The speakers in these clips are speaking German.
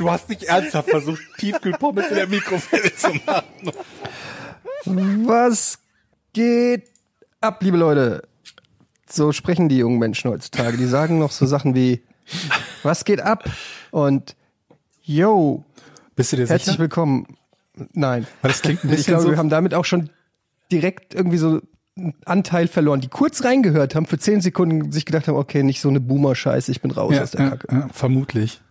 Du hast nicht ernsthaft versucht, Tiefkühlpommes in der Mikrowelle zu machen. Was geht ab, liebe Leute? So sprechen die jungen Menschen heutzutage. Die sagen noch so Sachen wie, was geht ab? Und, yo, Bist du dir herzlich sicher? willkommen. Nein. Weil das klingt ein Ich bisschen glaube, so. wir haben damit auch schon direkt irgendwie so einen Anteil verloren, die kurz reingehört haben, für zehn Sekunden sich gedacht haben, okay, nicht so eine Boomer-Scheiße, ich bin raus ja, aus der ja, Kacke. ja, vermutlich.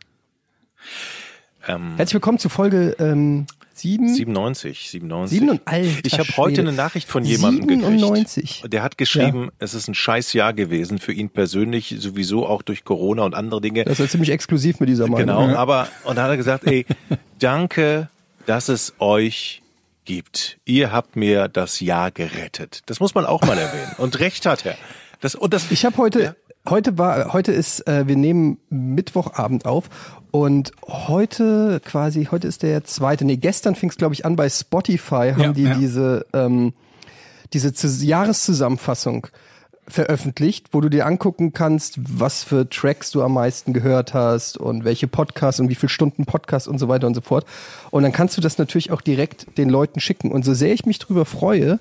Ähm, Herzlich willkommen zu Folge ähm, sieben. 97, 97. Sieben und alter ich habe heute eine Nachricht von jemandem 97. gekriegt. Der hat geschrieben, es ist ein scheiß Jahr gewesen für ihn persönlich, sowieso auch durch Corona und andere Dinge. Das ist ja ziemlich exklusiv mit dieser Meinung. Genau, aber und da hat er gesagt, ey, danke, dass es euch gibt. Ihr habt mir das Jahr gerettet. Das muss man auch mal erwähnen. Und recht hat er. Das und das Ich habe heute, Ja. heute war, heute ist, äh, wir nehmen Mittwochabend auf und heute quasi, heute ist der zweite, nee, gestern fing es glaube ich an bei Spotify, haben Ja, die ja. diese, ähm, diese Zus- Jahreszusammenfassung veröffentlicht, wo du dir angucken kannst, was für Tracks du am meisten gehört hast und welche Podcasts und wie viele Stunden Podcast und so weiter und so fort. Und dann kannst du das natürlich auch direkt den Leuten schicken. Und so sehr ich mich drüber freue,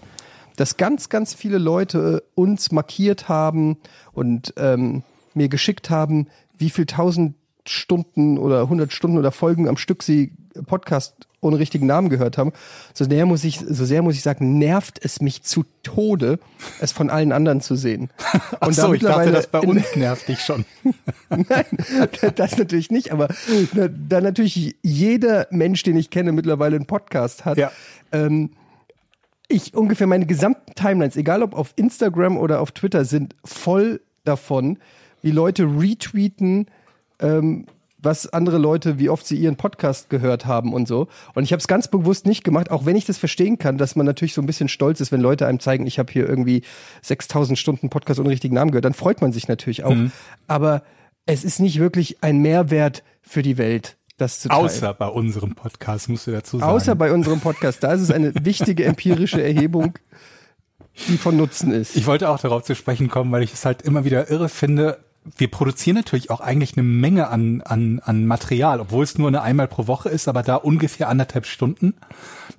dass ganz, ganz viele Leute uns markiert haben und ähm, mir geschickt haben, wie viel tausend Stunden oder hundert Stunden oder Folgen am Stück sie Podcast ohne richtigen Namen gehört haben. So sehr muss ich, so sehr muss ich sagen, nervt es mich zu Tode, es von allen anderen zu sehen. Ach so, ich dachte, das bei uns nervt dich schon. Nein, das natürlich nicht, aber da, da natürlich jeder Mensch, den ich kenne, mittlerweile einen Podcast hat, Ja. ähm, ich ungefähr meine gesamten Timelines, egal ob auf Instagram oder auf Twitter, sind voll davon, wie Leute retweeten, ähm, was andere Leute, wie oft sie ihren Podcast gehört haben und so. Und ich habe es ganz bewusst nicht gemacht, auch wenn ich das verstehen kann, dass man natürlich so ein bisschen stolz ist, wenn Leute einem zeigen, ich habe hier irgendwie 6000 Stunden Podcast ohne richtigen Namen gehört, dann freut man sich natürlich auch. Aber es ist nicht wirklich ein Mehrwert für die Welt, das zu teilen. Außer bei unserem Podcast, musst du dazu sagen. Außer bei unserem Podcast. Da ist es eine wichtige empirische Erhebung, die von Nutzen ist. Ich wollte auch darauf zu sprechen kommen, weil ich es halt immer wieder irre finde. Wir produzieren natürlich auch eigentlich eine Menge an, an, an Material, obwohl es nur eine einmal pro Woche ist, aber da ungefähr anderthalb Stunden.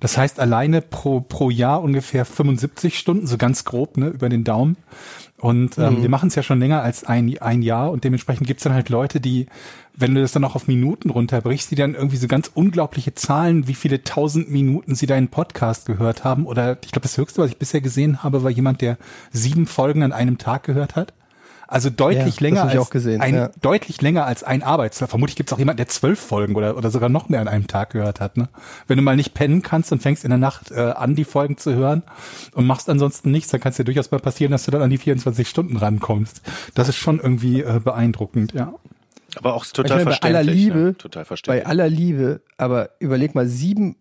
Das heißt alleine pro, pro Jahr ungefähr 75 Stunden, so ganz grob, ne, über den Daumen. Und ähm, wir machen es ja schon länger als ein, ein Jahr und dementsprechend gibt's dann halt Leute, die, wenn du das dann auch auf Minuten runterbrichst, die dann irgendwie so ganz unglaubliche Zahlen, wie viele tausend Minuten sie deinen Podcast gehört haben. Oder ich glaube, das Höchste, was ich bisher gesehen habe, war jemand, der sieben Folgen an einem Tag gehört hat. Also deutlich Ja, länger als auch gesehen, ein, ja. deutlich länger als ein Arbeitstag. Vermutlich gibt's auch jemanden, der zwölf Folgen oder, oder sogar noch mehr an einem Tag gehört hat. Ne? Wenn du mal nicht pennen kannst und fängst in der Nacht äh, an, die Folgen zu hören und machst ansonsten nichts, dann kann es dir durchaus mal passieren, dass du dann an die 24 Stunden rankommst. Das ist schon irgendwie äh, beeindruckend, ja. aber auch total meine, bei aller verständlich. Liebe, ne? Total verständlich. bei aller Liebe, aber überleg mal, sieben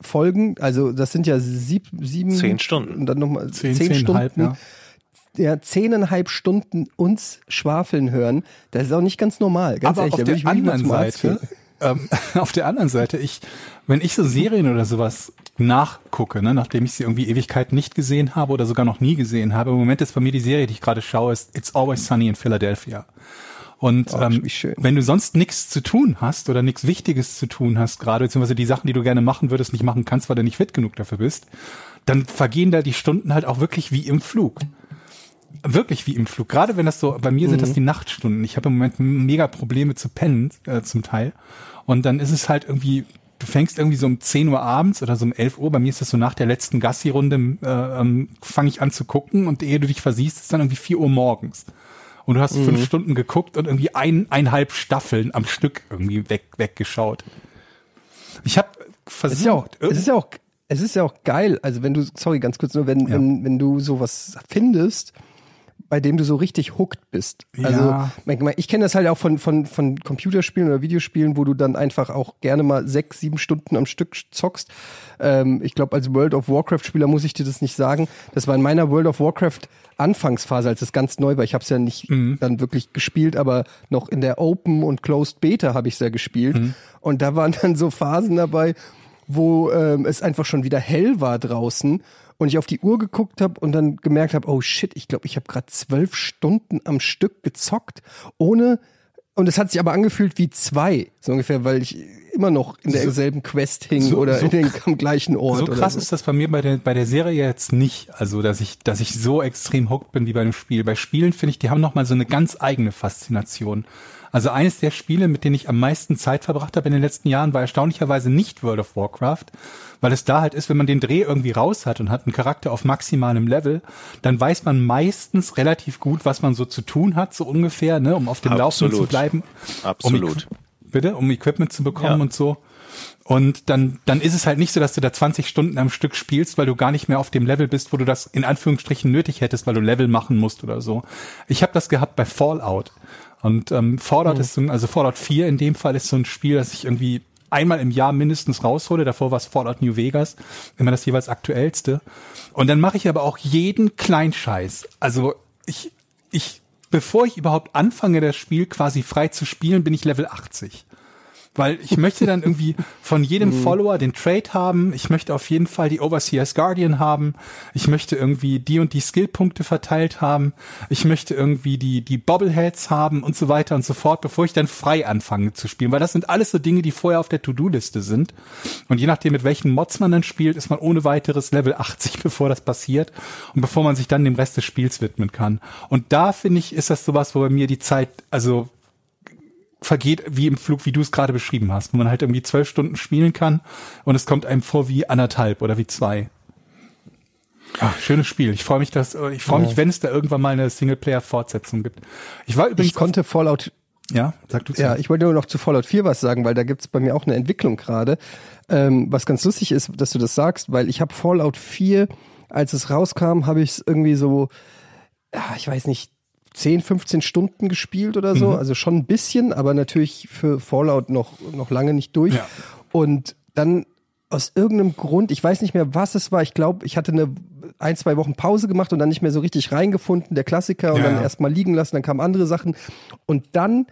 Folgen, also das sind ja sieb, sieben. Zehn Stunden. Und dann nochmal Zehn, zehn, zehneinhalb, Stunden. ja. Ja, zehneinhalb Stunden uns schwafeln hören, das ist auch nicht ganz normal. Ganz Aber ehrlich, auf der ich anderen Seite, ähm, auf der anderen Seite, ich, wenn ich so Serien oder sowas nachgucke, ne, nachdem ich sie irgendwie Ewigkeit nicht gesehen habe oder sogar noch nie gesehen habe, im Moment ist bei mir die Serie, die ich gerade schaue, ist It's Always Sunny in Philadelphia. Und Oh, ähm, wenn du sonst nichts zu tun hast oder nichts Wichtiges zu tun hast, gerade beziehungsweise die Sachen, die du gerne machen würdest, nicht machen kannst, weil du nicht fit genug dafür bist, dann vergehen da die Stunden halt auch wirklich wie im Flug. Wirklich wie im Flug. Gerade wenn das so, bei mir sind Mhm. das die Nachtstunden. Ich habe im Moment mega Probleme zu pennen, äh, zum Teil. Und dann ist es halt irgendwie, du fängst irgendwie so um 10 Uhr abends oder so um 11 Uhr. Bei mir ist das so nach der letzten Gassi-Runde, äh, ähm, fange ich an zu gucken und ehe du dich versiehst, ist dann irgendwie 4 Uhr morgens. Und du hast Mhm. fünf Stunden geguckt und irgendwie ein, eineinhalb Staffeln am Stück irgendwie weg, weggeschaut. Ich habe versucht, Es ist ja auch, es ist ja auch, es ist ja auch geil. Also wenn du, sorry, ganz kurz nur, wenn, Ja. wenn, wenn du sowas findest, bei dem du so richtig hooked bist. Also Ja. ich kenne das halt auch von, von, von Computerspielen oder Videospielen, wo du dann einfach auch gerne mal sechs, sieben Stunden am Stück zockst. Ähm, ich glaube, als World of Warcraft-Spieler muss ich dir das nicht sagen. Das war in meiner World of Warcraft Anfangsphase, als es ganz neu war. Ich habe es ja nicht dann wirklich gespielt, aber noch in der Open und Closed Beta habe ich es ja gespielt. Und da waren dann so Phasen dabei, wo ähm, es einfach schon wieder hell war draußen und ich auf die Uhr geguckt habe und dann gemerkt habe, oh shit, ich glaube, ich habe gerade zwölf Stunden am Stück gezockt, ohne und es hat sich aber angefühlt wie zwei, so ungefähr, weil ich immer noch in derselben Quest hing so- oder so den, am gleichen Ort. So krass so. ist das bei mir bei der, bei der Serie jetzt nicht. Also, dass ich, dass ich so extrem hooked bin wie bei einem Spiel. Bei Spielen finde ich, die haben nochmal so eine ganz eigene Faszination. Also eines der Spiele, mit denen ich am meisten Zeit verbracht habe in den letzten Jahren, war erstaunlicherweise nicht World of Warcraft, weil es da halt ist, wenn man den Dreh irgendwie raus hat und hat einen Charakter auf maximalem Level, dann weiß man meistens relativ gut, was man so zu tun hat, so ungefähr, ne, um auf dem Laufenden zu bleiben. Absolut. Um, bitte, um Equipment zu bekommen Ja. und so. Und dann, dann ist es halt nicht so, dass du da 20 Stunden am Stück spielst, weil du gar nicht mehr auf dem Level bist, wo du das in Anführungsstrichen nötig hättest, weil du Level machen musst oder so. Ich habe das gehabt bei Fallout. Und ähm, Fallout ist so ein, also Fallout 4 in dem Fall ist so ein Spiel, das ich irgendwie einmal im Jahr mindestens raushole. Davor war es Fallout New Vegas, immer das jeweils aktuellste. Und dann mache ich aber auch jeden Kleinscheiß. Also ich, ich, bevor ich überhaupt anfange, das Spiel quasi frei zu spielen, bin ich Level 80. Weil ich möchte dann irgendwie von jedem Follower den Trade haben. Ich möchte auf jeden Fall die Overseers Guardian haben. Ich möchte irgendwie die und die Skillpunkte verteilt haben. Ich möchte irgendwie die, die Bobbleheads haben und so weiter und so fort, bevor ich dann frei anfange zu spielen. Weil das sind alles so Dinge, die vorher auf der To-Do-Liste sind. Und je nachdem, mit welchen Mods man dann spielt, ist man ohne weiteres Level 80, bevor das passiert. Und bevor man sich dann dem Rest des Spiels widmen kann. Und da finde ich, ist das sowas, wo bei mir die Zeit, also vergeht wie im Flug, wie du es gerade beschrieben hast, wo man halt irgendwie zwölf Stunden spielen kann und es kommt einem vor wie anderthalb oder wie zwei. Ach, schönes Spiel. Ich freue mich, dass ich freue mich, wenn es da irgendwann mal eine Singleplayer-Fortsetzung gibt. Ich war übrigens Ich konnte Fallout ja, sag du Ja, ich wollte nur noch zu Fallout 4 was sagen, weil da gibt's bei mir auch eine Entwicklung gerade. Ähm, was ganz lustig ist, dass du das sagst, weil ich habe Fallout 4, als es rauskam, habe ich es irgendwie so, ja, ich weiß nicht, 10, 15 Stunden gespielt oder so. Also schon ein bisschen, aber natürlich für Fallout noch, noch lange nicht durch. Ja. Und dann aus irgendeinem Grund, ich weiß nicht mehr, was es war, ich glaube, ich hatte eine ein, zwei Wochen Pause gemacht und dann nicht mehr so richtig reingefunden, der Klassiker, und Ja, dann ja. erst mal liegen lassen, dann kamen andere Sachen. Und dann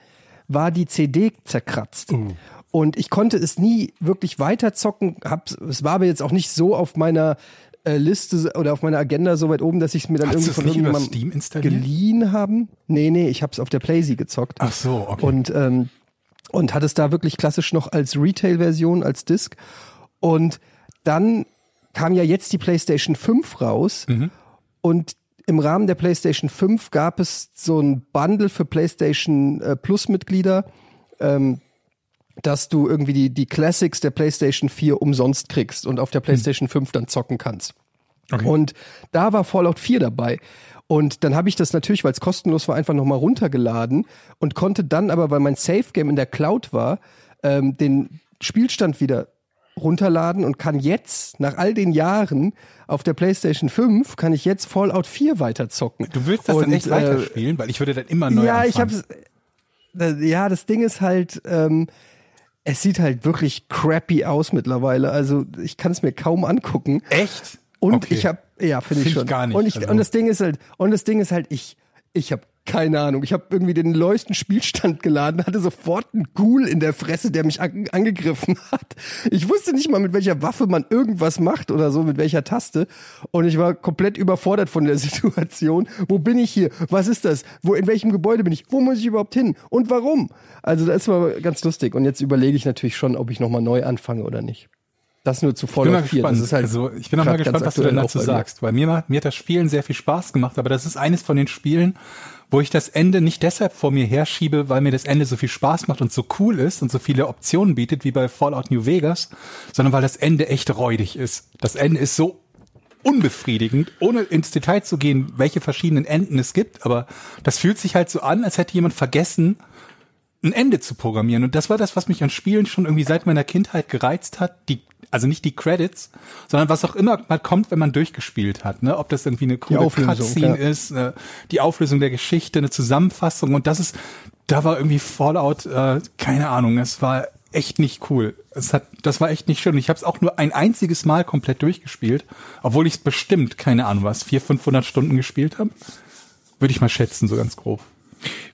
war die CD zerkratzt. Oh. Und ich konnte es nie wirklich weiterzocken. Hab, es war aber jetzt auch nicht so auf meiner äh, Liste oder auf meiner Agenda so weit oben, dass ich es mir dann Hast irgendwie von irgendjemandem geliehen haben. Nee, nee, ich habe es auf der Playsee gezockt. Ach so, okay. Und, ähm, und hat es da wirklich klassisch noch als Retail-Version, als Disc. Und dann kam ja jetzt die PlayStation 5 raus. Mhm. Und im Rahmen der PlayStation 5 gab es so ein Bundle für PlayStation äh, Plus-Mitglieder, ähm, dass du irgendwie die, die Classics der PlayStation 4 umsonst kriegst und auf der PlayStation 5 dann zocken kannst. Okay. Und da war Fallout 4 dabei. Und dann habe ich das natürlich, weil es kostenlos war, einfach nochmal runtergeladen und konnte dann aber, weil mein Safe Game in der Cloud war, ähm, den Spielstand wieder runterladen und kann jetzt, nach all den Jahren auf der PlayStation 5, kann ich jetzt Fallout 4 weiterzocken. du willst das dann Und, echt äh, weiterspielen, weil ich würde dann immer neu ja, ich anfangen. hab's. äh, Ja, das Ding ist halt, ähm, es sieht halt wirklich crappy aus mittlerweile. Also ich kann es mir kaum angucken. Echt? Und Okay. ich habe, ja, finde Find ich ich schon. gar nicht, Und, ich, also- und das Ding ist halt, und das Ding ist halt, ich, ich habe keine Ahnung. Ich habe irgendwie den neuesten Spielstand geladen, hatte sofort einen Ghoul in der Fresse, der mich an, angegriffen hat. Ich wusste nicht mal, mit welcher Waffe man irgendwas macht oder so, mit welcher Taste. Und ich war komplett überfordert von der Situation. Wo bin ich hier? Was ist das? Wo, in welchem Gebäude bin ich? Wo muss ich überhaupt hin? Und warum? Also das war ganz lustig. Und jetzt überlege ich natürlich schon, ob ich nochmal neu anfange oder nicht. Das nur zu Ich bin mal Fallout 4. gespannt. Das ist halt also ich bin noch mal gespannt, was du denn auch dazu sagst. Weil mir, mir hat das Spielen sehr viel Spaß gemacht, aber das ist eines von den Spielen, wo ich das Ende nicht deshalb vor mir herschiebe, weil mir das Ende so viel Spaß macht und so cool ist und so viele Optionen bietet wie bei Fallout New Vegas, sondern weil das Ende echt räudig ist. Das Ende ist so unbefriedigend, ohne ins Detail zu gehen, welche verschiedenen Enden es gibt, aber das fühlt sich halt so an, als hätte jemand vergessen, ein Ende zu programmieren. Und das war das, was mich an Spielen schon irgendwie seit meiner Kindheit gereizt hat. Die also nicht die Credits, sondern was auch immer mal kommt, wenn man durchgespielt hat, ne? Ob das irgendwie eine coole Cutscene ja. ist, äh, die Auflösung der Geschichte, eine Zusammenfassung und das ist, da war irgendwie Fallout, äh, keine Ahnung, es war echt nicht cool. Es hat, das war echt nicht schön. Und ich habe es auch nur ein einziges Mal komplett durchgespielt, obwohl ich es bestimmt, keine Ahnung was, 400, 500 Stunden gespielt habe. Würde ich mal schätzen, so ganz grob.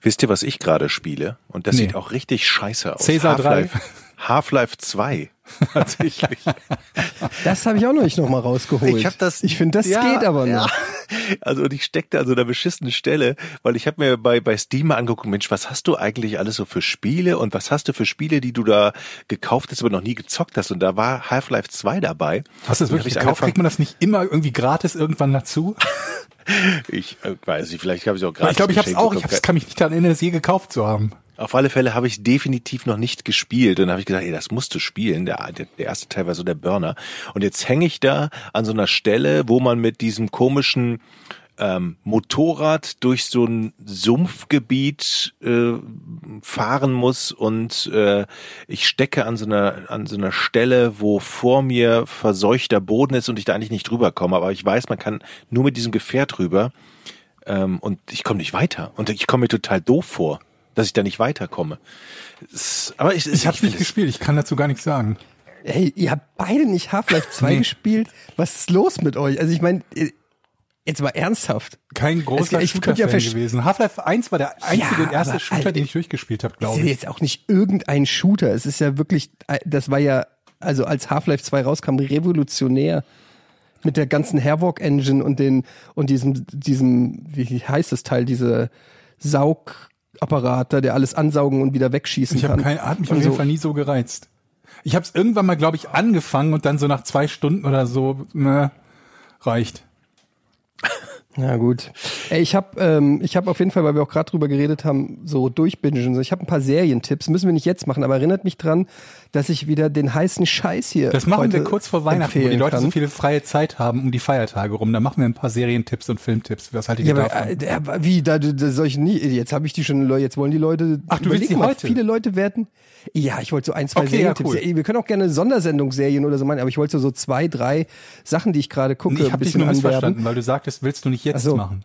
Wisst ihr, was ich gerade spiele? Und das Nee. sieht auch richtig scheiße aus. Caesar 3. Half-Life Half-Life 2. Tatsächlich. Das habe ich auch noch nicht nochmal rausgeholt. Ich habe das. Ich finde, das Ja, geht aber ja. noch. Also und ich steckte an so einer beschissenen Stelle, weil ich habe mir bei bei Steam mal angeguckt, Mensch, was hast du eigentlich alles so für Spiele und was hast du für Spiele, die du da gekauft hast, aber noch nie gezockt hast? Und da war Half-Life 2 dabei. Hast du das wirklich gekauft? Kriegt man das nicht immer irgendwie gratis irgendwann dazu? Ich äh, weiß nicht, vielleicht habe ich auch gerade. ich glaube, ich habe es auch. Ich hab's, kann mich nicht daran erinnern, es je gekauft zu haben. Auf alle Fälle habe ich definitiv noch nicht gespielt. Und habe ich gesagt, ey, das musst du spielen. Der, der, der erste Teil war so der Burner. Und jetzt hänge ich da an so einer Stelle, wo man mit diesem komischen ähm, Motorrad durch so ein Sumpfgebiet äh, fahren muss und äh, ich stecke an so einer an so einer Stelle, wo vor mir verseuchter Boden ist und ich da eigentlich nicht drüber komme. Aber ich weiß, man kann nur mit diesem Gefährt rüber ähm, und ich komme nicht weiter und ich komme mir total doof vor, dass ich da nicht weiterkomme. Es, aber ich, Ich habe finde nicht es- gespielt. Ich kann dazu gar nichts sagen. Hey, ihr habt beide nicht Half-Life 2 Nee. gespielt. Was ist los mit euch? Also ich meine, jetzt mal ernsthaft. Kein großer Es- ich könnte ja gewesen. Half-Life 1 war der einzige Ja, und erste Shooter, Alter, den ich durchgespielt habe, Das glaube ist ja ich. jetzt auch nicht irgendein Shooter. Es ist ja wirklich, das war ja, also als Half-Life 2 rauskam, revolutionär. Mit der ganzen Havoc Engine und den, und diesem, diesem, wie heißt das Teil, diese Saugapparat da, der alles ansaugen und wieder wegschießen Ich habe kann. keine, hat mich Und auf jeden so. Fall nie so gereizt. Ich habe es irgendwann mal, glaube ich, angefangen und dann so nach zwei Stunden oder so, ne, reicht. Ja gut. Ey, ich habe ähm, ich hab auf jeden Fall, weil wir auch gerade drüber geredet haben, so durchbingen. Ich habe ein paar Serientipps, müssen wir nicht jetzt machen, aber erinnert mich dran, dass ich wieder den heißen Scheiß hier Das machen wir kurz vor Weihnachten, wo die Leute kann. so viele freie Zeit haben um die Feiertage rum. Da machen wir ein paar Serientipps und Filmtipps. Was haltet Ja, ihr aber davon? äh, der- wie, da, da soll ich nie, jetzt habe ich die schon, jetzt wollen die Leute, Ach, du willst die mal, heute? viele Leute werden, ja, ich wollte so ein, zwei Okay, ja, Serientipps. cool. Ja, wir können auch gerne Sondersendungsserien oder so machen, aber ich wollte so, zwei, drei Sachen, die ich gerade gucke, ich ein habe dich nur anwerben. missverstanden, weil du sagtest, willst du nicht jetzt so. machen.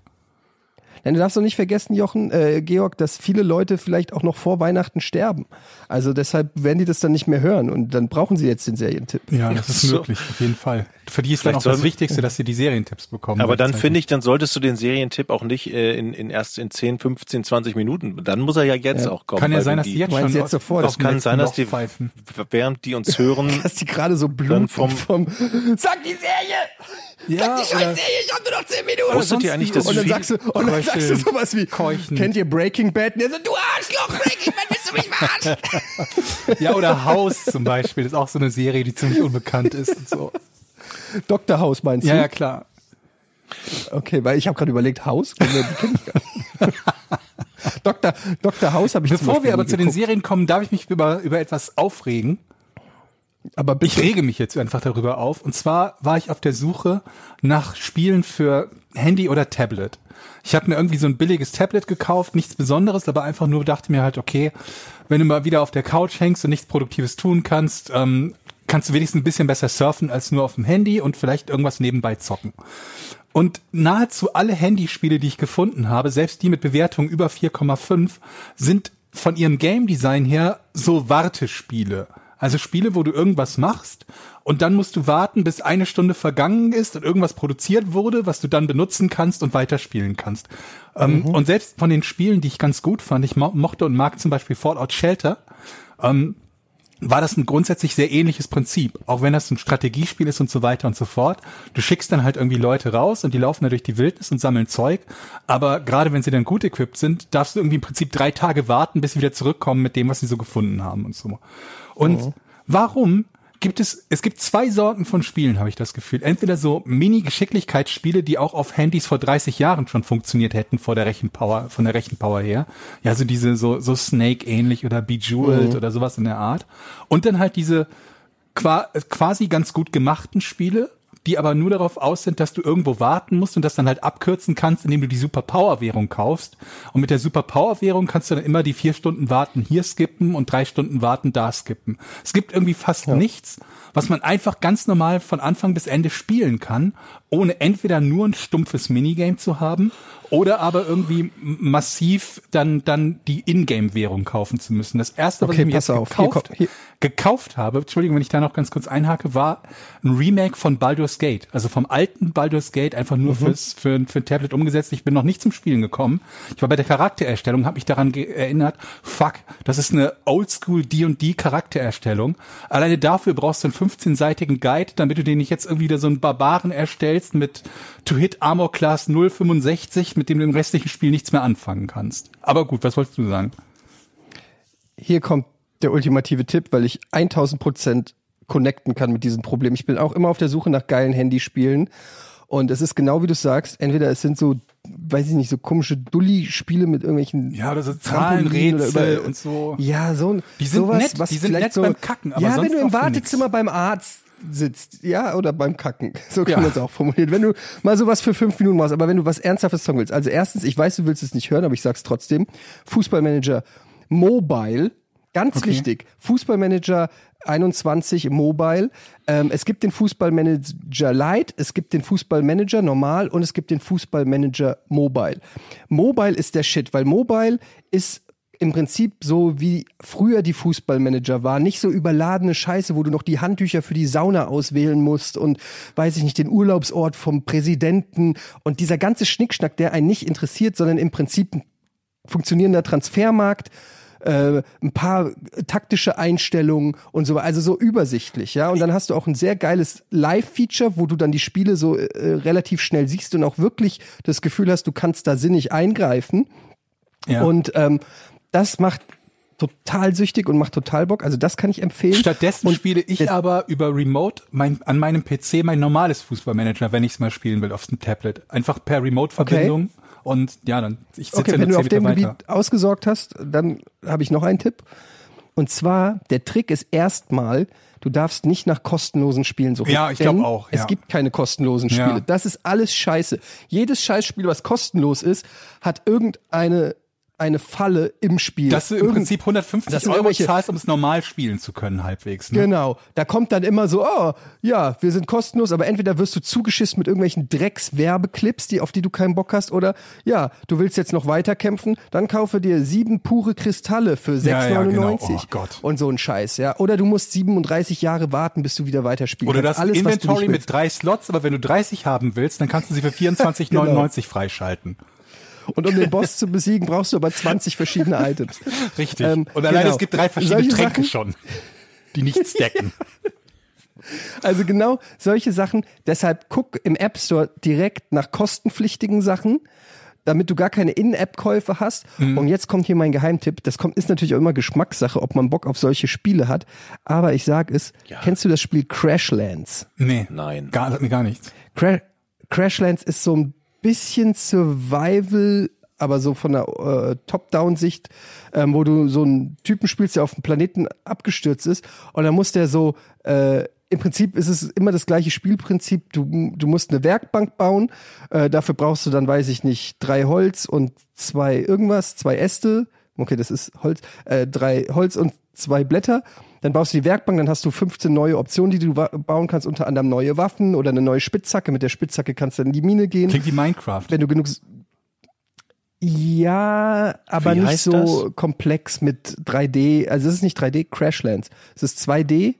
Nein, du darfst doch nicht vergessen, Jochen, äh, Georg, dass viele Leute vielleicht auch noch vor Weihnachten sterben. Also deshalb werden die das dann nicht mehr hören und dann brauchen sie jetzt den Serientipp. Ja, das ist So. möglich, auf jeden Fall. Für die ist dann Vielleicht auch das Wichtigste, dass sie die Serientipps bekommen. Aber dann finde ich, dann solltest du den Serientipp auch nicht äh, in, in erst in 10, 15, 20 Minuten. Dann muss er ja jetzt auch kommen. Kann ja sein, wenn dass die jetzt schon jetzt sofort? Das kann sein, dass die, pfeifen. während die uns hören, Dass die gerade so bluten Dann vom- vom, sag die Serie! Ja, Die scheiß Serie, ich hab nur noch 10 Minuten. wusstet ihr eigentlich, dass Und dann sagst du, und dann sagst du sowas wie, Keuchen. kennt ihr Breaking Bad? Und er so, Du Arschloch, Breaking Bad, willst du mich verarschen? Ja, oder Haus zum Beispiel, das ist auch so eine Serie, die ziemlich unbekannt ist und so. Dr. House meinst Ja, du? ja, klar. Okay, weil ich habe gerade überlegt, House? Die kenn ich gar nicht. Dr. Dr. House habe ich Bevor wir aber nie zu den geguckt. Serien kommen, darf ich mich über, über etwas aufregen. Aber Ich bitte. rege mich jetzt einfach darüber auf. Und zwar war ich auf der Suche nach Spielen für Handy oder Tablet. Ich habe mir irgendwie so ein billiges Tablet gekauft, nichts Besonderes, aber einfach nur dachte mir halt, okay, wenn du mal wieder auf der Couch hängst und nichts Produktives tun kannst, ähm, kannst du wenigstens ein bisschen besser surfen als nur auf dem Handy und vielleicht irgendwas nebenbei zocken. Und nahezu alle Handyspiele, die ich gefunden habe, selbst die mit Bewertung über 4,5, sind von ihrem Game Design her so Wartespiele. Also Spiele, wo du irgendwas machst und dann musst du warten, bis eine Stunde vergangen ist und irgendwas produziert wurde, was du dann benutzen kannst und weiterspielen kannst. Ähm, und selbst von den Spielen, die ich ganz gut fand, ich mo mochte und mag zum Beispiel Fallout Shelter, ähm, war das ein grundsätzlich sehr ähnliches Prinzip. Auch wenn das ein Strategiespiel ist und so weiter und so fort. Du schickst dann halt irgendwie Leute raus und die laufen da durch die Wildnis und sammeln Zeug. Aber gerade wenn sie dann gut equipped sind, darfst du irgendwie im Prinzip drei Tage warten, bis sie wieder zurückkommen mit dem, was sie so gefunden haben und so. Und warum gibt es, es gibt zwei Sorten von Spielen, habe ich das Gefühl. Entweder so Mini-Geschicklichkeitsspiele, die auch auf Handys vor 30 Jahren schon funktioniert hätten vor der Rechenpower, von der Rechenpower her. Ja, so diese so, so Snake-ähnlich oder Bejeweled oder sowas in der Art. Und dann halt diese qua quasi ganz gut gemachten Spiele, die aber nur darauf aus sind, dass du irgendwo warten musst und das dann halt abkürzen kannst, indem du die Superpower-Währung kaufst. Und mit der Superpower-Währung kannst du dann immer die vier Stunden warten hier skippen und drei Stunden warten da skippen. Es gibt irgendwie fast nichts, was man einfach ganz normal von Anfang bis Ende spielen kann, ohne entweder nur ein stumpfes Minigame zu haben oder aber irgendwie massiv dann dann die Ingame-Währung kaufen zu müssen. Das erste, was Okay, ich mir jetzt auf. Hier gekauft, kommt- hier- gekauft habe, Entschuldigung, wenn ich da noch ganz kurz einhake, war ein Remake von Baldur's Gate, also vom alten Baldur's Gate einfach nur fürs für, für ein Tablet umgesetzt. Ich bin noch nicht zum Spielen gekommen. Ich war bei der Charaktererstellung, habe mich daran erinnert, fuck, das ist eine Oldschool D&D Charaktererstellung. Alleine dafür brauchst du einen 15-seitigen Guide, damit du den nicht jetzt irgendwie wieder so einen Barbaren erstellst mit To Hit Armor Class 065, mit dem du im restlichen Spiel nichts mehr anfangen kannst. Aber gut, was wolltest du sagen? Hier kommt der ultimative Tipp, weil ich 1000 Prozent connecten kann mit diesem Problem. Ich bin auch immer auf der Suche nach geilen Handyspielen. Und es ist genau wie du sagst, entweder es sind so, weiß ich nicht, so komische Dulli-Spiele mit irgendwelchen Ja, oder so Zahlenrätsel und so. Ja, so ein Die sind sowas, nett, was die sind nett so, beim Kacken, aber ja, wenn du im Wartezimmer nix. beim Arzt sitzt, ja, oder beim Kacken, so kann Ja. man es auch formulieren. Wenn du mal sowas für fünf Minuten machst, aber wenn du was Ernsthaftes sagen willst, also erstens, ich weiß, du willst es nicht hören, aber ich sag's trotzdem, Fußballmanager Mobile, ganz wichtig, Fußballmanager 21 Mobile. Ähm, es gibt den Fußballmanager Lite, es gibt den Fußballmanager Normal und es gibt den Fußballmanager Mobile. Mobile ist der Shit, weil Mobile ist im Prinzip so wie früher die Fußballmanager war, nicht so überladene Scheiße, wo du noch die Handtücher für die Sauna auswählen musst und weiß ich nicht, den Urlaubsort vom Präsidenten und dieser ganze Schnickschnack, der einen nicht interessiert, sondern im Prinzip ein funktionierender Transfermarkt, äh, ein paar taktische Einstellungen und so, also so übersichtlich, ja. Und dann hast du auch ein sehr geiles Live-Feature, wo du dann die Spiele so äh, relativ schnell siehst und auch wirklich das Gefühl hast, du kannst da sinnig eingreifen. Ja. Und ähm, das macht total süchtig und macht total Bock. Also das kann ich empfehlen. Stattdessen und spiele ich aber über Remote mein, an meinem PC mein normales Fußballmanager, wenn ich es mal spielen will, auf dem Tablet. Einfach per Remote-Verbindung. Und ja, dann ich Okay, wenn du auf dem Meter Gebiet weiter. ausgesorgt hast, dann habe ich noch einen Tipp. Und zwar, der Trick ist erstmal, du darfst nicht nach kostenlosen Spielen suchen. Ja, ich Denn glaub auch, ja. Es gibt keine kostenlosen Spiele. Ja. Das ist alles scheiße. Jedes Scheißspiel, was kostenlos ist, hat irgendeine eine Falle im Spiel. Dass du im Irgend- Prinzip 150 Das sind Euro zahlst, um es normal spielen zu können, halbwegs. Ne? Genau. Da kommt dann immer so, oh, ja, wir sind kostenlos, aber entweder wirst du zugeschissen mit irgendwelchen Dreckswerbeclips, die, auf die du keinen Bock hast, oder ja, du willst jetzt noch weiterkämpfen, dann kaufe dir sieben pure Kristalle für 6,99 Ja, ja, genau. Oh Gott. und so ein Scheiß, ja. Oder du musst 37 Jahre warten, bis du wieder weiterspielen Oder das Alles, was du Inventory mit drei Slots, aber wenn du 30 haben willst, dann kannst du sie für 24,99 freischalten. Und um den Boss zu besiegen, brauchst du aber 20 verschiedene Items. Richtig. Ähm, Und allein genau. es gibt drei verschiedene Solche Tränke Sachen- schon, die nichts decken. Also genau solche Sachen. Deshalb guck im App Store direkt nach kostenpflichtigen Sachen, damit du gar keine In-App-Käufe hast. Mhm. Und jetzt kommt hier mein Geheimtipp. Das kommt, ist natürlich auch immer Geschmackssache, ob man Bock auf solche Spiele hat. Aber ich sag es, kennst du das Spiel Crashlands? Nee. Nein. Gar, sagt mir gar nichts. Cra Crashlands ist so ein bisschen Survival, aber so von der äh, Top-Down-Sicht, ähm, wo du so einen Typen spielst, der auf dem Planeten abgestürzt ist und dann muss der so, äh, im Prinzip ist es immer das gleiche Spielprinzip. Du, du musst eine Werkbank bauen, äh, dafür brauchst du dann, weiß ich nicht, drei Holz und zwei irgendwas, zwei Äste. Okay, das ist Holz, äh, drei Holz und zwei Blätter. Dann baust du die Werkbank, dann hast du 15 neue Optionen, die du bauen kannst, unter anderem neue Waffen oder eine neue Spitzhacke. Mit der Spitzhacke kannst du dann in die Mine gehen. Klingt wie Minecraft. Wenn du genug. Ja, aber nicht so das? komplex mit 3D. Also es ist nicht 3D, Crashlands. Es ist 2D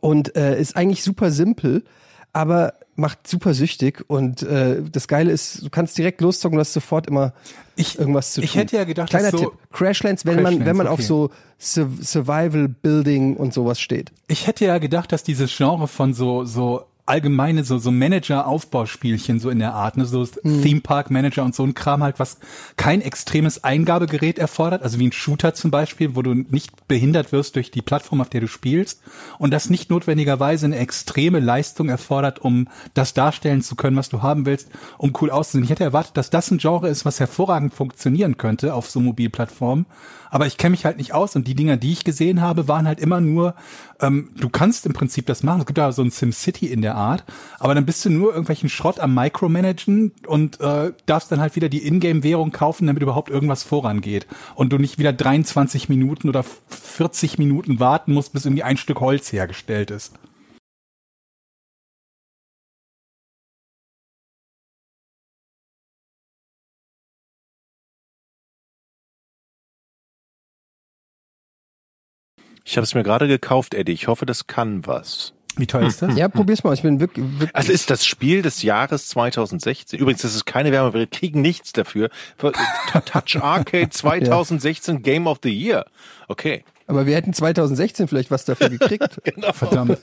und äh, ist eigentlich super simpel, aber macht super süchtig. Und äh, das Geile ist, du kannst direkt loszocken, du hast sofort immer Ich- irgendwas zu tun. ich hätte ja gedacht, Kleiner so- Tipp, Crashlands, wenn man, wenn Crashlands, man auf okay. so Sur Survival Building und sowas steht. Ich hätte ja gedacht, dass dieses Genre von so, so allgemeine, so, so Manager-Aufbauspielchen so in der Art, ne, so Theme Park Manager und so ein Kram halt, was kein extremes Eingabegerät erfordert, also wie ein Shooter zum Beispiel, wo du nicht behindert wirst durch die Plattform, auf der du spielst. Und das nicht notwendigerweise eine extreme Leistung erfordert, um das darstellen zu können, was du haben willst, um cool auszusehen. Ich hätte erwartet, dass das ein Genre ist, was hervorragend funktionieren könnte auf so Mobilplattformen, aber ich kenne mich halt nicht aus und die Dinger, die ich gesehen habe, waren halt immer nur ähm, du kannst im Prinzip das machen. Es gibt ja so ein SimCity in der Art, aber dann bist du nur irgendwelchen Schrott am Micromanagen und äh, darfst dann halt wieder die Ingame-Währung kaufen, damit überhaupt irgendwas vorangeht. Und du nicht wieder 23 Minuten oder 40 Minuten warten musst, bis irgendwie ein Stück Holz hergestellt ist. Ich habe es mir gerade gekauft, Eddie. Ich hoffe, das kann was. Wie teuer ist das? Ja, probier's mal. Ich bin wirklich, wirklich Also ist das Spiel des Jahres 2016. Übrigens, das ist keine Werbung, wir kriegen nichts dafür. Touch Arcade 2016 Game of the Year. Okay. Aber wir hätten 2016 vielleicht was dafür gekriegt. Verdammt.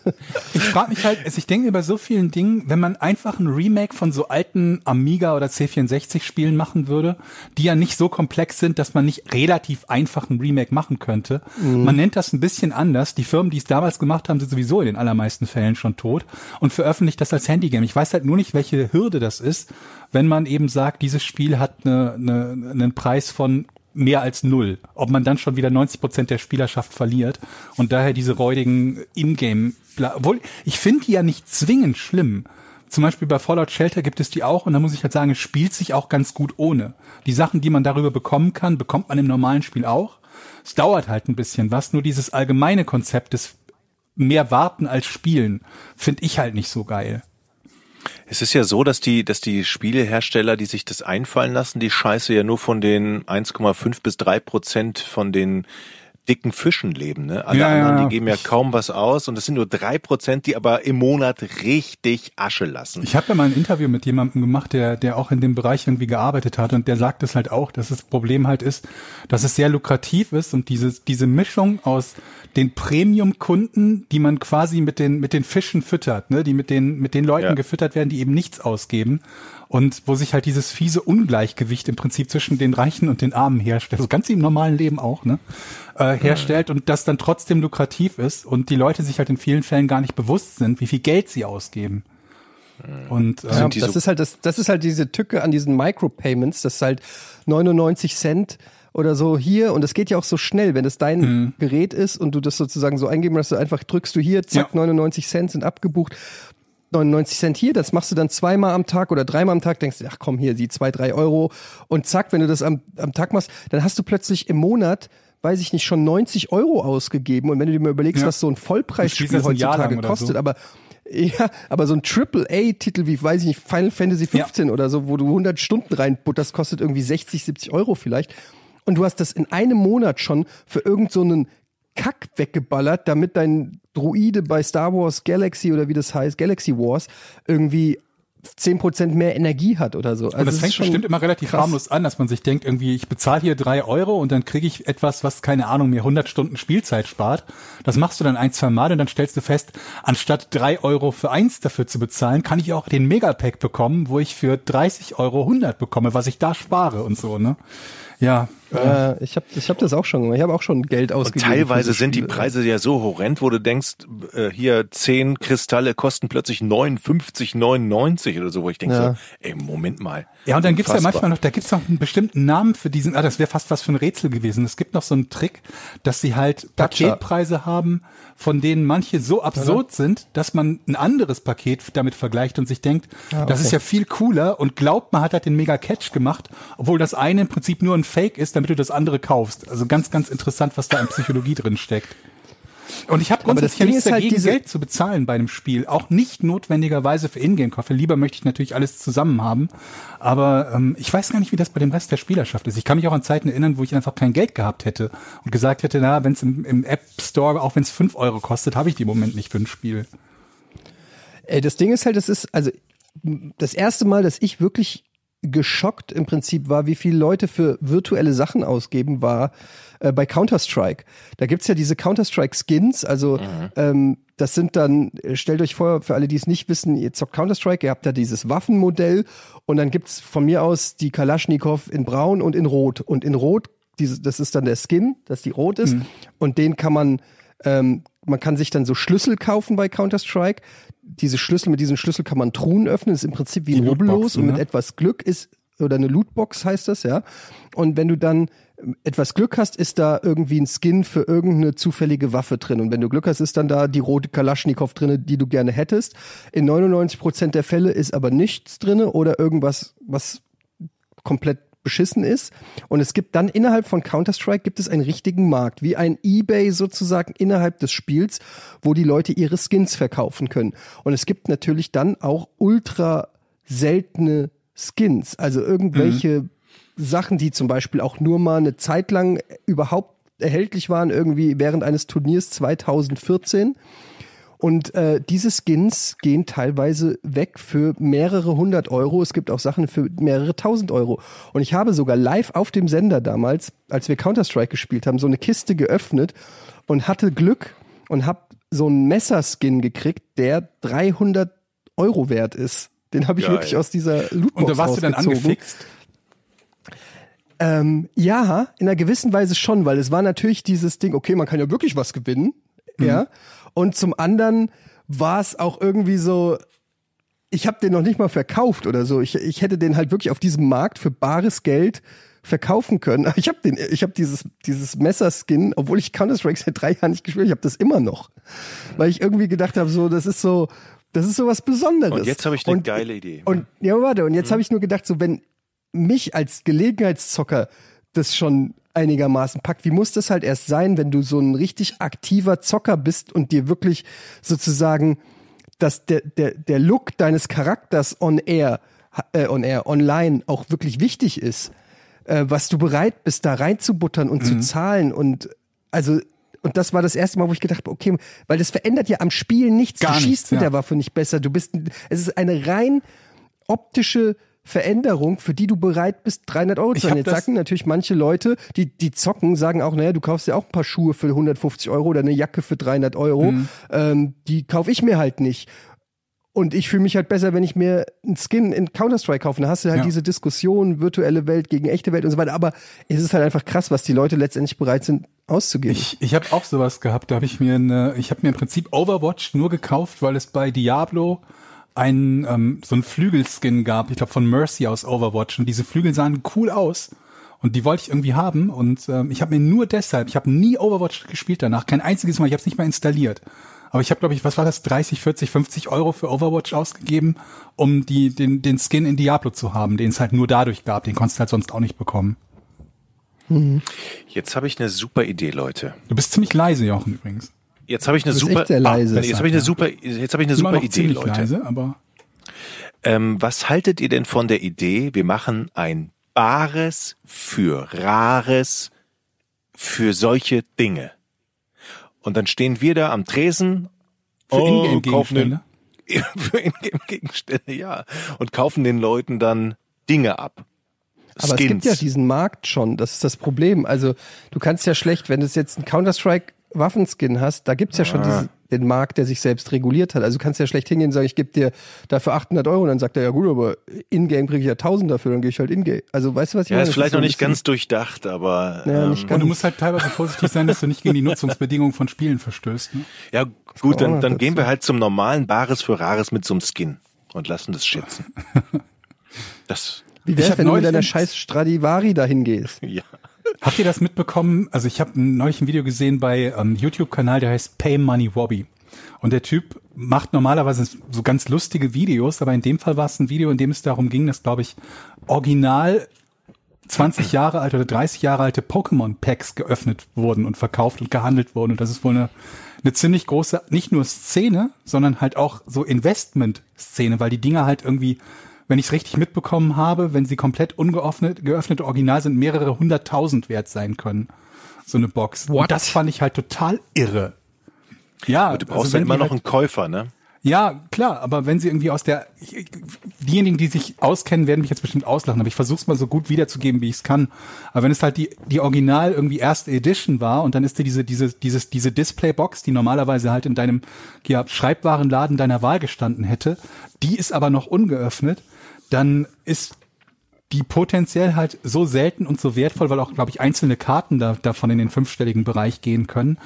Ich frage mich halt, also ich denke über so vielen Dingen, wenn man einfach ein Remake von so alten Amiga oder C64 Spielen machen würde, die ja nicht so komplex sind, dass man nicht relativ einfach ein Remake machen könnte. Man nennt das ein bisschen anders. Die Firmen, die es damals gemacht haben, sind sowieso in den allermeisten Fällen schon tot und veröffentlicht das als Handygame. Ich weiß halt nur nicht, welche Hürde das ist, wenn man eben sagt, dieses Spiel hat eine, eine, einen Preis von mehr als null. Ob man dann schon wieder 90 Prozent der Spielerschaft verliert und daher diese räudigen Ingame, obwohl ich finde die ja nicht zwingend schlimm. Zum Beispiel bei Fallout Shelter gibt es die auch und da muss ich halt sagen, es spielt sich auch ganz gut ohne. Die Sachen, die man darüber bekommen kann, bekommt man im normalen Spiel auch. Es dauert halt ein bisschen was, nur dieses allgemeine Konzept des mehr warten als spielen, finde ich halt nicht so geil. Es ist ja so, dass die, dass die Spielehersteller, die sich das einfallen lassen, die Scheiße ja nur von den 1,5 bis 3 Prozent von den dicken Fischen leben. Ne? Alle Ja, anderen, ja. die geben ja kaum was aus und es sind nur drei Prozent, die aber im Monat richtig Asche lassen. Ich habe ja mal ein Interview mit jemandem gemacht, der, der auch in dem Bereich irgendwie gearbeitet hat und der sagt es halt auch, dass das Problem halt ist, dass es sehr lukrativ ist und diese, diese Mischung aus den Premium-Kunden, die man quasi mit den, mit den Fischen füttert, ne, die mit den, mit den Leuten Ja. gefüttert werden, die eben nichts ausgeben und wo sich halt dieses fiese Ungleichgewicht im Prinzip zwischen den Reichen und den Armen herstellt, so ganz im normalen Leben auch, ne, äh, herstellt und das dann trotzdem lukrativ ist und die Leute sich halt in vielen Fällen gar nicht bewusst sind, wie viel Geld sie ausgeben. Und äh, Ja, die das so- ist halt das, das ist halt diese Tücke an diesen Micropayments, das ist halt 99 Cent oder so hier und es geht ja auch so schnell, wenn es dein Mhm. Gerät ist und du das sozusagen so eingeben hast, du einfach drückst du hier, zack, Ja. 99 Cent sind abgebucht. 99 Cent hier, das machst du dann zweimal am Tag oder dreimal am Tag, denkst du, ach komm hier, die zwei, drei Euro und zack, wenn du das am, am Tag machst, dann hast du plötzlich im Monat, weiß ich nicht, schon 90 Euro ausgegeben und wenn du dir mal überlegst, Ja. was so ein Vollpreisspiel heutzutage kostet, so. aber ja, aber so ein Triple-A-Titel wie, weiß ich nicht, Final Fantasy 15 oder so, wo du 100 Stunden reinbutterst, kostet irgendwie 60, 70 Euro vielleicht. Und du hast das in einem Monat schon für irgend so einen Kack weggeballert, damit dein Druide bei Star Wars Galaxy oder wie das heißt, Galaxy Wars, irgendwie 10% mehr Energie hat oder so. Also Und das fängt bestimmt immer relativ krass. harmlos an, dass man sich denkt, irgendwie, ich bezahle hier drei Euro und dann kriege ich etwas, was, keine Ahnung, mir 100 Stunden Spielzeit spart. Das machst du dann ein, zwei Mal und dann stellst du fest, anstatt drei Euro für eins dafür zu bezahlen, kann ich auch den Megapack bekommen, wo ich für 30 Euro 100 bekomme, was ich da spare und so, ne? Ja, Ja, ich habe ich hab das auch schon gemacht. Ich habe auch schon Geld Und ausgegeben. teilweise für so sind die. Preise ja so horrend, wo du denkst, äh, hier zehn Kristalle kosten plötzlich 59,99 oder so, wo ich denke Ja. so, ey, Moment mal. Ja, und dann gibt's ja Unfassbar. manchmal noch, da gibt's noch einen bestimmten Namen für diesen, ah, das wäre fast was für ein Rätsel gewesen. Es gibt noch so einen Trick, dass sie halt Paketpreise haben, von denen manche so absurd sind, dass man ein anderes Paket damit vergleicht und sich denkt, das ist ja viel cooler und glaubt, man hat halt den mega Catch gemacht, obwohl das eine im Prinzip nur ein Fake ist, damit du das andere kaufst. Also ganz, ganz interessant, was da in Psychologie drin steckt. Und ich habe grundsätzlich ja Ding nichts ist halt dagegen, diese- Geld zu bezahlen bei einem Spiel. Auch nicht notwendigerweise für Ingame-Käufe. Lieber möchte ich natürlich alles zusammen haben. Aber ähm, ich weiß gar nicht, wie das bei dem Rest der Spielerschaft ist. Ich kann mich auch an Zeiten erinnern, wo ich einfach kein Geld gehabt hätte und gesagt hätte, na, wenn es im, im App Store, auch wenn es fünf Euro kostet, habe ich die im Moment nicht für ein Spiel. Ey, das Ding ist halt, das ist, also das erste Mal, dass ich wirklich geschockt im Prinzip war, wie viele Leute für virtuelle Sachen ausgeben, war äh, bei Counter-Strike. Da gibt's ja diese Counter-Strike-Skins, also ähm, das sind dann, äh, stellt euch vor, für alle, die es nicht wissen, ihr zockt Counter-Strike, ihr habt da dieses Waffenmodell und dann gibt's von mir aus die Kalaschnikow in braun und in rot. Und in rot, diese, das ist dann der Skin, dass die rot ist und den kann man ähm, man kann sich dann so Schlüssel kaufen bei Counter-Strike. Diese Schlüssel, mit diesen Schlüssel kann man Truhen öffnen. Das ist im Prinzip wie ein Rubbellos und mit ne? etwas Glück ist, oder eine Lootbox heißt das, ja. Und wenn du dann etwas Glück hast, ist da irgendwie ein Skin für irgendeine zufällige Waffe drin. Und wenn du Glück hast, ist dann da die rote Kalaschnikow drin, die du gerne hättest. In 99 Prozent der Fälle ist aber nichts drin oder irgendwas, was komplett beschissen ist. Und es gibt dann innerhalb von Counter-Strike gibt es einen richtigen Markt, wie ein Ebay sozusagen innerhalb des Spiels, wo die Leute ihre Skins verkaufen können. Und es gibt natürlich dann auch ultra seltene Skins, also irgendwelche Sachen, die zum Beispiel auch nur mal eine Zeit lang überhaupt erhältlich waren, irgendwie während eines Turniers 2014. Und äh, diese Skins gehen teilweise weg für mehrere hundert Euro. Es gibt auch Sachen für mehrere tausend Euro. Und ich habe sogar live auf dem Sender damals, als wir Counter-Strike gespielt haben, so eine Kiste geöffnet und hatte Glück und habe so einen Messerskin gekriegt, der 300 Euro wert ist. Den habe ich Geil. wirklich aus dieser Lootbox Und da warst du dann angefixt? Ähm, ja, in einer gewissen Weise schon, weil es war natürlich dieses Ding, okay, man kann ja wirklich was gewinnen, ja. Und zum anderen war es auch irgendwie so, ich habe den noch nicht mal verkauft oder so. Ich, ich hätte den halt wirklich auf diesem Markt für bares Geld verkaufen können. Ich habe den, ich habe dieses dieses Messerskin, obwohl ich Counter Strike seit drei Jahren nicht gespielt, ich habe das immer noch, weil ich irgendwie gedacht habe, so das ist so, das ist so was Besonderes. Und jetzt habe ich eine Und- geile Idee. und ja, warte, und jetzt habe ich nur gedacht, so wenn mich als Gelegenheitszocker das schon einigermaßen packt, wie muss das halt erst sein, wenn du so ein richtig aktiver Zocker bist und dir wirklich sozusagen dass der, der, der Look deines Charakters on air, äh, on air, online auch wirklich wichtig ist, äh, was du bereit bist, da reinzubuttern und Mhm. zu zahlen und also und das war das erste Mal, wo ich gedacht habe, okay, weil das verändert ja am Spiel nichts. Gar du schießt nichts, mit ja. der Waffe nicht besser. Du bist, es ist eine rein optische Veränderung, für die du bereit bist, 300 Euro zu zahlen. Jetzt sagen natürlich manche Leute, die, die zocken, sagen auch, naja, du kaufst ja auch ein paar Schuhe für 150 Euro oder eine Jacke für 300 Euro. Mhm. Ähm, die kaufe ich mir halt nicht. Und ich fühle mich halt besser, wenn ich mir einen Skin in Counter-Strike kaufe. Da hast du halt Ja. diese Diskussion, virtuelle Welt gegen echte Welt und so weiter. Aber es ist halt einfach krass, was die Leute letztendlich bereit sind auszugeben. Ich, ich habe auch sowas gehabt. Da habe ich mir eine, ich habe mir im Prinzip Overwatch nur gekauft, weil es bei Diablo einen ähm, so einen Flügelskin gab. Ich glaube von Mercy aus Overwatch und diese Flügel sahen cool aus. Und die wollte ich irgendwie haben und ähm, ich habe mir nur deshalb, ich habe nie Overwatch gespielt danach, kein einziges Mal, ich habe es nicht mal installiert. Aber ich habe, glaube ich, was war das, 30, 40, 50 Euro für Overwatch ausgegeben, um die, den, den Skin in Diablo zu haben, den es halt nur dadurch gab. Den konntest du halt sonst auch nicht bekommen. Jetzt habe ich eine super Idee, Leute. Du bist ziemlich leise, Jochen, übrigens. Jetzt habe ich eine super sehr leise. Ah, jetzt habe ich eine super jetzt habe ich eine super Idee, Leute. leise, aber Ähm, was haltet ihr denn von der Idee, wir machen ein Bares für Rares für solche Dinge? Und dann stehen wir da am Tresen für oh, Ingame-Gegenstände. den, für Ingame-Gegenstände, ja. Und kaufen den Leuten dann Dinge ab. Aber es gibt ja diesen Markt schon, das ist das Problem. Also du kannst ja schlecht, wenn du jetzt einen Counter-Strike Waffenskin hast, da gibt's ja schon diesen, den Markt, der sich selbst reguliert hat. Also du kannst ja schlecht hingehen und sagen, ich gebe dir dafür 800 Euro und dann sagt er, ja gut, aber in-game kriege ich ja 1000 dafür, dann gehe ich halt in-game. Also weißt du, was ich ja, meine? ist Das vielleicht so noch nicht ganz durchdacht, aber Ja, ähm, nicht Und ganz. du musst halt teilweise vorsichtig sein, dass du nicht gegen die Nutzungsbedingungen von Spielen verstößt. Ne? ja gut, dann, dann gehen wir halt zum normalen Bares für Rares mit so einem Skin und lassen das schätzen. Das, Wie wär's, wenn du mit deiner ein- scheiß Stradivari dahin gehst? ja. Habt ihr das mitbekommen? Also ich habe neulich ein Video gesehen bei einem YouTube-Kanal, der heißt Pay Money Wobby. Und der Typ macht normalerweise so ganz lustige Videos, aber in dem Fall war es ein Video, in dem es darum ging, dass, glaube ich, original 20 Jahre alte oder 30 Jahre alte Pokémon-Packs geöffnet wurden und verkauft und gehandelt wurden. Und das ist wohl eine, eine ziemlich große, nicht nur Szene, sondern halt auch so Investment-Szene, weil die Dinger halt irgendwie, wenn ich es richtig mitbekommen habe, wenn sie komplett ungeöffnet, geöffnete Original sind, mehrere hunderttausend wert sein können. So eine Box. Und das fand ich halt total irre. Ja, Du brauchst also ja wenn immer noch halt, einen Käufer, ne? ja, klar, aber wenn sie irgendwie aus der, ich- diejenigen, die sich auskennen, werden mich jetzt bestimmt auslachen, aber ich versuche es mal so gut wiederzugeben, wie ich es kann. Aber wenn es halt die, die Original irgendwie erste Edition war und dann ist dir diese, diese, dieses, diese Displaybox, die normalerweise halt in deinem ja, Schreibwarenladen deiner Wahl gestanden hätte, die ist aber noch ungeöffnet, dann ist die potenziell halt so selten und so wertvoll, weil auch, glaube ich, einzelne Karten da, davon in den fünfstelligen Bereich gehen können,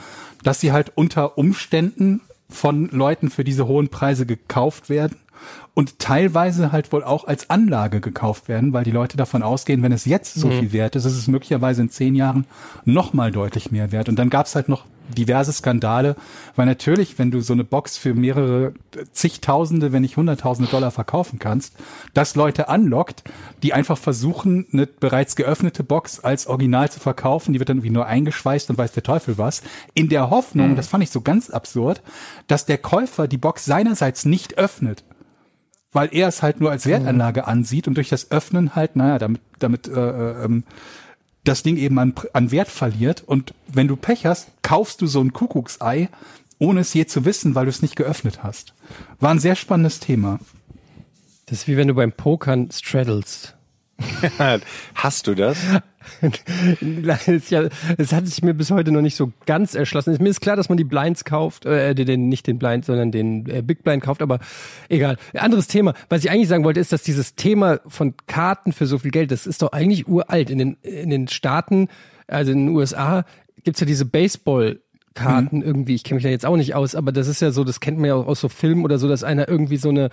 dass sie halt unter Umständen von Leuten für diese hohen Preise gekauft werden und teilweise halt wohl auch als Anlage gekauft werden, weil die Leute davon ausgehen, wenn es jetzt so viel wert ist, ist es möglicherweise in zehn Jahren noch mal deutlich mehr wert. Und dann gab es halt noch diverse Skandale, weil natürlich, wenn du so eine Box für mehrere zigtausende, wenn nicht hunderttausende Dollar verkaufen kannst, das Leute anlockt, die einfach versuchen, eine bereits geöffnete Box als Original zu verkaufen, die wird dann irgendwie nur eingeschweißt und weiß der Teufel was, in der Hoffnung, das fand ich so ganz absurd, dass der Käufer die Box seinerseits nicht öffnet weil er es halt nur als Wertanlage ansieht und durch das Öffnen halt, naja, damit, damit äh, äh, ähm, das Ding eben an, an Wert verliert. Und wenn du Pech hast, kaufst du so ein Kuckucksei, ohne es je zu wissen, weil du es nicht geöffnet hast. War ein sehr spannendes Thema. Das ist wie wenn du beim Pokern straddles. Hast du das? es, hat sich mir bis heute noch nicht so ganz erschlossen. Mir ist klar, dass man die Blinds kauft, äh, den, nicht den Blind, sondern den äh, Big Blind kauft, aber egal. Anderes Thema. Was ich eigentlich sagen wollte, ist, dass dieses Thema von Karten für so viel Geld, das ist doch eigentlich uralt. In den, in den Staaten, also in den USA, gibt's ja diese Baseball- Karten irgendwie, ich kenne mich da jetzt auch nicht aus, aber das ist ja so, das kennt man ja auch aus so Filmen oder so, dass einer irgendwie so eine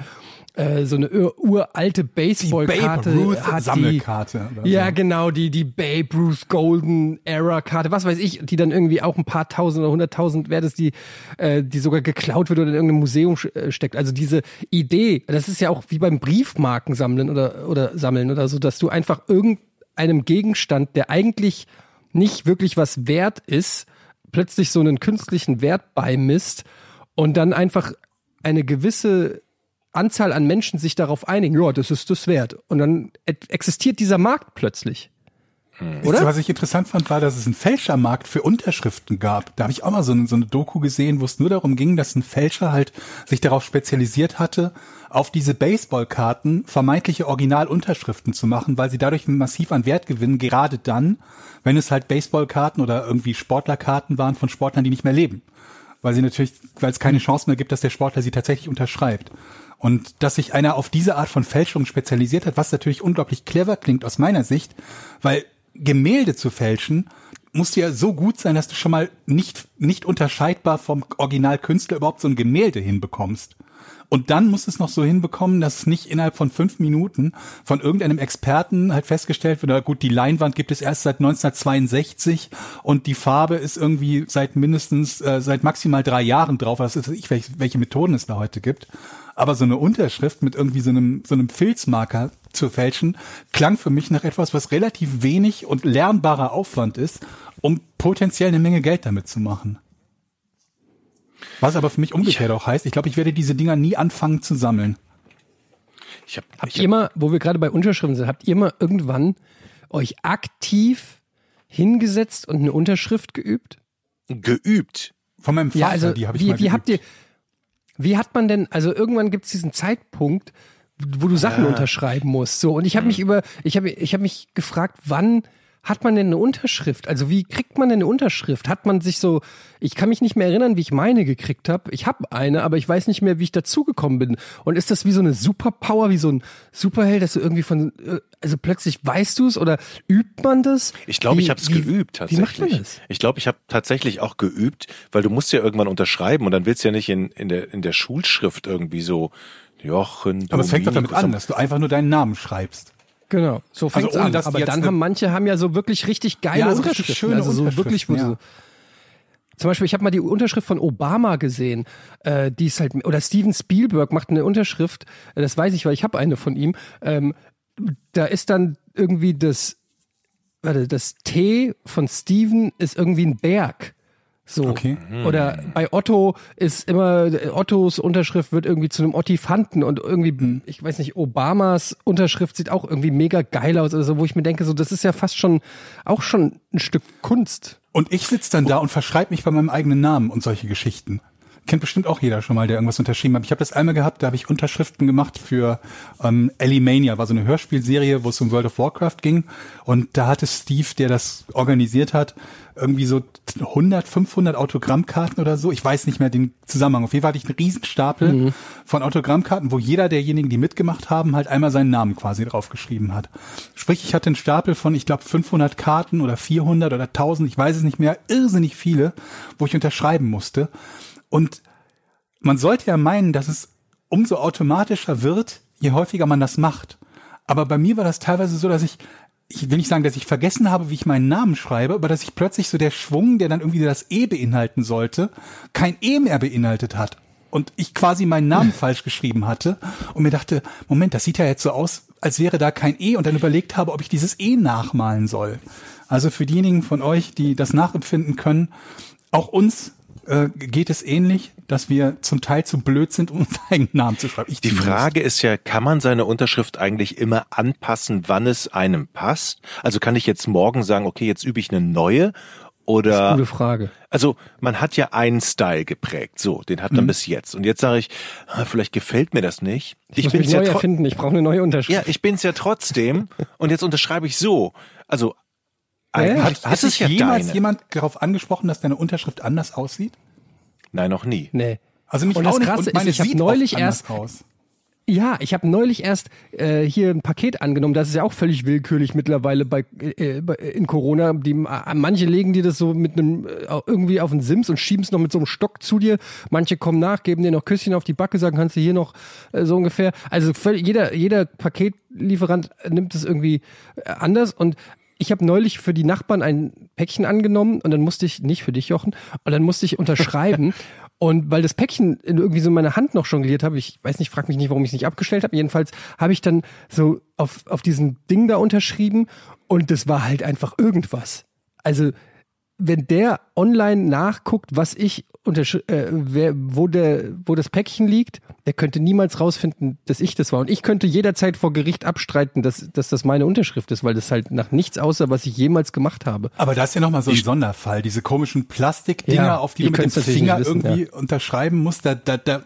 äh, so eine ur uralte Baseballkarte hat, die, Sammelkarte. oder ja, so. genau, die, die Babe Ruth Golden Era Karte, was weiß ich, die dann irgendwie auch ein paar tausend oder hunderttausend wert ist, die, äh, die sogar geklaut wird oder in irgendeinem Museum äh, steckt. Also diese Idee, das ist ja auch wie beim Briefmarken sammeln oder, oder sammeln oder so, dass du einfach irgendeinem Gegenstand, der eigentlich nicht wirklich was wert ist, plötzlich so einen künstlichen Wert beimisst und dann einfach eine gewisse Anzahl an Menschen sich darauf einigen, ja, das ist das wert. Und dann e- existiert dieser Markt plötzlich. Oder? Was ich interessant fand, war, dass es einen Fälschermarkt für Unterschriften gab. Da habe ich auch mal so eine, so eine Doku gesehen, wo es nur darum ging, dass ein Fälscher halt sich darauf spezialisiert hatte, auf diese Baseballkarten vermeintliche Originalunterschriften zu machen, weil sie dadurch massiv an Wert gewinnen, gerade dann, wenn es halt Baseballkarten oder irgendwie Sportlerkarten waren von Sportlern, die nicht mehr leben. Weil sie natürlich, weil es keine Chance mehr gibt, dass der Sportler sie tatsächlich unterschreibt. Und dass sich einer auf diese Art von Fälschung spezialisiert hat, was natürlich unglaublich clever klingt aus meiner Sicht, weil Gemälde zu fälschen muss ja so gut sein, dass du schon mal nicht, nicht unterscheidbar vom Originalkünstler überhaupt so ein Gemälde hinbekommst. Und dann muss es noch so hinbekommen, dass nicht innerhalb von fünf Minuten von irgendeinem Experten halt festgestellt wird, na gut, die Leinwand gibt es erst seit 1962 und die Farbe ist irgendwie seit mindestens, äh, seit maximal drei Jahren drauf. Ist ich, welche, welche Methoden es da heute gibt. Aber so eine Unterschrift mit irgendwie so einem, so einem Filzmarker zu fälschen, klang für mich nach etwas, was relativ wenig und lernbarer Aufwand ist, um potenziell eine Menge Geld damit zu machen. Was aber für mich umgekehrt auch heißt, ich glaube, ich werde diese Dinger nie anfangen zu sammeln. Ich hab, Habt ich ihr mal, wo wir gerade bei Unterschriften sind, habt ihr mal irgendwann euch aktiv hingesetzt und eine Unterschrift geübt? hab geübt. Von meinem Vater, Ja, also die habe ich wie, mal wie habt ihr. Wie hat man denn, also irgendwann gibt es diesen Zeitpunkt, wo du Sachen unterschreiben musst. So, und ich habe mich über, ich habe ich hab mich gefragt, wann hat man denn eine Unterschrift? Also wie kriegt man denn eine Unterschrift? Hat man sich so, ich kann mich nicht mehr erinnern, wie ich meine gekriegt habe. Ich habe eine, aber ich weiß nicht mehr, wie ich dazugekommen bin. Und ist das wie so eine Superpower, wie so ein Superheld, dass du irgendwie von, äh, also plötzlich weißt du es oder übt man das? Ich glaube, ich habe es geübt Wie macht tatsächlich. man das? Ich glaube, ich habe tatsächlich auch geübt, weil du musst ja irgendwann unterschreiben und dann willst du ja nicht in, in, der, in der Schulschrift irgendwie so Jochen. Aber es fängt doch damit an, dass du einfach nur deinen Namen schreibst. Genau, so fängt's Also an. dass Aber dann haben manche haben ja so wirklich richtig geile Ja, Unterschriften. schöne also so wirklich, wo du so, zum Beispiel, ich habe mal die Unterschrift von Obama gesehen. Äh, die ist halt oder Steven Spielberg macht eine Unterschrift. Äh, das weiß ich, weil ich habe eine von ihm. Ähm, da ist dann irgendwie das, warte, das T von Steven ist irgendwie ein Berg. So. Okay. Oder bei Otto ist immer, Ottos Unterschrift wird irgendwie zu einem Ottifanten und irgendwie, ich weiß nicht, Obamas Unterschrift sieht auch irgendwie mega geil aus oder so, wo ich mir denke, so, das ist ja fast schon, auch schon ein Stück Kunst. Und ich sitze dann da und verschreibe mich bei meinem eigenen Namen und solche Geschichten. Kennt bestimmt auch jeder schon mal, der irgendwas unterschrieben hat. Ich habe das einmal gehabt, da habe ich Unterschriften gemacht für ähm, Ellie Mania, war so eine Hörspielserie, wo es um World of Warcraft ging. Und da hatte Steve, der das organisiert hat, irgendwie so 100, 500 Autogrammkarten oder so. Ich weiß nicht mehr den Zusammenhang. Auf jeden Fall hatte ich einen Riesenstapel von Autogrammkarten, wo jeder derjenigen, die mitgemacht haben, halt einmal seinen Namen quasi draufgeschrieben hat. Sprich, ich hatte einen Stapel von, ich glaube, 500 Karten oder 400 oder 1000, ich weiß es nicht mehr, irrsinnig viele, wo ich unterschreiben musste. Und man sollte ja meinen, dass es umso automatischer wird, je häufiger man das macht. Aber bei mir war das teilweise so, dass ich, ich will nicht sagen, dass ich vergessen habe, wie ich meinen Namen schreibe, aber dass ich plötzlich so der Schwung, der dann irgendwie das E beinhalten sollte, kein E mehr beinhaltet hat. Und ich quasi meinen Namen falsch geschrieben hatte und mir dachte, Moment, das sieht ja jetzt so aus, als wäre da kein E und dann überlegt habe, ob ich dieses E nachmalen soll. Also für diejenigen von euch, die das nachempfinden können, auch uns äh, geht es ähnlich, dass wir zum Teil zu blöd sind, um unseren eigenen Namen zu schreiben. Ich Die. Frage ist ja, kann man seine Unterschrift eigentlich immer anpassen, wann es einem passt? Also kann ich jetzt morgen sagen, okay, jetzt übe ich eine neue oder Gute Frage. also man hat ja einen Style geprägt, so, den hat man bis jetzt. Und jetzt sage ich, ah, vielleicht gefällt mir das nicht. Ich, muss bin's mich neu ja erfinden, ich brauche eine neue Unterschrift. Ja, ich bin's ja trotzdem und jetzt unterschreibe ich so. Also Ja, Hat, hat ist es jemals deine. jemand darauf angesprochen, dass deine Unterschrift anders aussieht? Nein, noch nie. Nee. Also mich Und auch das nicht. Krasse und meine ist, ich hab sieht neulich erst- aus. Ja, ich habe neulich erst äh, hier ein Paket angenommen. Das ist ja auch völlig willkürlich mittlerweile bei, äh, bei in Corona. Die, äh, manche legen dir das so mit einem äh, irgendwie auf den Sims und schieben es noch mit so einem Stock zu dir. Manche kommen nach, geben dir noch Küsschen auf die Backe, sagen, kannst du hier noch äh, so ungefähr. Also völlig, jeder jeder Paketlieferant nimmt es irgendwie äh, anders und ich habe neulich für die Nachbarn ein Päckchen angenommen und dann musste ich, nicht für dich, Jochen, und dann musste ich unterschreiben. Und weil das Päckchen irgendwie so in meiner Hand noch jongliert habe, ich weiß nicht, frag mich nicht, warum ich es nicht abgestellt habe. Jedenfalls habe ich dann so auf, auf diesem Ding da unterschrieben und das war halt einfach irgendwas. Also wenn der online nachguckt, was ich äh, wer, wo der, wo das Päckchen liegt, der könnte niemals rausfinden, dass ich das war. Und ich könnte jederzeit vor Gericht abstreiten, dass, dass das meine Unterschrift ist, weil das halt nach nichts aussah, was ich jemals gemacht habe. Aber da ist ja nochmal so ein Sonderfall. Diese komischen Plastikdinger, Ja, auf die du mit dem Finger wissen, irgendwie unterschreiben musst. Da, da, da,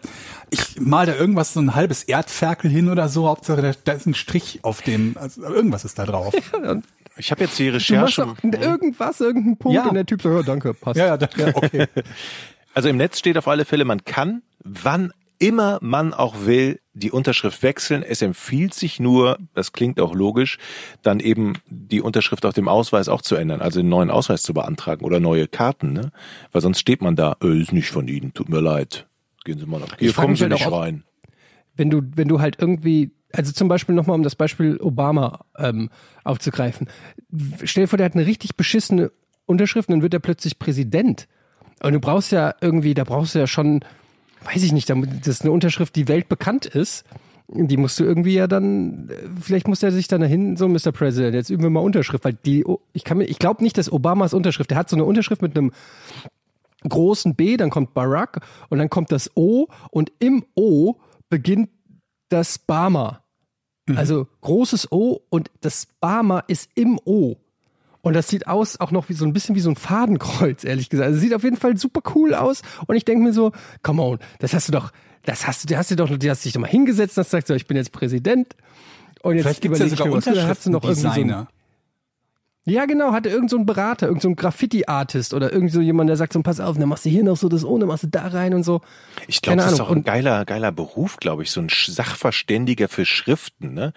ich mal da irgendwas, so ein halbes Erdferkel hin oder so. Hauptsache, da, da ist ein Strich auf dem, also irgendwas ist da drauf. Ich habe jetzt die Du machst Recherche. irgendwas, irgendeinen Punkt Ja. und der Typ so, ja, danke, passt. ja, ja, danke. Okay. Also im Netz steht auf alle Fälle, man kann, wann immer man auch will, die Unterschrift wechseln. Es empfiehlt sich nur, das klingt auch logisch, dann eben die Unterschrift auf dem Ausweis auch zu ändern, also einen neuen Ausweis zu beantragen oder neue Karten, ne? Weil sonst steht man da, äh, ist nicht von Ihnen, tut mir leid. Gehen Sie mal nach. Hier kommen Sie halt nicht auch, rein. wenn du, wenn du halt irgendwie, also zum Beispiel nochmal, um das Beispiel Obama ähm, aufzugreifen. Stell dir vor, der hat eine richtig beschissene Unterschrift und dann wird er plötzlich Präsident. Und du brauchst ja irgendwie, da brauchst du ja schon, weiß ich nicht, das ist eine Unterschrift, die weltbekannt ist. Die musst du irgendwie ja dann, äh, vielleicht muss er sich dann dahin, so Mr. President, jetzt üben wir mal Unterschrift, weil die, ich kann mir, ich glaube nicht, dass Obamas Unterschrift, der hat so eine Unterschrift mit einem großen B, dann kommt Barack und dann kommt das O und im O beginnt das Bama. Also großes O und das Bama ist im O. Und das sieht aus auch noch wie so ein bisschen wie so ein Fadenkreuz, ehrlich gesagt. Also sieht auf jeden Fall super cool aus. Und ich denke mir so, come on, das hast du doch, das hast du, das hast du doch, du hast dich doch mal hingesetzt und hast gesagt, so, ich bin jetzt Präsident. Und jetzt Vielleicht gibt es ja sogar du noch irgendwie so ja, genau, hatte irgend so Berater, irgend so Graffiti-Artist oder irgend so jemand, der sagt so, pass auf, dann machst du hier noch so das ohne, machst du da rein und so. Ich glaube, das ist Ahnung. auch ein geiler, geiler Beruf, glaube ich, so ein Sachverständiger für Schriften, ne?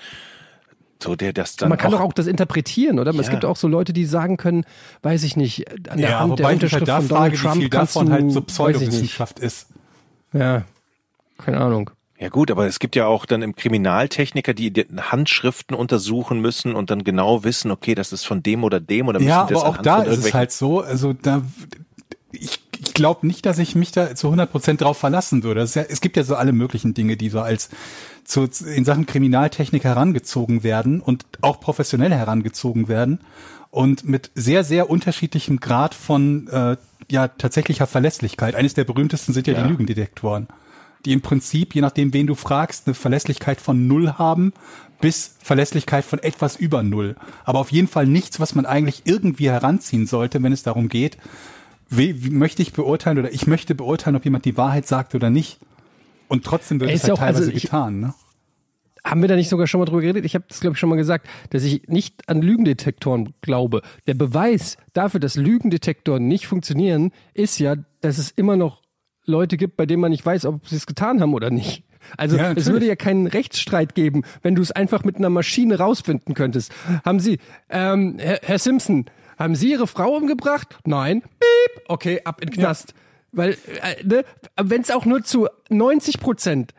So, der das dann Man kann auch, doch auch das interpretieren, oder? Es Ja. gibt auch so Leute, die sagen können, weiß ich nicht, an der Ja, Hand der mich Unterschrift halt von Donald frage, wie Trump viel kannst davon du, halt so. Pseudowissenschaft ist. Ja, keine Ahnung. Ja gut, aber es gibt ja auch dann im Kriminaltechniker, die die Handschriften untersuchen müssen und dann genau wissen, okay, das ist von dem oder dem oder müssen Ja, das aber auch da ist es halt so, also da, ich, ich glaube nicht, dass ich mich da zu 100 Prozent drauf verlassen würde. Es, ist ja, es gibt ja so alle möglichen Dinge, die so als zu, in Sachen Kriminaltechnik herangezogen werden und auch professionell herangezogen werden und mit sehr, sehr unterschiedlichem Grad von äh, ja tatsächlicher Verlässlichkeit. Eines der berühmtesten sind ja, Ja. die Lügendetektoren, die im Prinzip, je nachdem, wen du fragst, eine Verlässlichkeit von null haben bis Verlässlichkeit von etwas über null. Aber auf jeden Fall nichts, was man eigentlich irgendwie heranziehen sollte, wenn es darum geht, wie, wie möchte ich beurteilen oder ich möchte beurteilen, ob jemand die Wahrheit sagt oder nicht. Und trotzdem wird es ist halt ja auch- also teilweise ich- getan. Ne? Haben wir da nicht sogar schon mal drüber geredet? Ich habe das, glaube ich, schon mal gesagt, dass ich nicht an Lügendetektoren glaube. Der Beweis dafür, dass Lügendetektoren nicht funktionieren, ist ja, dass es immer noch Leute gibt, bei denen man nicht weiß, ob sie es getan haben oder nicht. Also Ja, es würde ja keinen Rechtsstreit geben, wenn du es einfach mit einer Maschine rausfinden könntest. Haben Sie, ähm, Herr, Herr Simpson, haben Sie Ihre Frau umgebracht? Nein. Piep. Okay, ab in den Knast. Weil, äh, ne, wenn es auch nur zu 90 Prozent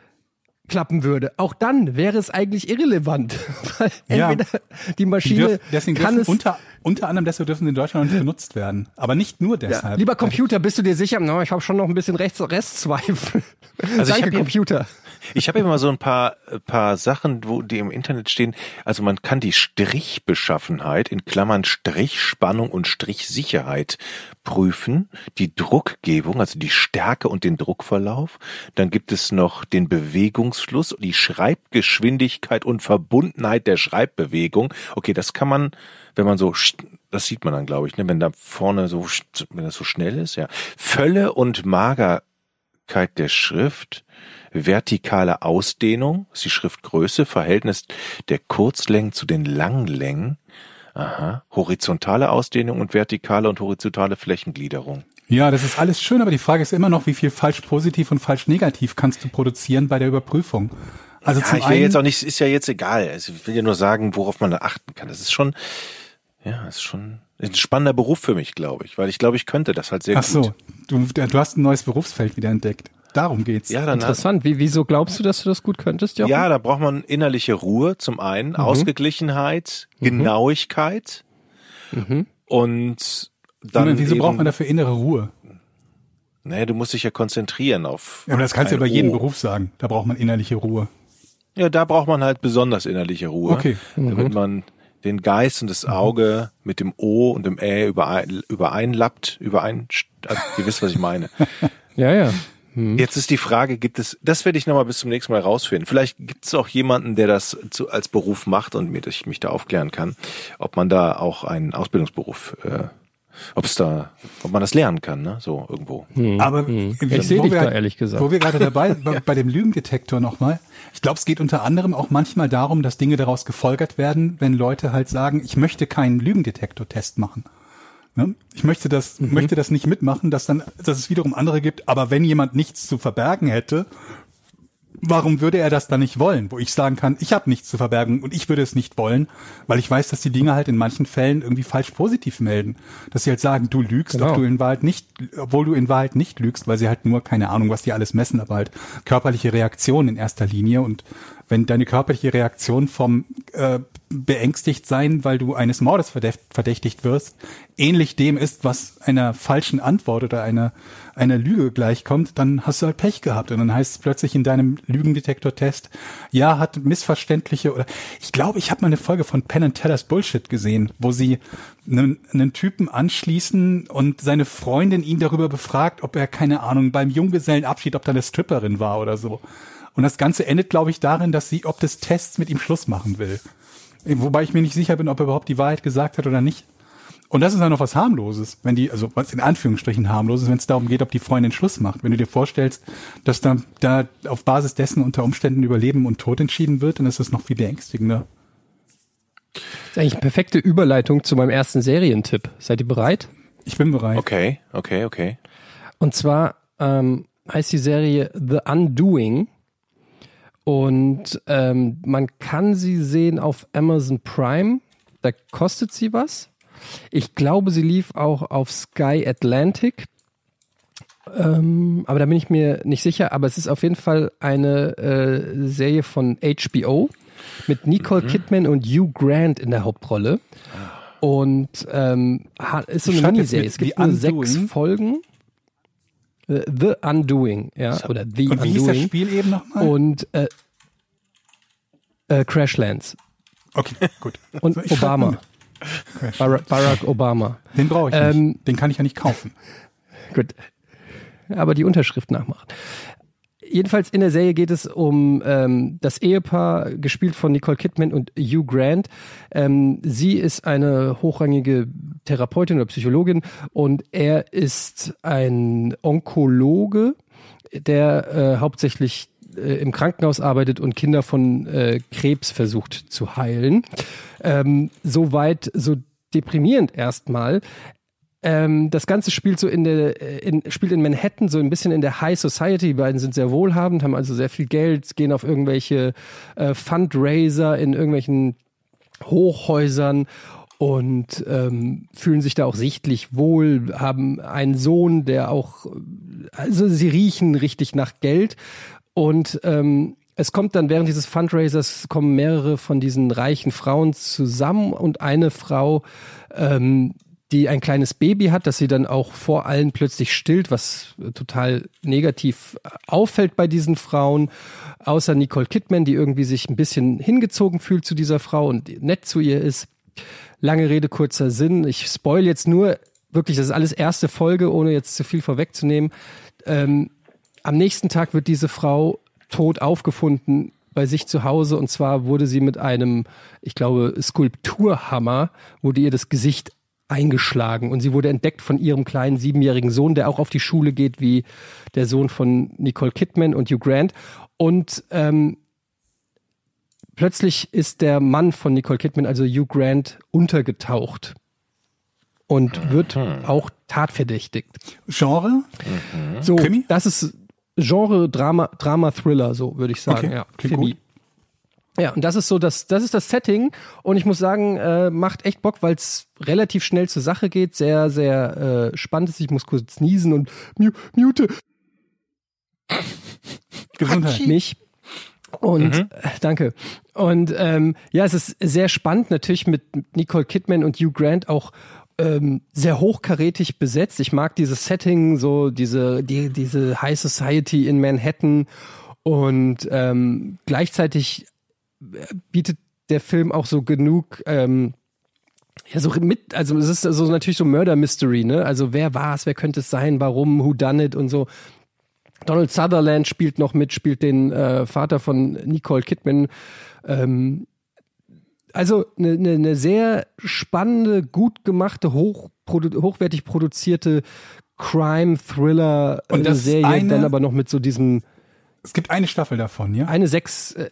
klappen würde, auch dann wäre es eigentlich irrelevant. Weil Ja. entweder die Die Maschine dürf, deswegen kann dürfen es. unter, unter anderem deshalb dürfen sie in Deutschland noch nicht benutzt werden. Aber nicht nur Ja. deshalb. Lieber Computer, bist du dir sicher? No, ich habe schon noch ein bisschen Rechts Restzweifel. Also ich Danke, hab hier- Computer. Ich habe immer so ein paar, äh, paar Sachen, wo die im Internet stehen. Also man kann die Strichbeschaffenheit in Klammern Strichspannung und Strichsicherheit prüfen, die Druckgebung, also die Stärke und den Druckverlauf. Dann gibt es noch den Bewegungsfluss, die Schreibgeschwindigkeit und Verbundenheit der Schreibbewegung. Okay, das kann man, wenn man so, das sieht man dann, glaube ich, ne, wenn da vorne so, wenn das so schnell ist, ja. Fülle und Magerkeit der Schrift, vertikale Ausdehnung, ist die Schriftgröße, Verhältnis der Kurzlängen zu den Langlängen, aha, horizontale Ausdehnung und vertikale und horizontale Flächengliederung. Ja, das ist alles schön, aber die Frage ist immer noch, wie viel falsch positiv und falsch negativ kannst du produzieren bei der Überprüfung? Also Ja, zum ich will einen, jetzt auch nicht, ist ja jetzt egal. Also Ich will ja nur sagen, worauf man da achten kann. Das ist schon, ja, ist schon ein spannender Beruf für mich, glaube ich, weil ich glaube, ich könnte das halt sehr ach gut. so, du, du hast ein neues Berufsfeld wieder entdeckt. Darum geht's. Ja, dann Interessant. Wie, wieso glaubst du, dass du das gut könntest, Jochen? Ja, da braucht man innerliche Ruhe zum einen, Ausgeglichenheit, Genauigkeit und dann Sondern wieso eben, braucht man dafür innere Ruhe? Nee, du musst dich ja konzentrieren auf. Ja, aber das kannst du ja bei jedem. Beruf sagen. Da braucht man innerliche Ruhe. Ja, da braucht man halt besonders innerliche Ruhe. Okay. Damit man den Geist und das Auge mit dem O und dem Ä überein, übereinlappt, überein, also, ihr wisst, was ich meine. Ja, ja. Jetzt ist die Frage, gibt es, das werde ich nochmal bis zum nächsten Mal rausfinden. Vielleicht gibt es auch jemanden, der das zu, als Beruf macht und mir, dass ich mich da aufklären kann, ob man da auch einen Ausbildungsberuf, äh, ob es da, ob man das lernen kann, ne? So irgendwo. Aber Ich sehe wo dich wir da ehrlich gesagt. Wo wir gerade dabei bei, bei dem Lügendetektor nochmal. Ich glaube, es geht unter anderem auch manchmal darum, dass Dinge daraus gefolgert werden, wenn Leute halt sagen, ich möchte keinen Lügendetektor-Test machen. Ne? Ich möchte das, Mhm. möchte das nicht mitmachen, dass dann, dass es wiederum andere gibt. Aber wenn jemand nichts zu verbergen hätte, warum würde er das dann nicht wollen? Wo ich sagen kann, ich habe nichts zu verbergen und ich würde es nicht wollen, weil ich weiß, dass die Dinge halt in manchen Fällen irgendwie falsch positiv melden. Dass sie halt sagen, du lügst, Genau. du in Wahrheit nicht, obwohl du in Wahrheit nicht lügst, weil sie halt nur, keine Ahnung, was die alles messen, aber halt körperliche Reaktionen in erster Linie und wenn deine körperliche Reaktion vom äh, beängstigt sein, weil du eines Mordes verdächt, verdächtigt wirst, ähnlich dem ist, was einer falschen Antwort oder einer, einer Lüge gleichkommt, dann hast du halt Pech gehabt. Und dann heißt es plötzlich in deinem Lügendetektor-Test, ja, hat missverständliche oder ich glaube, ich habe mal eine Folge von Penn and Tellers Bullshit gesehen, wo sie einen, einen Typen anschließen und seine Freundin ihn darüber befragt, ob er, keine Ahnung, beim Junggesellenabschied, ob da eine Stripperin war oder so. Und das Ganze endet, glaube ich, darin, dass sie ob des Tests mit ihm Schluss machen will. Wobei ich mir nicht sicher bin, ob er überhaupt die Wahrheit gesagt hat oder nicht. Und das ist ja noch was harmloses, wenn die, also was in Anführungsstrichen harmloses, wenn es darum geht, ob die Freundin Schluss macht. Wenn du dir vorstellst, dass da, da auf Basis dessen unter Umständen über Leben und Tod entschieden wird, dann ist das noch viel beängstigender. Das ist eigentlich eine perfekte Überleitung zu meinem ersten Serientipp. Seid ihr bereit? Ich bin bereit. Okay, okay, okay. Und zwar ähm, heißt die Serie The Undoing. Und ähm, man kann sie sehen auf Amazon Prime. Da kostet sie was. Ich glaube, sie lief auch auf Sky Atlantic. Ähm, aber da bin ich mir nicht sicher. Aber es ist auf jeden Fall eine äh, Serie von HBO mit Nicole Kidman und Hugh Grant in der Hauptrolle. Und ähm, ist so eine Miniserie. Es gibt nur sechs. Folgen. The, Undoing, ja, oder The Und wie hieß das Undoing. Spiel eben nochmal? Und äh, äh, Crashlands Okay, gut. und So, schreib Obama. Barack, Barack Obama. Den brauche ich Ähm, nicht. Den kann ich ja nicht kaufen. Gut. Aber die Unterschrift nachmachen. Jedenfalls in der Serie geht es um ähm, das Ehepaar, gespielt von Nicole Kidman und Hugh Grant. Ähm, sie ist eine hochrangige Therapeutin oder Psychologin und er ist ein Onkologe, der äh, hauptsächlich äh, im Krankenhaus arbeitet und Kinder von äh, Krebs versucht zu heilen. Ähm, Soweit so deprimierend erstmal. Ähm, das Ganze spielt so in der, äh, in, spielt in Manhattan, so ein bisschen in der High Society. Die beiden sind sehr wohlhabend, haben also sehr viel Geld, gehen auf irgendwelche äh, Fundraiser in irgendwelchen Hochhäusern und ähm, fühlen sich da auch sichtlich wohl, haben einen Sohn, der auch, also sie riechen richtig nach Geld und ähm, es kommt dann während dieses Fundraisers kommen mehrere von diesen reichen Frauen zusammen und eine Frau, ähm, die ein kleines Baby hat, das sie dann auch vor allen plötzlich stillt, was total negativ auffällt bei diesen Frauen. Außer Nicole Kidman, die irgendwie sich ein bisschen hingezogen fühlt zu dieser Frau und nett zu ihr ist. Lange Rede, kurzer Sinn. Ich spoil jetzt nur, wirklich, das ist alles erste Folge, ohne jetzt zu viel vorwegzunehmen. Ähm, am nächsten Tag wird diese Frau tot aufgefunden bei sich zu Hause und zwar wurde sie mit einem, ich glaube, Skulpturhammer, wurde ihr das Gesicht eingeschlagen und sie wurde entdeckt von ihrem kleinen siebenjährigen Sohn, der auch auf die Schule geht wie der Sohn von Nicole Kidman und Hugh Grant und ähm, plötzlich ist der Mann von Nicole Kidman, also Hugh Grant, untergetaucht und wird auch tatverdächtigt. Genre? So, Krimi? das ist Genre Drama, Drama Thriller, so würde ich sagen. Okay, ja, klingt Krimi. gut. Ja, und das ist so das, das ist das Setting und ich muss sagen, äh, macht echt Bock, weil es relativ schnell zur Sache geht, sehr, sehr äh, spannend ist. Ich muss kurz niesen und mu mute Gesundheit. mich. Und äh, danke. Und ähm, ja, es ist sehr spannend, natürlich mit Nicole Kidman und Hugh Grant auch ähm, sehr hochkarätig besetzt. Ich mag dieses Setting, so diese, die, diese High Society in Manhattan und ähm, gleichzeitig bietet der Film auch so genug ähm, ja, so mit, also es ist so natürlich so Murder Mystery, ne? Also wer war es, wer könnte es sein, warum, who done it und so. Donald Sutherland spielt noch mit, spielt den äh, Vater von Nicole Kidman. Ähm, also eine ne, ne sehr spannende, gut gemachte, hoch, produ hochwertig produzierte Crime-Thriller Und äh, dann aber noch mit so diesem Es gibt eine Staffel davon, ja? eine sechs, äh,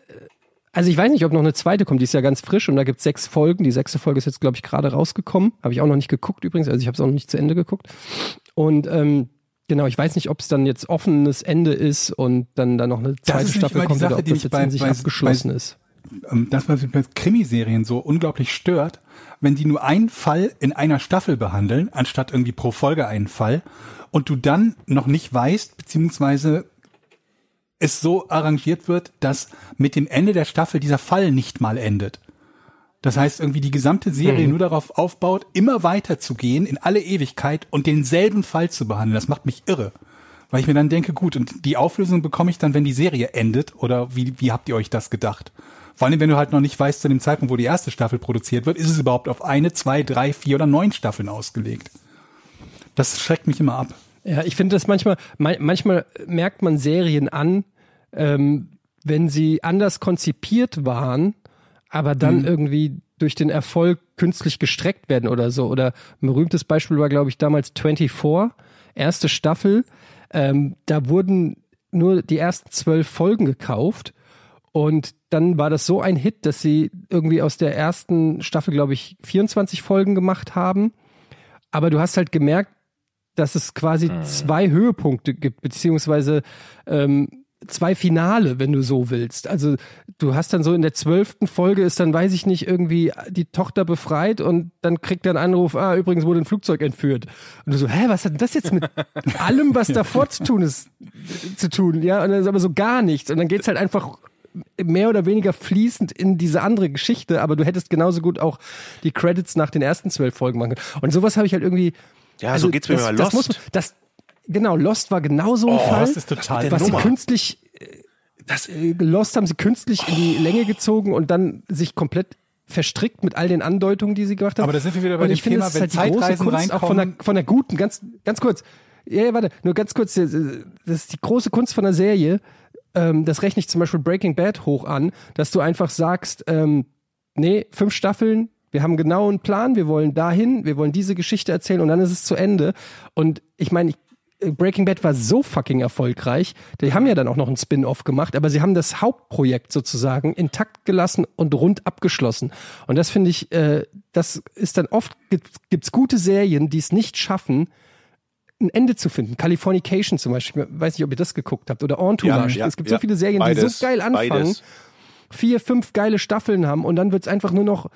also ich weiß nicht, ob noch eine zweite kommt, die ist ja ganz frisch und da gibt es sechs Folgen. Die sechste Folge ist jetzt, glaube ich, gerade rausgekommen. Habe ich auch noch nicht geguckt übrigens, also ich habe es auch noch nicht zu Ende geguckt. Und ähm, genau, ich weiß nicht, ob es dann jetzt offenes Ende ist und dann da noch eine zweite Staffel kommt oder Sache, ob die das jetzt bei- in sich bei- abgeschlossen bei- ist. ähm, das, was mich bei Krimiserien so unglaublich stört, wenn die nur einen Fall in einer Staffel behandeln, anstatt irgendwie pro Folge einen Fall, und du dann noch nicht weißt, beziehungsweise es so arrangiert wird, dass mit dem Ende der Staffel dieser Fall nicht mal endet. Das heißt, irgendwie die gesamte Serie nur darauf aufbaut, immer weiter zu gehen in alle Ewigkeit und denselben Fall zu behandeln. Das macht mich irre. Weil ich mir dann denke, gut, und die Auflösung bekomme ich dann, wenn die Serie endet? Oder wie, wie habt ihr euch das gedacht? Vor allem, wenn du halt noch nicht weißt, zu dem Zeitpunkt, wo die erste Staffel produziert wird, ist es überhaupt auf eine, zwei, drei, vier oder neun Staffeln ausgelegt. Das schreckt mich immer ab. Ja, ich finde das manchmal, ma- manchmal merkt man Serien an, ähm, wenn sie anders konzipiert waren, aber dann irgendwie durch den Erfolg künstlich gestreckt werden oder so. Oder ein berühmtes Beispiel war, glaube ich, damals 24, erste Staffel. Ähm, da wurden nur die ersten zwölf Folgen gekauft. Und dann war das so ein Hit, dass sie irgendwie aus der ersten Staffel, glaube ich, 24 Folgen gemacht haben. Aber du hast halt gemerkt, dass es quasi zwei Höhepunkte gibt, beziehungsweise ähm, zwei Finale, wenn du so willst. Also du hast dann so in der zwölften Folge ist dann, weiß ich nicht, irgendwie die Tochter befreit und dann kriegt er einen Anruf, ah, übrigens wurde ein Flugzeug entführt. Und du so, hä, was hat denn das jetzt mit allem, was davor zu tun ist, zu tun? Ja, und dann ist aber so gar nichts. Und dann geht's halt einfach mehr oder weniger fließend in diese andere Geschichte, aber du hättest genauso gut auch die Credits nach den ersten zwölf Folgen machen können. Und sowas habe ich halt irgendwie. Ja, so geht's mir das, bei das Lost. muss das, genau, Lost war genau so ein Fall. Lost ist total was sie Nummer. künstlich, das, äh, Lost haben sie künstlich in die Länge gezogen und dann sich komplett verstrickt mit all den Andeutungen, die sie gemacht haben. Aber da sind wir wieder bei und dem ich finde, Thema, das ist wenn halt die große Zeitreisen Kunst auch von der, von der guten, ganz, ganz kurz. Ja, ja, warte, nur ganz kurz. Das ist die große Kunst von der Serie. Ähm, das rechne ich zum Beispiel Breaking Bad hoch an, dass du einfach sagst, ähm, nee, fünf Staffeln, wir haben genau einen Plan, wir wollen dahin, wir wollen diese Geschichte erzählen und dann ist es zu Ende. Und ich meine, ich, Breaking Bad war so fucking erfolgreich. Die haben ja dann auch noch einen Spin-off gemacht, aber sie haben das Hauptprojekt sozusagen intakt gelassen und rund abgeschlossen. Und das finde ich, äh, das ist dann oft, gibt, gibt's gute Serien, die es nicht schaffen, ein Ende zu finden. Californication zum Beispiel, ich weiß nicht, ob ihr das geguckt habt, oder Entourage. Ja, ja, es gibt ja. so viele Serien, die Beides, so geil anfangen, beides. vier, fünf geile Staffeln haben und dann wird's einfach nur noch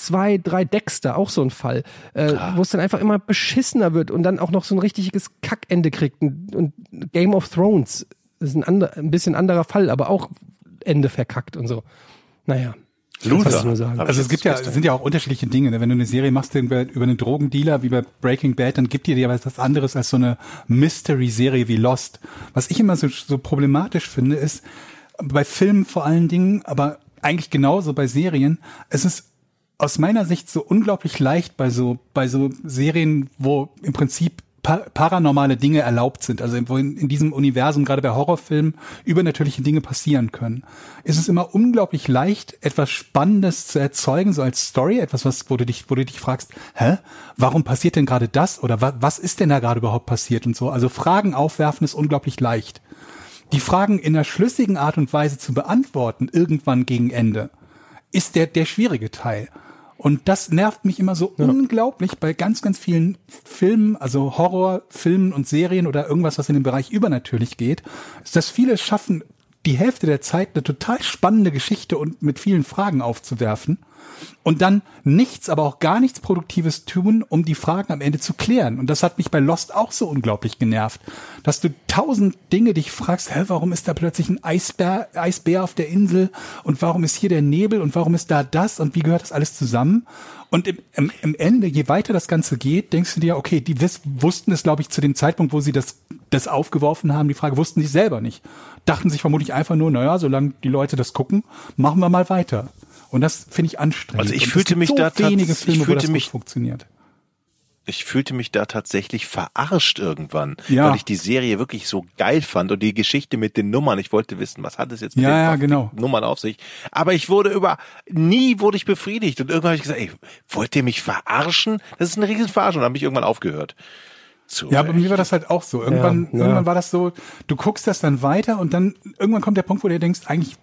zwei, drei Dexter, auch so ein Fall, äh, wo es dann einfach immer beschissener wird und dann auch noch so ein richtiges Kackende kriegt. Und, und Game of Thrones ist ein, ander, ein bisschen anderer Fall, aber auch Ende verkackt und so. Naja. Luther. Also es gibt ja, es sind ja auch unterschiedliche Dinge. Ne? Wenn du eine Serie machst über, über einen Drogendealer wie bei Breaking Bad, dann gibt dir ja was anderes als so eine Mystery-Serie wie Lost. Was ich immer so, so problematisch finde, ist bei Filmen vor allen Dingen, aber eigentlich genauso bei Serien, es ist aus meiner Sicht so unglaublich leicht bei so, bei so Serien, wo im Prinzip pa paranormale Dinge erlaubt sind, also wo in, in diesem Universum, gerade bei Horrorfilmen, übernatürliche Dinge passieren können, ist es immer unglaublich leicht, etwas Spannendes zu erzeugen, so als Story, etwas, was, wo du dich, wo du dich fragst, hä, warum passiert denn gerade das oder wa was ist denn da gerade überhaupt passiert und so. Also Fragen aufwerfen ist unglaublich leicht. Die Fragen in einer schlüssigen Art und Weise zu beantworten, irgendwann gegen Ende, ist der, der schwierige Teil. Und das nervt mich immer so unglaublich bei ganz, ganz vielen Filmen, also Horrorfilmen und Serien oder irgendwas, was in den Bereich übernatürlich geht, ist, dass viele es schaffen, die Hälfte der Zeit eine total spannende Geschichte und mit vielen Fragen aufzuwerfen und dann nichts, aber auch gar nichts Produktives tun, um die Fragen am Ende zu klären. Und das hat mich bei Lost auch so unglaublich genervt, dass du tausend Dinge dich fragst, hä, warum ist da plötzlich ein Eisbär, Eisbär auf der Insel und warum ist hier der Nebel und warum ist da das und wie gehört das alles zusammen? Und im, im, im Ende, je weiter das Ganze geht, denkst du dir, okay, die wiss, wussten es, glaube ich, zu dem Zeitpunkt, wo sie das, das aufgeworfen haben, die Frage wussten sie selber nicht. Dachten sich vermutlich einfach nur, naja, solange die Leute das gucken, machen wir mal weiter. Und das finde ich anstrengend. Also ich Und fühlte mich so da wenige ich Filme, wo fühlte mich- funktioniert. ich fühlte mich da tatsächlich verarscht irgendwann, Ja. weil ich die Serie wirklich so geil fand und die Geschichte mit den Nummern. Ich wollte wissen, was hat es jetzt mit Ja, den ja, genau. Nummern auf sich. Aber ich wurde über, nie wurde ich befriedigt. Und irgendwann habe ich gesagt, ey, wollt ihr mich verarschen? Das ist eine riesen Verarschung. Und dann habe ich irgendwann aufgehört. Zu Ja, aber bei mir war das halt auch so. Irgendwann, Ja, ja. irgendwann war das so, du guckst das dann weiter und dann irgendwann kommt der Punkt, wo du denkst, eigentlich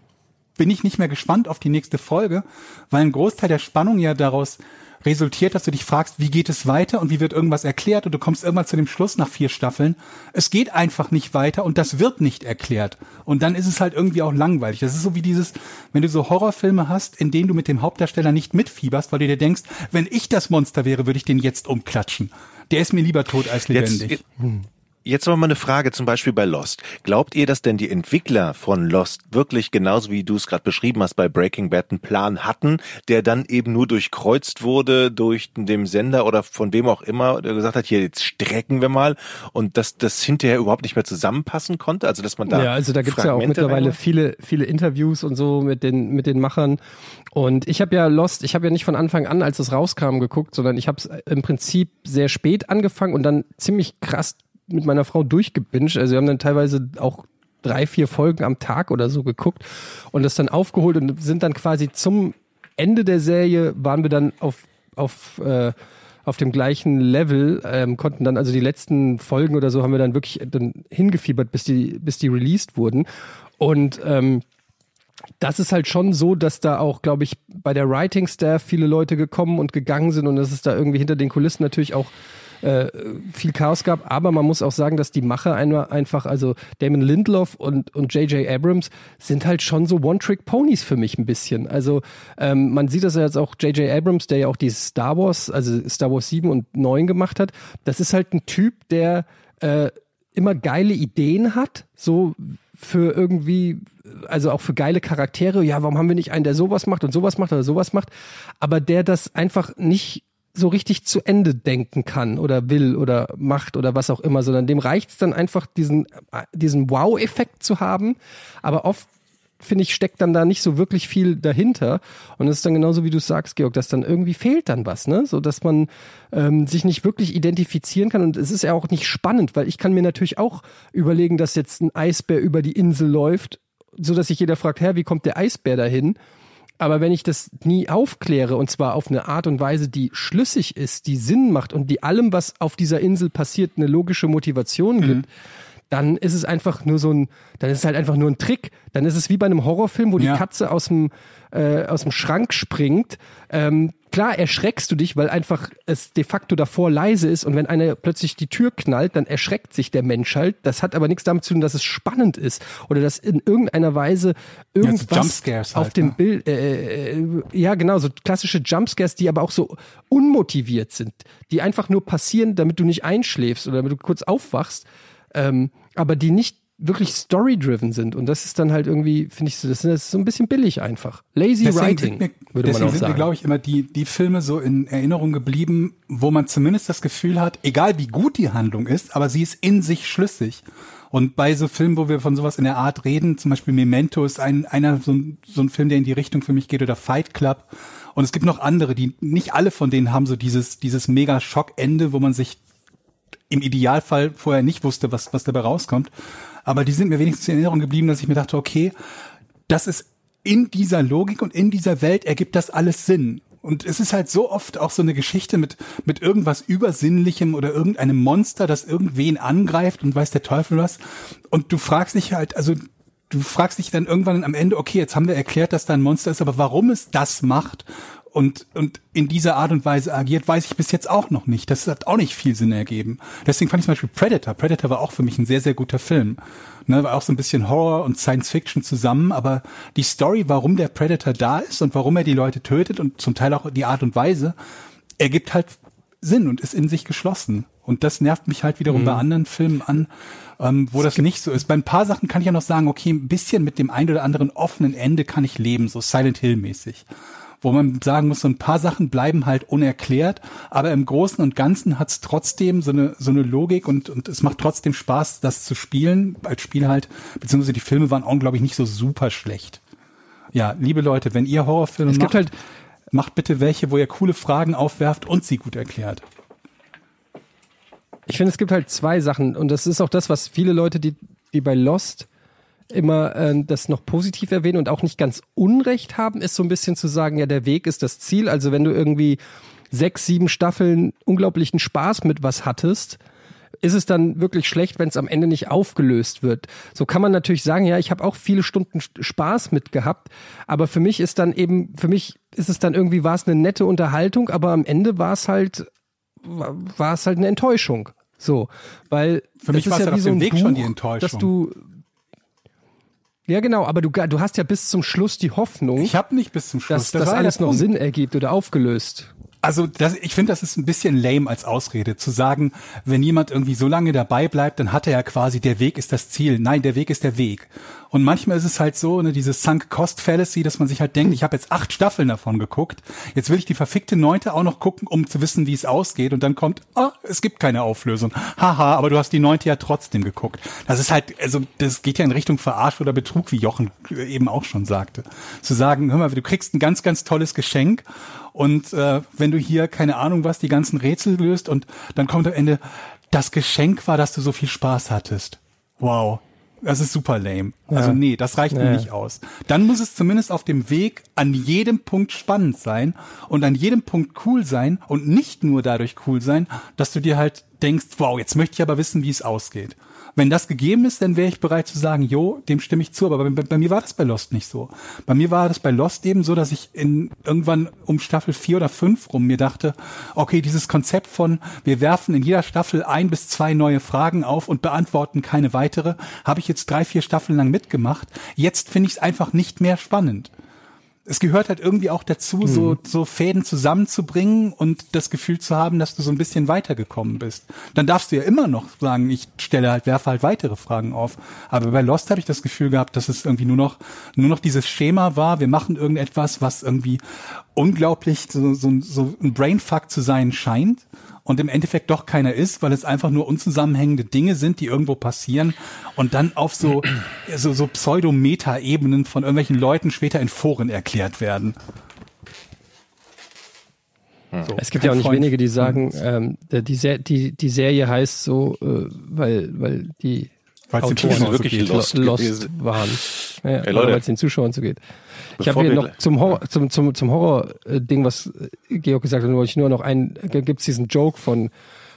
bin ich nicht mehr gespannt auf die nächste Folge, weil ein Großteil der Spannung ja daraus resultiert, dass du dich fragst, wie geht es weiter und wie wird irgendwas erklärt und du kommst irgendwann zu dem Schluss nach vier Staffeln. Es geht einfach nicht weiter und das wird nicht erklärt. Und dann ist es halt irgendwie auch langweilig. Das ist so wie dieses, wenn du so Horrorfilme hast, in denen du mit dem Hauptdarsteller nicht mitfieberst, weil du dir denkst, wenn ich das Monster wäre, würde ich den jetzt umklatschen. Der ist mir lieber tot als lebendig. Jetzt, jetzt noch mal eine Frage zum Beispiel bei Lost. Glaubt ihr, dass denn die Entwickler von Lost wirklich genauso wie du es gerade beschrieben hast bei Breaking Bad einen Plan hatten, der dann eben nur durchkreuzt wurde durch den Sender oder von wem auch immer, der gesagt hat, hier jetzt strecken wir mal und dass das hinterher überhaupt nicht mehr zusammenpassen konnte? Also dass man da ja, also da gibt's ja auch Fragmente mittlerweile reinmacht? viele, viele Interviews und so mit den, mit den Machern. Und ich habe ja Lost, ich habe ja nicht von Anfang an, als es rauskam, geguckt, sondern ich habe es im Prinzip sehr spät angefangen und dann ziemlich krass mit meiner Frau durchgebinged. Also wir haben dann teilweise auch drei, vier Folgen am Tag oder so geguckt und das dann aufgeholt und sind dann quasi zum Ende der Serie waren wir dann auf, auf, äh, auf dem gleichen Level, ähm, konnten dann also die letzten Folgen oder so haben wir dann wirklich dann hingefiebert, bis die, bis die released wurden. Und ähm, das ist halt schon so, dass da auch, glaube ich, bei der Writing Staff viele Leute gekommen und gegangen sind und dass es da irgendwie hinter den Kulissen natürlich auch äh, viel Chaos gab. Aber man muss auch sagen, dass die Macher einfach, also Damon Lindelof und, und J.J. Abrams sind halt schon so One-Trick-Ponies für mich ein bisschen. Also ähm, man sieht das ja jetzt auch J.J. Abrams, der ja auch die Star Wars, also Star Wars 7 und 9 gemacht hat. Das ist halt ein Typ, der äh, immer geile Ideen hat, so für irgendwie, also auch für geile Charaktere. Ja, warum haben wir nicht einen, der sowas macht und sowas macht oder sowas macht, aber der das einfach nicht so richtig zu Ende denken kann oder will oder macht oder was auch immer, sondern dem reicht es dann einfach, diesen, diesen Wow-Effekt zu haben. Aber oft finde ich, steckt dann da nicht so wirklich viel dahinter. Und es ist dann genauso, wie du sagst, Georg, dass dann irgendwie fehlt dann was, ne? So dass man ähm, sich nicht wirklich identifizieren kann. Und es ist ja auch nicht spannend, weil ich kann mir natürlich auch überlegen, dass jetzt ein Eisbär über die Insel läuft, so dass sich jeder fragt, hä, wie kommt der Eisbär dahin? Aber wenn ich das nie aufkläre, und zwar auf eine Art und Weise, die schlüssig ist, die Sinn macht und die allem, was auf dieser Insel passiert, eine logische Motivation gibt, dann ist es einfach nur so ein, dann ist es halt einfach nur ein Trick. Dann ist es wie bei einem Horrorfilm, wo Ja. die Katze aus dem, äh, aus dem Schrank springt. Ähm, klar erschreckst du dich, weil einfach es de facto davor leise ist und wenn einer plötzlich die Tür knallt, dann erschreckt sich der Mensch halt. Das hat aber nichts damit zu tun, dass es spannend ist oder dass in irgendeiner Weise irgendwas Jumpscares auf halt, dem ne? Bild, äh, äh, ja genau, so klassische Jumpscares, die aber auch so unmotiviert sind, die einfach nur passieren, damit du nicht einschläfst oder damit du kurz aufwachst, ähm, aber die nicht wirklich story-driven sind. Und das ist dann halt irgendwie, finde ich, so, das ist so ein bisschen billig einfach. Lazy Deswegen Writing, mir, würde man deswegen auch sind mir, sagen. glaube ich, immer die, die Filme so in Erinnerung geblieben, wo man zumindest das Gefühl hat, egal wie gut die Handlung ist, aber sie ist in sich schlüssig. Und bei so Filmen, wo wir von sowas in der Art reden, zum Beispiel Memento ist ein, einer so ein, so ein Film, der in die Richtung für mich geht, oder Fight Club. Und es gibt noch andere, die nicht alle von denen haben so dieses, dieses mega Schockende, wo man sich im Idealfall vorher nicht wusste, was, was dabei rauskommt. Aber die sind mir wenigstens in Erinnerung geblieben, dass ich mir dachte, okay, das ist in dieser Logik und in dieser Welt ergibt das alles Sinn. Und es ist halt so oft auch so eine Geschichte mit, mit irgendwas Übersinnlichem oder irgendeinem Monster, das irgendwen angreift und weiß der Teufel was. Und du fragst dich halt, also du fragst dich dann irgendwann am Ende, okay, jetzt haben wir erklärt, dass da ein Monster ist, aber warum es das macht und, und in dieser Art und Weise agiert, weiß ich bis jetzt auch noch nicht. Das hat auch nicht viel Sinn ergeben. Deswegen fand ich zum Beispiel Predator. Predator war auch für mich ein sehr, sehr guter Film. Ne, war auch so ein bisschen Horror und Science Fiction zusammen, aber die Story, warum der Predator da ist und warum er die Leute tötet und zum Teil auch die Art und Weise, ergibt halt Sinn und ist in sich geschlossen. Und das nervt mich halt wiederum bei anderen Filmen an, ähm, wo das nicht so ist. Bei ein paar Sachen kann ich ja noch sagen, okay, ein bisschen mit dem ein oder anderen offenen Ende kann ich leben, so Silent Hill mäßig. Wo man sagen muss, so ein paar Sachen bleiben halt unerklärt, aber im Großen und Ganzen hat's trotzdem so eine, so eine Logik und, und es macht trotzdem Spaß, das zu spielen, als Spiel halt, beziehungsweise die Filme waren auch, glaube ich, nicht so super schlecht. Ja, liebe Leute, wenn ihr Horrorfilme Es macht, gibt halt- macht bitte welche, wo ihr coole Fragen aufwerft und sie gut erklärt. Ich finde, es gibt halt zwei Sachen und das ist auch das, was viele Leute, die, die bei Lost immer äh, das noch positiv erwähnen und auch nicht ganz Unrecht haben, ist so ein bisschen zu sagen, ja, der Weg ist das Ziel. Also wenn du irgendwie sechs, sieben Staffeln unglaublichen Spaß mit was hattest, ist es dann wirklich schlecht, wenn es am Ende nicht aufgelöst wird. So kann man natürlich sagen, ja, ich habe auch viele Stunden Spaß mit gehabt, aber für mich ist dann eben, für mich ist es dann irgendwie, war es eine nette Unterhaltung, aber am Ende war es halt, war es halt eine Enttäuschung. So, weil Für mich war es ja halt wie so ein Weg Buch, schon die Enttäuschung. dass du ja, genau, aber du, du hast ja bis zum Schluss die Hoffnung, Ich habe nicht bis zum Schluss. dass das ja alles noch. Sinn ergibt oder aufgelöst. Also das, ich finde, das ist ein bisschen lame als Ausrede, zu sagen, wenn jemand irgendwie so lange dabei bleibt, dann hat er ja quasi, der Weg ist das Ziel. Nein, der Weg ist der Weg. Und manchmal ist es halt so, ne, diese Sunk-Cost-Fallacy, dass man sich halt denkt, ich habe jetzt acht Staffeln davon geguckt, jetzt will ich die verfickte neunte auch noch gucken, um zu wissen, wie es ausgeht. Und dann kommt, ah, es gibt keine Auflösung. Haha, aber du hast die neunte ja trotzdem geguckt. Das ist halt, also das geht ja in Richtung Verarsch oder Betrug, wie Jochen eben auch schon sagte. Zu sagen, hör mal, du kriegst ein ganz, ganz tolles Geschenk und äh, wenn du hier, keine Ahnung was, die ganzen Rätsel löst und dann kommt am Ende, das Geschenk war, dass du so viel Spaß hattest. Wow. Das ist super lame. Also nee, das reicht mir Ja. nicht aus. Dann muss es zumindest auf dem Weg an jedem Punkt spannend sein und an jedem Punkt cool sein und nicht nur dadurch cool sein, dass du dir halt denkst, wow, jetzt möchte ich aber wissen, wie es ausgeht. Wenn das gegeben ist, dann wäre ich bereit zu sagen, jo, dem stimme ich zu. Aber bei, bei mir war das bei Lost nicht so. Bei mir war das bei Lost eben so, dass ich in irgendwann um Staffel vier oder fünf rum mir dachte, okay, dieses Konzept von wir werfen in jeder Staffel ein bis zwei neue Fragen auf und beantworten keine weitere, habe ich jetzt drei, vier Staffeln lang mitgemacht. Jetzt finde ich es einfach nicht mehr spannend es gehört halt irgendwie auch dazu, so, so Fäden zusammenzubringen und das Gefühl zu haben, dass du so ein bisschen weitergekommen bist. Dann darfst du ja immer noch sagen, ich stelle halt, werfe halt weitere Fragen auf. Aber bei Lost habe ich das Gefühl gehabt, dass es irgendwie nur noch, nur noch dieses Schema war, wir machen irgendetwas, was irgendwie unglaublich so, so, so ein Brainfuck zu sein scheint und im Endeffekt doch keiner ist, weil es einfach nur unzusammenhängende Dinge sind, die irgendwo passieren und dann auf so, so, so Pseudo-Meta-Ebenen von irgendwelchen Leuten später in Foren erklärt werden. So, Es gibt ja auch nicht Freund wenige, die sagen, uns. ähm, der- die, die, die Serie heißt so, äh, weil, weil die Weil es den Zuschauern wirklich geht. Lost Lost, waren. Ja, Ey, oder Leute. weil es den Zuschauern so geht. Ich habe hier noch zum Horror, zum, zum, zum Horror-Ding, was äh, Georg gesagt hat, wollte ich nur noch ein, gibt's diesen Joke von,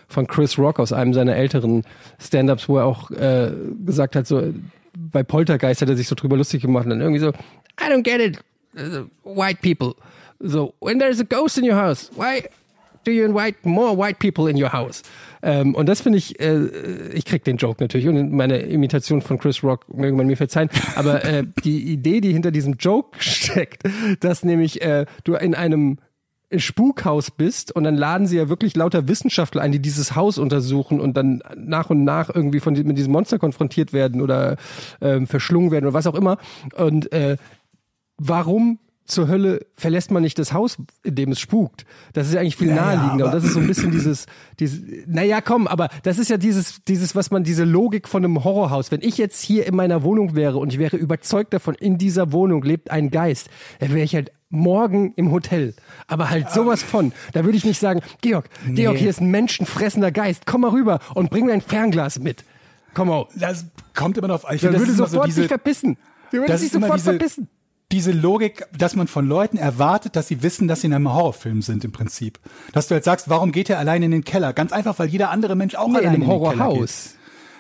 von Chris Rock aus einem seiner älteren Stand-ups, wo er auch äh, gesagt hat, so bei Poltergeist hat er sich so drüber lustig gemacht und dann irgendwie so, I don't get it, uh, white people. So, when there's a ghost in your house, why do you invite more white people in your house? Ähm, und das finde ich, äh, ich krieg den Joke natürlich und meine Imitation von Chris Rock mögen man mir verzeihen, aber äh, die Idee, die hinter diesem Joke steckt, dass nämlich äh, du in einem Spukhaus bist und dann laden sie ja wirklich lauter Wissenschaftler ein, die dieses Haus untersuchen und dann nach und nach irgendwie von mit diesem Monster konfrontiert werden oder ähm, verschlungen werden oder was auch immer. Und äh, warum zur Hölle verlässt man nicht das Haus, in dem es spukt? Das ist ja eigentlich viel Naja, naheliegender. Und das ist so ein bisschen dieses, dieses, naja, komm, aber das ist ja dieses, dieses, was man, diese Logik von einem Horrorhaus. Wenn ich jetzt hier in meiner Wohnung wäre und ich wäre überzeugt davon, in dieser Wohnung lebt ein Geist, dann wäre ich halt morgen im Hotel. Aber halt sowas von. Da würde ich nicht sagen, Georg, Georg, hier ist ein menschenfressender Geist. Komm mal rüber und bring dein Fernglas mit. Komm mal. Das kommt immer darauf an. Ich das würde sofort so diese, sich verpissen. Der würde sich sofort diese, verpissen. Diese Logik, dass man von Leuten erwartet, dass sie wissen, dass sie in einem Horrorfilm sind im Prinzip. Dass du jetzt sagst, warum geht er allein in den Keller? Ganz einfach, weil jeder andere Mensch auch Nee, in allein einem in den. Horrorhaus.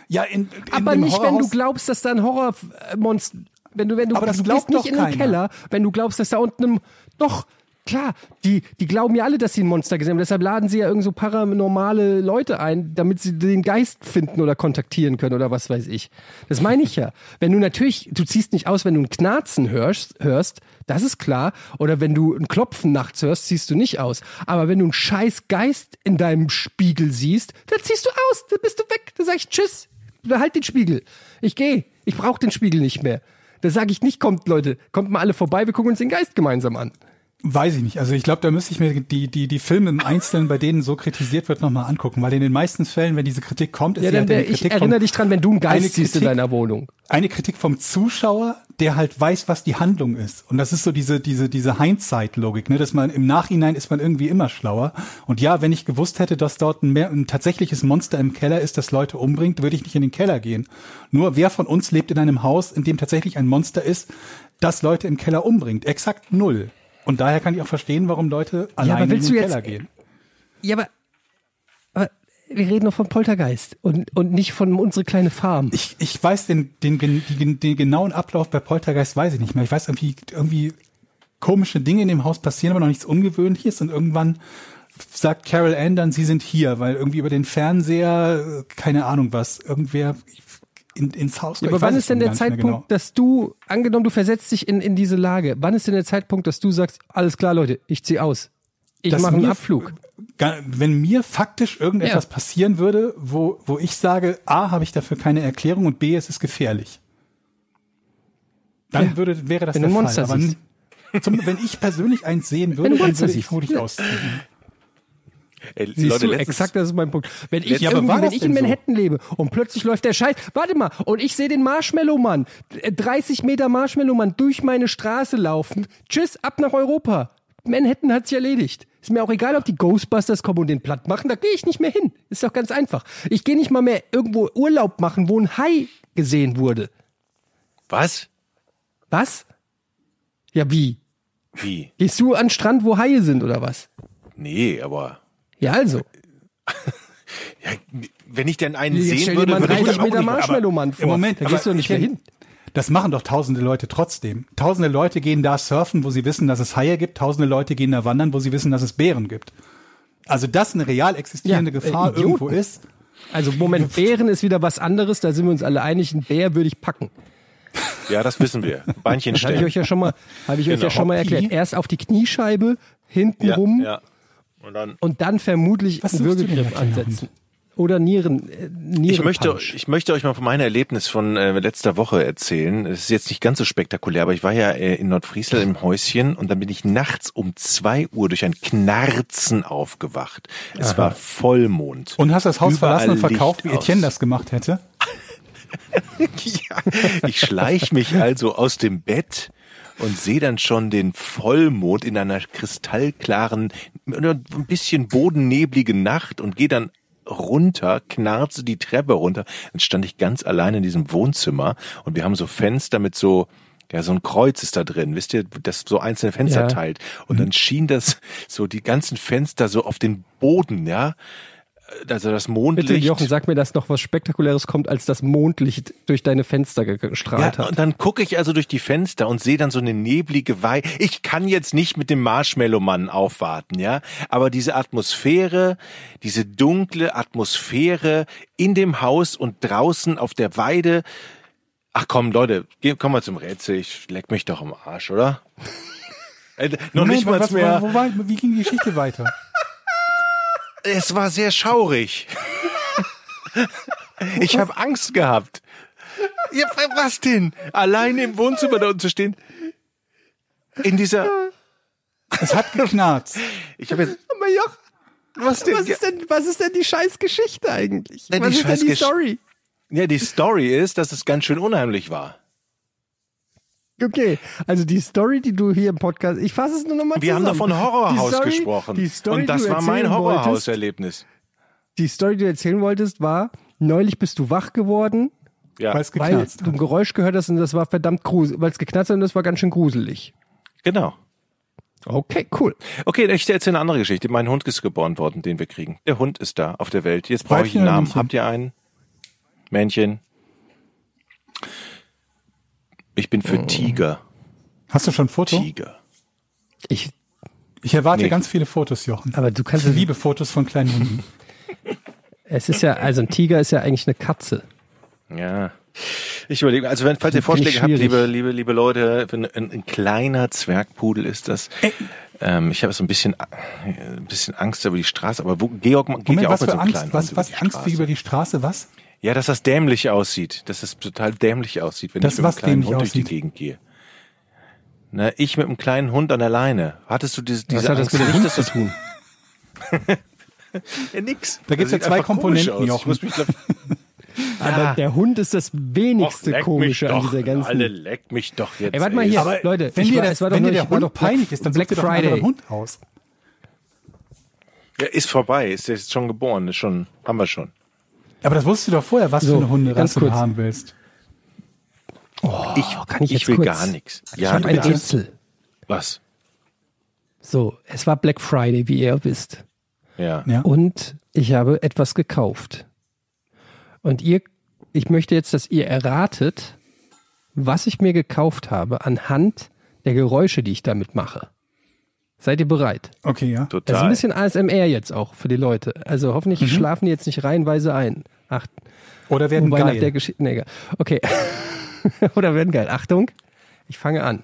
Ja, in, in Aber einem nicht, wenn du glaubst, dass da ein Horrormonster, wenn du, wenn du, Aber das du gehst nicht in den keiner. Keller, wenn du glaubst, dass da unten ein, doch, klar, die, die glauben ja alle, dass sie ein Monster gesehen haben, deshalb laden sie ja irgend so paranormale Leute ein, damit sie den Geist finden oder kontaktieren können oder was weiß ich. Das meine ich ja. Wenn du natürlich, du ziehst nicht aus, wenn du ein Knarzen hörst, hörst, das ist klar, oder wenn du ein Klopfen nachts hörst, ziehst du nicht aus. Aber wenn du einen scheiß Geist in deinem Spiegel siehst, dann ziehst du aus, dann bist du weg, dann sag ich Tschüss, behalt den Spiegel. Ich gehe. Ich brauche den Spiegel nicht mehr. Da sage ich nicht, kommt Leute, kommt mal alle vorbei, wir gucken uns den Geist gemeinsam an. Weiß ich nicht. Also ich glaube, da müsste ich mir die, die, die Filme im Einzelnen, bei denen so kritisiert wird, nochmal angucken. Weil in den meisten Fällen, wenn diese Kritik kommt, ist Ja, dann halt eine wär, ich Kritik erinnere vom, dich dran, wenn du einen eine Geist siehst in Kritik- deiner Wohnung. eine Kritik vom Zuschauer, der halt weiß, was die Handlung ist. Und das ist so diese, diese, diese Hindsight-Logik, ne, dass man im Nachhinein ist man irgendwie immer schlauer. Und ja, wenn ich gewusst hätte, dass dort ein, mehr, ein tatsächliches Monster im Keller ist, das Leute umbringt, würde ich nicht in den Keller gehen. Nur wer von uns lebt in einem Haus, in dem tatsächlich ein Monster ist, das Leute im Keller umbringt? Exakt null. Und daher kann ich auch verstehen, warum Leute alleine in willst den Keller jetzt- gehen. Ja, aber, aber wir reden doch von Poltergeist und, und nicht von unsere kleine Farm. Ich, ich weiß den, den, den, den, genauen Ablauf bei Poltergeist weiß ich nicht mehr. Ich weiß irgendwie, irgendwie komische Dinge in dem Haus passieren, aber noch nichts Ungewöhnliches und irgendwann sagt Carol Ann dann, sie sind hier, weil irgendwie über den Fernseher, äh, keine Ahnung was, irgendwer in, ins Haus Ja, aber wann ist denn der Zeitpunkt, genau. dass du, angenommen, du versetzt dich in, in diese Lage, wann ist denn der Zeitpunkt, dass du sagst, alles klar, Leute, ich zieh aus. Ich mache einen Abflug. Wenn mir faktisch irgendetwas Ja. passieren würde, wo, wo ich sage, A, habe ich dafür keine Erklärung und B, es ist gefährlich. Dann Ja. würde, wäre das Wenn der ein Monster Fall. Zum, wenn ich persönlich eins sehen würde, dann würde ich vermutlich Ja. ausziehen. Ey, Siehst Leute, du, exakt, das ist mein Punkt. Wenn ich, Ja, irgendwie, wenn ich in denn so? Manhattan lebe und plötzlich läuft der Scheiß, warte mal, und ich sehe den Marshmallow-Mann, äh, 30 Meter Marshmallow-Mann durch meine Straße laufen, tschüss, ab nach Europa. Manhattan hat sich erledigt. Ist mir auch egal, ob die Ghostbusters kommen und den platt machen, da gehe ich nicht mehr hin. Ist doch ganz einfach. Ich gehe nicht mal mehr irgendwo Urlaub machen, wo ein Hai gesehen wurde. Was? Was? Ja, wie? Wie? Gehst du an den Strand, wo Haie sind oder was? Nee, aber Ja, also. ja, wenn ich denn einen Jetzt sehen würde, würde ich 30 das Meter. Marshmallow-Mann vor. Im Moment, da gehst du doch nicht mehr hin. Das machen doch tausende Leute trotzdem. Tausende Leute gehen da surfen, wo sie wissen, dass es Haie gibt. Tausende Leute gehen da wandern, wo sie wissen, dass es Bären gibt. Also, dass eine real existierende Ja, äh, Gefahr Idioten. irgendwo ist, Also Moment, Bären ist wieder was anderes, da sind wir uns alle einig, ein Bär würde ich packen. Ja, das wissen wir. Beinchen Das habe ich stellen. euch ja schon mal, habe ich euch Genau. ja schon mal erklärt. Erst auf die Kniescheibe, hinten ja, rum ja. Und dann und dann vermutlich einen Würgegriff ansetzen. Oder Nieren, äh, Nieren Ich möchte, ich möchte euch mal von meinem Erlebnis von äh, letzter Woche erzählen. Es ist jetzt nicht ganz so spektakulär, aber ich war ja äh, in Nordfriesland im Häuschen und dann bin ich nachts um zwei Uhr durch ein Knarzen aufgewacht. Es war Vollmond. und hast das Haus Überall verlassen und verkauft, wie aus. Etienne das gemacht hätte. Ja, ich schleich mich also aus dem Bett und sehe dann schon den Vollmond in einer kristallklaren, ein bisschen bodennebligen Nacht und gehe dann runter, knarze die Treppe runter. Dann stand ich ganz allein in diesem Wohnzimmer und wir haben so Fenster mit so ja, so ein Kreuz ist da drin, wisst ihr, das so einzelne Fenster Ja. teilt. Und dann schien das so die ganzen Fenster so auf den Boden, ja, also das Bitte, Mondlicht. Jochen, sag mir, dass noch was Spektakuläres kommt, als das Mondlicht durch deine Fenster ge- gestrahlt Ja, hat. und dann gucke ich also durch die Fenster und sehe dann so eine neblige Weih. Ich kann jetzt nicht mit dem Marshmallow-Mann aufwarten, ja. Aber diese Atmosphäre, diese dunkle Atmosphäre in dem Haus und draußen auf der Weide. Ach komm, Leute, geh- kommen wir zum Rätsel. Ich leck mich doch am Arsch, oder? Äh, noch nicht mal mehr. Wo war, wie ging die Geschichte weiter? Es war sehr schaurig. Ich habe Angst gehabt. Ja, was denn? Alleine im Wohnzimmer da unten zu stehen. In dieser. Es hat geknarzt. Ich habe jetzt. Aber Joch, Was denn? was ist denn, was ist denn die Scheißgeschichte eigentlich? Ja, die was ist denn die Story? Ja, die Story ist, dass es ganz schön unheimlich war. Okay, also die Story, die du hier im Podcast, ich fasse es nur nochmal Wir haben zusammen. doch von Horrorhaus Die Story- gesprochen. Die Story, und das war mein Horrorhauserlebnis. Die Story, die du erzählen wolltest, war, neulich bist du wach geworden, Ja, Weil es weil geknarzt du ein Geräusch gehört hast und das war verdammt gruselig, weil es geknarzt hat und das war ganz schön gruselig. genau. Okay, cool. Okay, ich erzähle eine andere Geschichte. Mein Hund ist geboren worden, den wir kriegen. Der Hund ist da auf der Welt. Jetzt brauche ich einen Namen. Männchen? Habt ihr einen? Männchen. Ich bin Oh. für Tiger. Hast du schon ein Foto? Tiger. Ich, Ich erwarte Nee. ganz viele Fotos, Jochen. aber du kannst Ich liebe Fotos von kleinen Hunden. es ist ja, also ein Tiger ist ja eigentlich eine Katze. Ja. Ich überlege, also wenn, falls ihr Vorschläge habt, liebe, liebe, liebe Leute, wenn ein, ein kleiner Zwergpudel ist das. Ähm, ich habe so ein bisschen, ein bisschen Angst über die Straße, aber wo, Georg geht Moment, ja auch was mit so einem Angst? kleinen Was, Hund was Angst über die Straße? Was? Ja, dass das dämlich aussieht, dass das total dämlich aussieht, wenn Das ich mit einem kleinen dämlich Hund durch die aussieht? Gegend gehe. Na, ich mit einem kleinen Hund an der Leine. Hattest du diese, diese Was hat das Angst mit dem nicht, Hund zu das tun? ja, nix. Da gibt's Das ja sieht zwei Komponenten. Ich Jochen. muss mich, glaub, Aber der Hund ist das wenigste Och, komische mich an doch, dieser ganzen. Alle leck mich doch jetzt. Ey, warte mal hier, Aber Leute, wenn dir, war, der, es war doch wenn dir neulich der Hund Black- peinlich ist, dann Black doch Friday. anderen Hund aus. Ja, ist vorbei, ist jetzt schon geboren, ist schon, haben wir schon. Aber das wusstest du doch vorher, was So, für eine Hunderasse du haben willst. Ich, kann ich jetzt will kurz? gar nichts. Ich Ja, habe ein. Rätsel. Was? So, es war Black Friday, wie ihr wisst. Ja. Ja. Und ich habe etwas gekauft. Und ihr, ich möchte jetzt, dass ihr erratet, was ich mir gekauft habe anhand der Geräusche, die ich damit mache. Seid ihr bereit? Okay, ja. Das ist ein Total. bisschen ASMR jetzt auch für die Leute. Also hoffentlich schlafen die jetzt nicht reihenweise ein. Ach, Oder werden wobei nach der geil. Geschichte. Nee, egal. Okay. Oder werden geil. Achtung, ich fange an.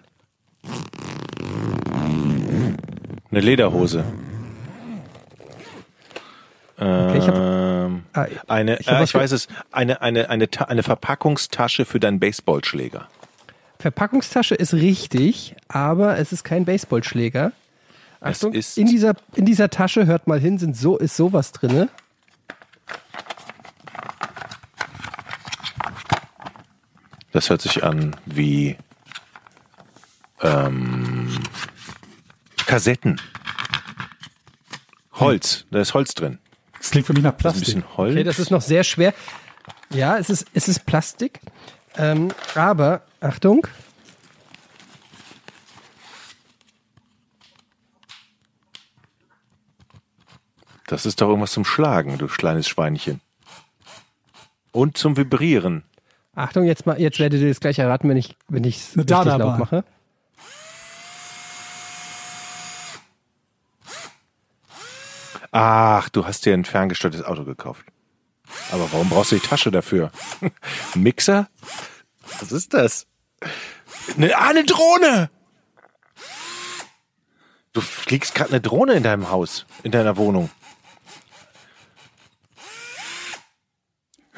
Eine Lederhose. Okay, ich hab- Ähm, Ah, eine, ich hab äh, was ich weiß es, eine, eine, eine, eine Verpackungstasche für deinen Baseballschläger. Verpackungstasche ist richtig, aber es ist kein Baseballschläger. Achtung, in dieser, in dieser Tasche, hört mal hin, sind so, ist sowas drinne. Das hört sich an wie ähm, Kassetten. Holz, da ist Holz drin. Das klingt für mich nach Das ist ein Plastik. bisschen Holz. Okay, das ist noch sehr schwer. Ja, es ist, es ist Plastik. Ähm, aber, Achtung. Das ist doch irgendwas zum Schlagen, du kleines Schweinchen. Und zum Vibrieren. Achtung, jetzt mal, jetzt werdet ihr das gleich erraten, wenn ich, wenn ich es richtig Dada-Bahn. laut mache. Ach, du hast dir ein ferngesteuertes Auto gekauft. Aber warum brauchst du die Tasche dafür? Mixer? Was ist das? Eine, ah, eine Drohne! Du fliegst gerade eine Drohne in deinem Haus, in deiner Wohnung.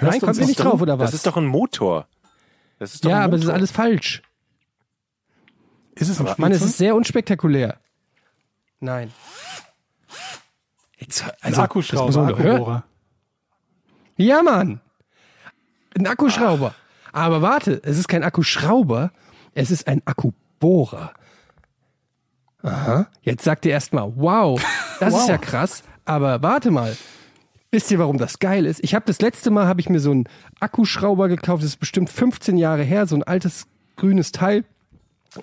Nein, du kommt ihr nicht drin? drauf, oder was? Das ist doch ein Motor. Das ist doch ja, ein aber es ist alles falsch. Ist es ein Mann, es ist sehr unspektakulär. Nein. Jetzt, ein also, muss Akkuschrauber. Akkubohrer. Ja, Mann. Ein Akkuschrauber. Aber warte, es ist kein Akkuschrauber, es ist ein Akkubohrer. Aha. Jetzt sagt ihr erstmal, wow, das ist Wow. ja krass. Aber warte mal. Wisst ihr, warum das geil ist? Ich habe das letzte Mal habe ich mir so einen Akkuschrauber gekauft, das ist bestimmt 15 Jahre her, so ein altes grünes Teil.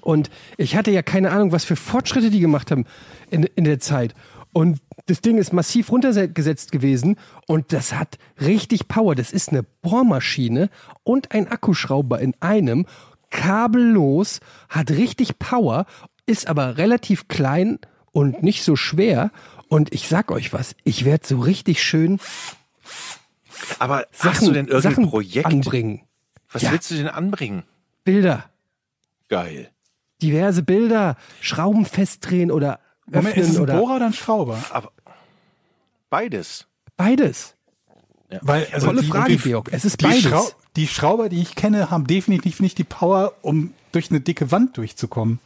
Und ich hatte ja keine Ahnung, was für Fortschritte die gemacht haben in, in der Zeit. Und das Ding ist massiv runtergesetzt gewesen und das hat richtig Power. Das ist eine Bohrmaschine und ein Akkuschrauber in einem, kabellos, hat richtig Power, ist aber relativ klein und nicht so schwer. Und ich sag euch was, ich werde so richtig schön Aber hast Sachen, du denn irgendein Sachen Projekt? anbringen. Was Ja. willst du denn anbringen? Bilder, Geil. diverse Bilder, Schrauben festdrehen oder Moment, ist es öffnen ein oder Bohrer oder ein Schrauber? Beides. beides. Weil, also Tolle die, Frage, die, Georg. Es ist die, beides. Schrau die Schrauber, die ich kenne, haben definitiv nicht die Power, um durch eine dicke Wand durchzukommen.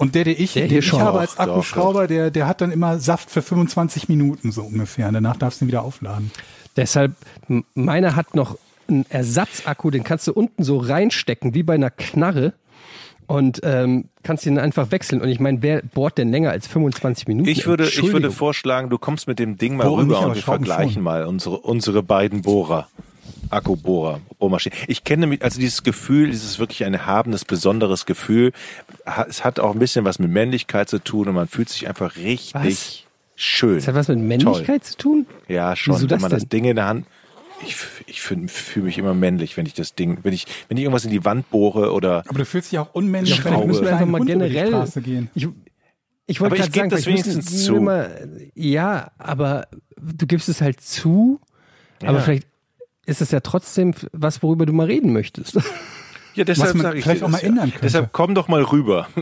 Und der, der ich, Der den ich habe als Akkuschrauber, der, der hat dann immer Saft für 25 Minuten so ungefähr. Und danach darfst du ihn wieder aufladen. Deshalb, meiner hat noch einen Ersatzakku, den kannst du unten so reinstecken, wie bei einer Knarre. Und ähm, kannst ihn einfach wechseln. Und ich meine, wer bohrt denn länger als 25 Minuten? Ich würde, ich würde vorschlagen, du kommst mit dem Ding mal Bohren rüber nicht, und wir vergleichen schon. mal unsere, unsere beiden Bohrer. Akkubohrer, Bohrmaschinen. Ich kenne mich, also dieses Gefühl, dieses wirklich ein erhabenes, besonderes Gefühl. Es hat auch ein bisschen was mit Männlichkeit zu tun und man fühlt sich einfach richtig Was? schön. Das hat was mit Männlichkeit zu tun? Ja, schon. Wieso wenn das man das denn? Ding in der Hand. Ich, ich fühle fühl mich immer männlich, wenn ich das Ding, wenn ich, wenn ich irgendwas in die Wand bohre oder. Aber du fühlst dich auch unmännlich, Ja, wenn vielleicht du müssen wir einfach mal generell. Straße gehen. Ich, ich wollte Aber ich gerade sagen, das müssen wenigstens wir zu. Mal, ja, aber du gibst es halt zu, aber Ja. vielleicht ist es ja trotzdem was, worüber du mal reden möchtest. Ja, deshalb sage ich vielleicht auch das, mal ändern könnte. Deshalb komm doch mal rüber.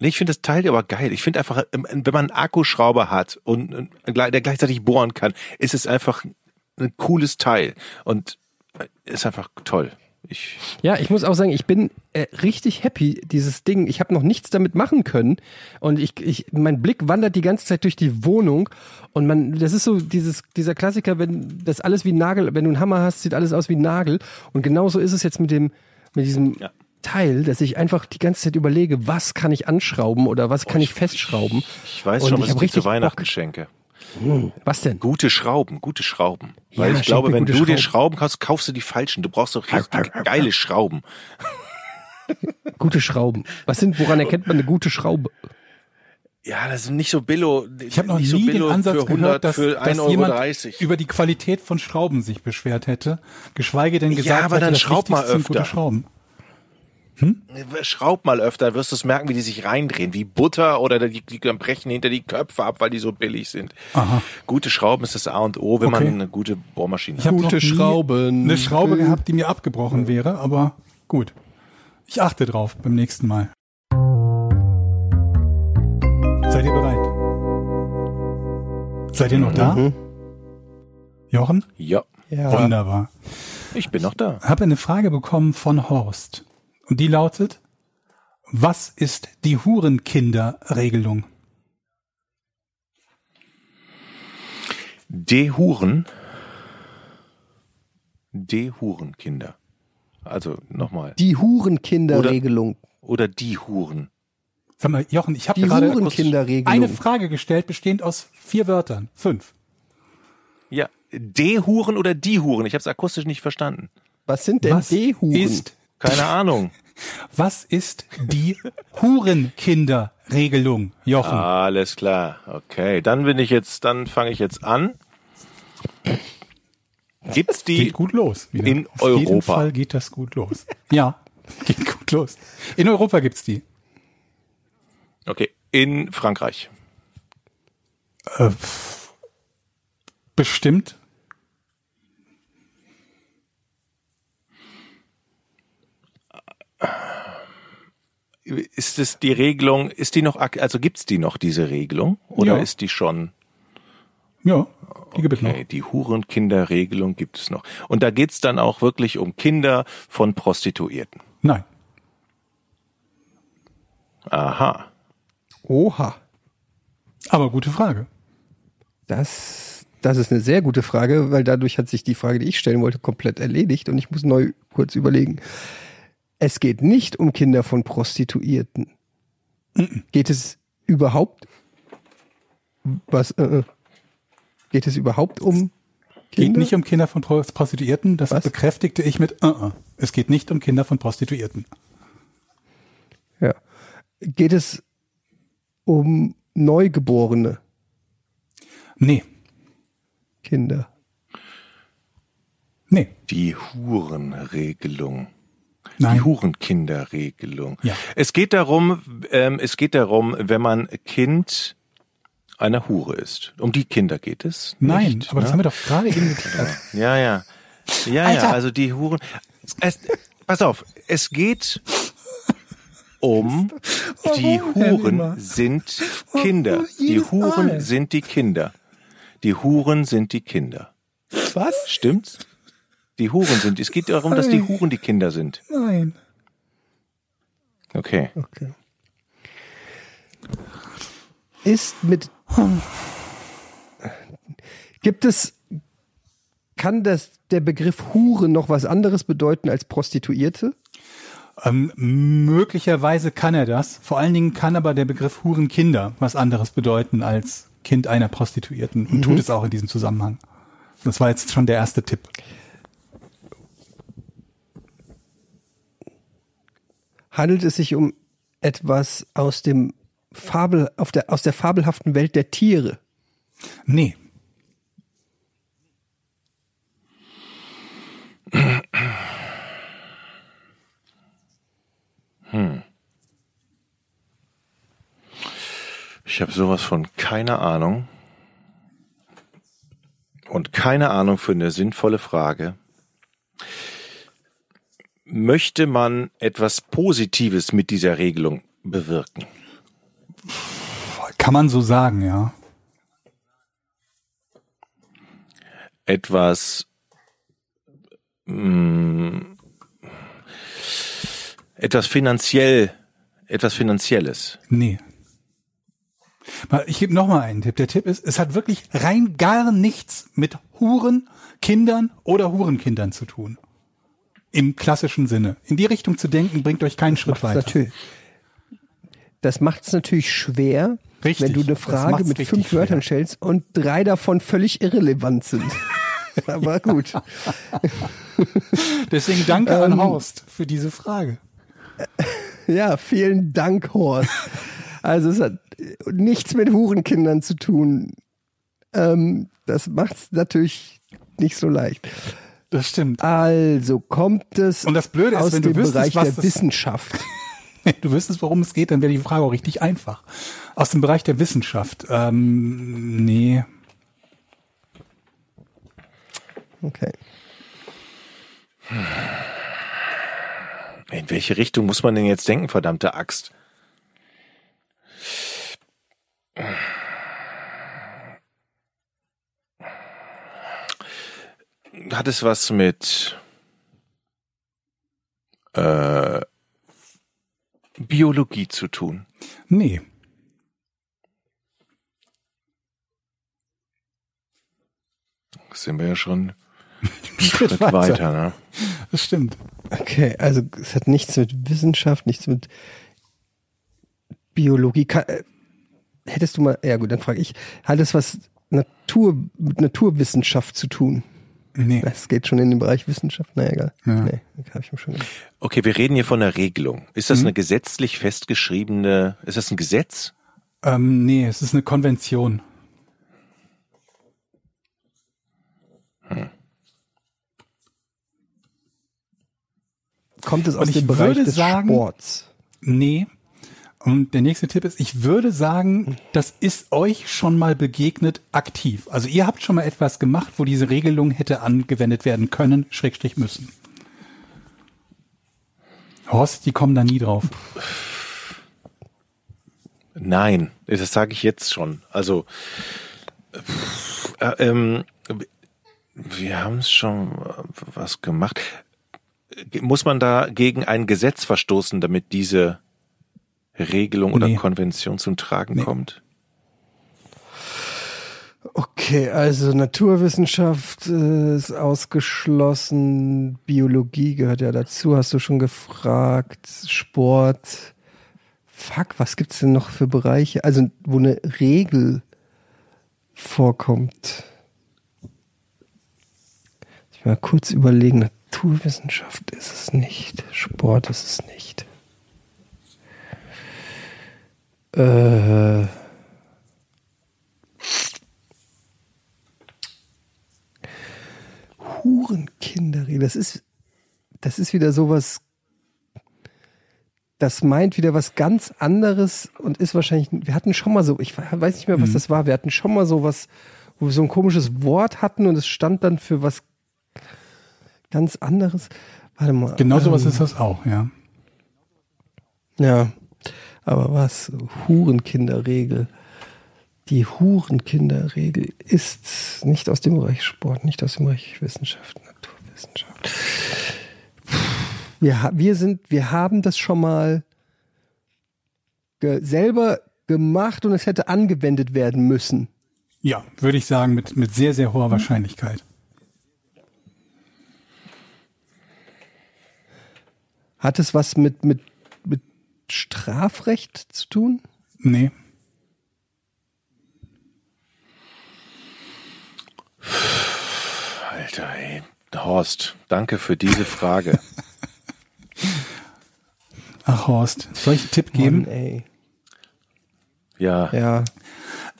Nee, ich finde das Teil aber geil. Ich finde einfach, ähm, wenn man einen Akkuschrauber hat und der gleichzeitig bohren kann, ist es einfach ein cooles Teil und äh, ist einfach toll. Ich, Ja, ich muss auch sagen, ich bin äh, richtig happy, dieses Ding. Ich habe noch nichts damit machen können und ich, ich, mein Blick wandert die ganze Zeit durch die Wohnung und man, das ist so dieses, dieser Klassiker, wenn das alles wie ein Nagel, wenn du einen Hammer hast, sieht alles aus wie ein Nagel und genauso ist es jetzt mit dem, mit diesem Ja. Teil, dass ich einfach die ganze Zeit überlege, was kann ich anschrauben oder was kann ich festschrauben. ich weiß Und schon, ich was ich richtig zu Weihnachten Bock. schenke. Was denn? Gute Schrauben, gute Schrauben. Ja, Weil ich glaube, wenn du dir Schrauben. Schrauben kaufst, kaufst du die falschen. Du brauchst doch richtig geile Schrauben. Gute Schrauben. Was sind, woran erkennt man eine gute Schraube? Ja, das sind nicht so Billo. Ich habe noch nicht nie so den Billo Ansatz für 100, gehört, dass, für dass 1,30 Euro. jemand über die Qualität von Schrauben sich beschwert hätte, geschweige denn gesagt aber hätte, dann das schraub mal Wichtigste sind gute öfter. Schrauben. Schraub mal öfter, wirst du es merken, wie die sich reindrehen, wie Butter oder die, die brechen hinter die Köpfe ab, weil die so billig sind. Aha. Gute Schrauben ist das A und O, wenn Okay. man eine gute Bohrmaschine Ich habe Gute noch nie Schrauben. eine Schraube gehabt, die mir abgebrochen wäre, aber gut. Ich achte drauf beim nächsten Mal. Seid ihr bereit? Seid ihr noch da? Mhm. Jochen? Ja, Ja. Wunderbar. ich bin noch da. Habe eine Frage bekommen von Horst. Und die lautet, was ist die Hurenkinderregelung? Dehuren. Dehurenkinder. Also nochmal. Die Hurenkinderregelung. Oder die Huren. Sag mal, Jochen, ich habe Die gerade Hurenkinderregelung. eine Frage gestellt, bestehend aus vier Wörtern. Fünf. Ja, Dehuren oder die Huren. Ich habe es akustisch nicht verstanden. Was sind denn D-Huren? ist, Keine Ahnung. was ist die Hurenkinderregelung, Jochen? Alles klar. Okay, dann bin ich jetzt, dann fange ich jetzt an. Gibt's die Geht gut los. Wieder. in Auf jeden Europa. Fall geht das gut los. Ja, geht gut los. In Europa gibt's die. Okay, in Frankreich. Äh, bestimmt. Ist es die Regelung, ist die noch, also gibt's die noch, diese Regelung? Oder Ja. ist die schon, Ja, die gibt es noch. okay, die Hurenkinderregelung gibt es noch. Und da geht's dann auch wirklich um Kinder von Prostituierten. Nein. Aha. Oha. Aber gute Frage. Das, das ist eine sehr gute Frage, weil dadurch hat sich die Frage, die ich stellen wollte, komplett erledigt und ich muss neu kurz überlegen. Es geht nicht um Kinder von Prostituierten. Geht es überhaupt? Was? Äh, äh. geht es überhaupt um Geht Kinder? nicht um Kinder von Pro- Prostituierten. Das Was? bekräftigte ich mit uh -uh. Es geht nicht um Kinder von Prostituierten. Ja. Geht es um Neugeborene Nee, Kinder. nee, Die Hurenregelung. Nein. Die Hurenkinderregelung. Ja. Es geht darum, ähm, es geht darum, wenn man Kind einer Hure ist. Um die Kinder geht es. Nein, nicht, aber das ne? haben wir doch gerade eben geklärt. Ja, ja. Ja, ja, also die Huren. Es, pass auf, es geht um die Huren sind Kinder. Die Huren sind die Kinder. Die Huren sind die Kinder. Was? Stimmt's? Die Huren sind. Es geht darum, dass die Huren die Kinder sind. Nein. Okay. Okay. Ist mit. Gibt es. Kann das, der Begriff Hure noch was anderes bedeuten als Prostituierte? Ähm, möglicherweise kann er das. Vor allen Dingen kann aber der Begriff Hurenkinder was anderes bedeuten als Kind einer Prostituierten und tut es auch in diesem Zusammenhang. Das war jetzt schon der erste Tipp. Handelt es sich um etwas aus dem Fabel, auf der, aus der fabelhaften Welt der Tiere? Nee. Ich habe sowas von keine Ahnung. Und keine Ahnung für eine sinnvolle Frage. Möchte man etwas Positives mit dieser Regelung bewirken? Kann man so sagen, ja. Etwas mh, etwas finanziell, etwas Finanzielles. Nee. Ich gebe noch mal einen Tipp. Der Tipp ist, es hat wirklich rein gar nichts mit Huren, Kindern oder Hurenkindern zu tun. Im klassischen Sinne. In die Richtung zu denken, bringt euch keinen Schritt Macht's weiter. Natürlich, das macht es natürlich schwer, Richtig, wenn du eine das Frage mit fünf Wörtern schwer. stellst und drei davon völlig irrelevant sind. Aber gut. Deswegen danke an Ähm, Horst für diese Frage. Ja, vielen Dank, Horst. Also es hat nichts mit Hurenkindern zu tun. Ähm, das macht es natürlich nicht so leicht. Das stimmt. Also kommt es Und das Blöde ist, aus wenn du dem wüsstest, Bereich was der das- Wissenschaft. Du wüsstest, worum es geht, dann wäre die Frage auch richtig einfach. Aus dem Bereich der Wissenschaft. Ähm, nee. Okay. In welche Richtung muss man denn jetzt denken, verdammte Axt? Hat es was mit äh, Biologie zu tun? Nee. Sind wir ja schon einen Schritt Schritt weiter. weiter, ne? Das stimmt. Okay, also es hat nichts mit Wissenschaft, nichts mit Biologie. Ka- äh, hättest du mal, ja gut, dann frage ich, hat es was Natur, mit Naturwissenschaft zu tun? Nee. Das geht schon in den Bereich Wissenschaft, na egal. Ja. Nee, habe ich mir schon gedacht. Okay, wir reden hier von einer Regelung. Ist das eine gesetzlich festgeschriebene, ist das ein Gesetz? Ähm, nee, es ist eine Konvention. Kommt es aus ich dem Bereich würde des sagen- Sports? Nee. Und der nächste Tipp ist, ich würde sagen, das ist euch schon mal begegnet aktiv. Also ihr habt schon mal etwas gemacht, wo diese Regelung hätte angewendet werden können, Schrägstrich müssen. Horst, die kommen da nie drauf. Nein, das sage ich jetzt schon. Also äh, ähm, wir haben es schon was gemacht. Muss man da gegen ein Gesetz verstoßen, damit diese Regelung oder Nee. Konvention zum Tragen Nee. kommt? Okay, also Naturwissenschaft äh, ist ausgeschlossen, Biologie gehört ja dazu, hast du schon gefragt, Sport. Fuck, was gibt's denn noch für Bereiche? Also, wo eine Regel vorkommt. Ich mal kurz überlegen, Naturwissenschaft ist es nicht, Sport ist es nicht. Äh. Hurenkinderrede. Das ist, das ist wieder sowas. Das meint wieder was ganz anderes und ist wahrscheinlich. Wir hatten schon mal so, ich weiß nicht mehr, was mhm. das war. Wir hatten schon mal sowas, wo wir so ein komisches Wort hatten und es stand dann für was ganz anderes. Warte mal. Genau sowas ähm, ist das auch, ja. Ja aber was? Hurenkinderregel. Die Hurenkinderregel ist nicht aus dem Bereich Sport, nicht aus dem Bereich Wissenschaft, Naturwissenschaft. Wir, wir sind, wir haben das schon mal ge selber gemacht und es hätte angewendet werden müssen. Ja, würde ich sagen, mit, mit sehr, sehr hoher Wahrscheinlichkeit. Hat es was mit, mit Strafrecht zu tun? Nee. Alter, ey. Horst, danke für diese Frage. Ach, Horst, soll ich einen Tipp geben? Mann, ey. Ja, Ja.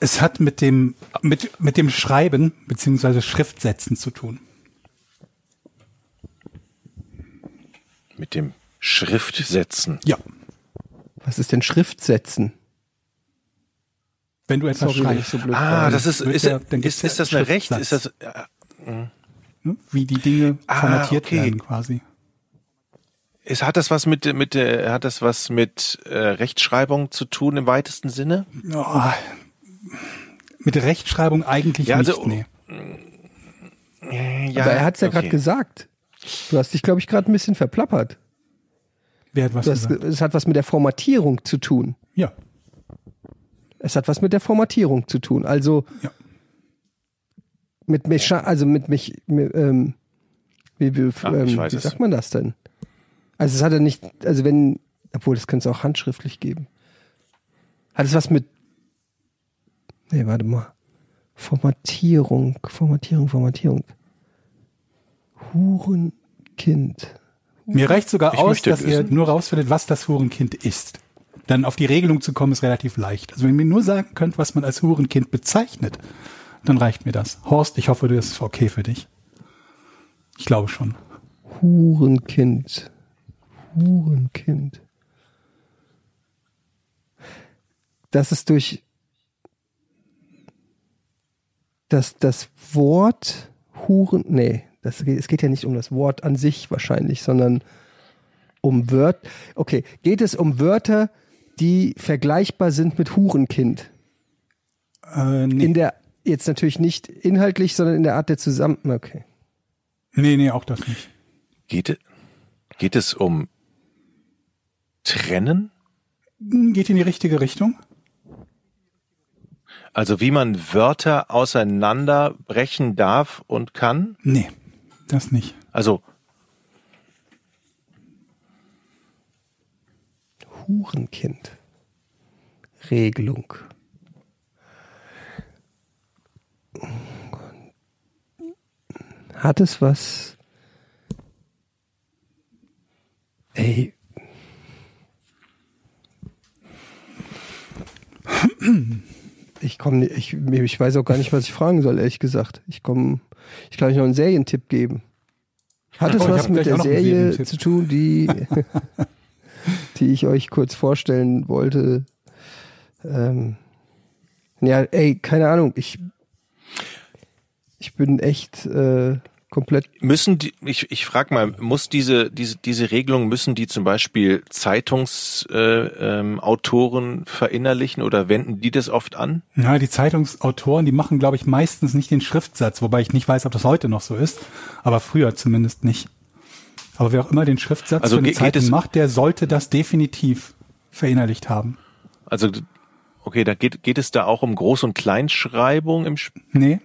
Es hat mit dem, mit, mit dem Schreiben beziehungsweise Schriftsetzen zu tun. mit dem Schriftsetzen. Ja. Was ist denn Schriftsetzen? Wenn du etwas Sorry, schreibst, so blöd Ah, war. das ist, ist, ja- ist, ist ja das eine Recht? Ist das, äh, ne, wie die Dinge Ah, formatiert okay. werden quasi. ist, hat das was mit, mit, äh, hat das was mit äh, Rechtschreibung zu tun im weitesten Sinne? Oh, mit Rechtschreibung eigentlich Ja, also- nicht. Nee. Ja, Aber er hat es ja gerade okay. gesagt. Du hast dich, glaube ich, gerade ein bisschen verplappert. Wer hat was Du hast, gesagt? ge- es hat was mit der Formatierung zu tun. Ja. Es hat was mit der Formatierung zu tun. Also Ja. mit Mecha also mit mich, mit, ähm, wie, wie, ich ähm, wie es. sagt man das denn? Also es hat ja nicht, also wenn, obwohl das könnte es auch handschriftlich geben. Hat es was mit, nee, warte mal. Formatierung, Formatierung, Formatierung. Hurenkind. Mir reicht sogar Ich aus, dass ihr wissen. nur rausfindet, was das Hurenkind ist. Dann auf die Regelung zu kommen, ist relativ leicht. Also wenn ihr mir nur sagen könnt, was man als Hurenkind bezeichnet, dann reicht mir das. Horst, ich hoffe, das ist okay für dich. Ich glaube schon. Hurenkind. Hurenkind. Das ist durch das, das Wort Huren, nee, das, geht- es geht ja nicht um das Wort an sich wahrscheinlich, sondern um Wörter. Okay, geht es um Wörter, die vergleichbar sind mit Hurenkind? Äh, nee. In der, jetzt natürlich nicht inhaltlich, sondern in der Art der Zusammen, okay. nee, nee, auch das nicht. Geht, es- geht es um Trennen? Geht in die richtige Richtung? Also wie man Wörter auseinanderbrechen darf und kann? Nee, das nicht. Also Hurenkind. Regelung. Hat es was? Ey. Ich komme, ich, ich weiß auch gar nicht, was ich fragen soll, ehrlich gesagt. Ich komme, ich kann euch noch einen Serientipp geben. Hat es Oh, was mit der Serie zu tun, die, die ich euch kurz vorstellen wollte? Ähm, ja, ey, keine Ahnung. Ich, ich bin echt äh, komplett. müssen die, ich, ich frage mal, muss diese, diese, diese Regelung, müssen die zum Beispiel Zeitungsautoren äh, ähm, Autoren verinnerlichen oder wenden die das oft an? Ja, die Zeitungsautoren, die machen, glaube ich, meistens nicht den Schriftsatz, wobei ich nicht weiß, ob das heute noch so ist, aber früher zumindest nicht. Aber wer auch immer den Schriftsatz Also für eine Zeitung es- macht, der sollte das definitiv verinnerlicht haben. Also, okay, da geht, geht es da auch um Groß- und Kleinschreibung im Sp Nee,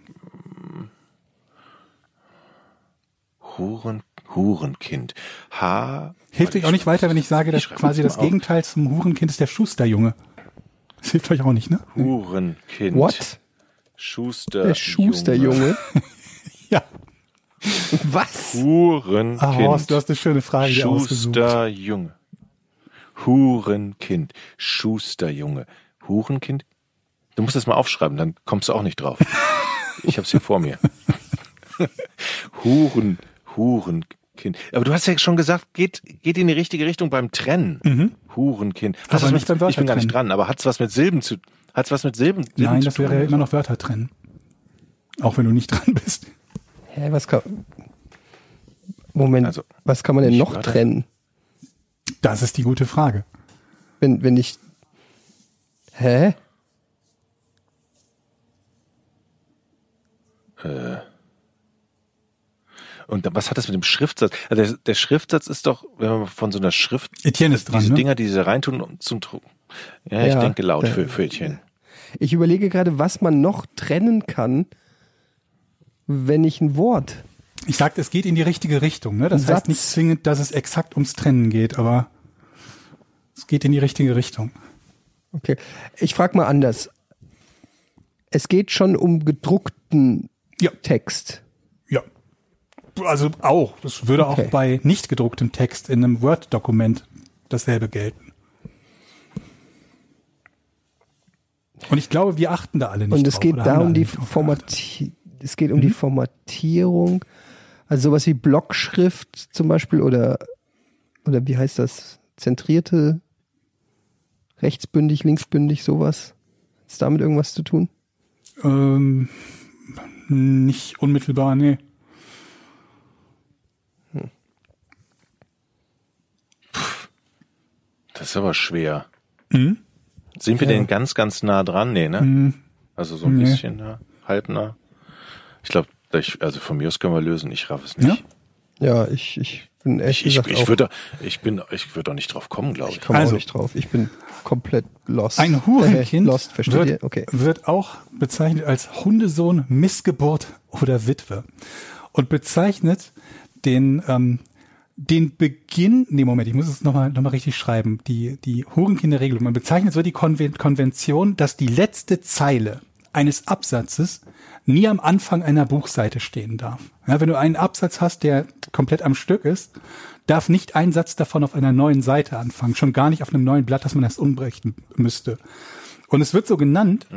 Huren, Hurenkind. H. hilft euch auch nicht weiter, wenn ich sage, dass Ich quasi das auf. Gegenteil zum Hurenkind ist der Schusterjunge. Das hilft euch auch nicht, ne? Hurenkind. What? Schuster. Der Schusterjunge. Ja. Was? Hurenkind. Ah, Horst, du hast eine schöne Frage. Schusterjunge. Hurenkind. Schusterjunge. Hurenkind? Du musst das mal aufschreiben, dann kommst du auch nicht drauf. Ich hab's hier vor mir. Huren, Hurenkind. Aber du hast ja schon gesagt, geht, geht in die richtige Richtung beim Trennen. Hurenkind. Hat Mhm. Aber mit, beim ich bin gar nicht dran, aber hat's was mit Silben zu, hat's was mit Silben, Silben Nein, zu das tun? wäre ja immer noch Wörter trennen. Auch wenn du nicht dran bist. Hä, was kann. Moment, Also, was kann man denn noch Wörter. trennen? Das ist die gute Frage. Wenn, wenn ich. Hä? Und dann, was hat das mit dem Schriftsatz? Also der, der Schriftsatz ist doch, wenn man von so einer Schrift, Etienne ist dran, diese ne? Dinger, die sie da reintun um zum Drucken. Ja, ich Ja, denke laut da- für Fötchen. Ich überlege gerade, was man noch trennen kann, wenn ich ein Wort. Ich sagte, es geht in die richtige Richtung. Ne? Das Satz. heißt nicht zwingend, dass es exakt ums Trennen geht, aber es geht in die richtige Richtung. Okay. Ich frage mal anders. Es geht schon um gedruckten Ja. Text. Also auch. Das würde Okay. auch bei nicht gedrucktem Text in einem Word-Dokument dasselbe gelten. Und ich glaube, wir achten da alle nicht Und es drauf, geht da um die Formati es geht um die Formatierung. Also sowas wie Blockschrift zum Beispiel oder, oder wie heißt das? Zentrierte, rechtsbündig, linksbündig, sowas. Hat es damit irgendwas zu tun? Ähm, nicht unmittelbar, nee. Das ist aber schwer. Mhm. Sind wir denn ganz, ganz nah dran? Nee, ne? Also so ein Nee. bisschen nah, halb nah. Ich glaube, also von mir aus können wir lösen. Ich raff es nicht. Ja, ich, ich bin echt Ich, ich, ich auch- würde, ich bin, ich würde doch nicht drauf kommen, glaube ich. ich komme Also. auch nicht drauf. Ich bin komplett lost. Ein Hurenkind Äh, lost, versteht wird, ihr? Okay. wird auch bezeichnet als Hundesohn, Missgeburt oder Witwe. Und bezeichnet den, ähm, den Beginn, nee, Moment, ich muss es nochmal noch mal richtig schreiben, die, die Hurenkinderregelung. Man bezeichnet so die Konven Konvention, dass die letzte Zeile eines Absatzes nie am Anfang einer Buchseite stehen darf. Ja, wenn du einen Absatz hast, der komplett am Stück ist, darf nicht ein Satz davon auf einer neuen Seite anfangen, schon gar nicht auf einem neuen Blatt, das man erst umbrechen müsste. Und es wird so genannt,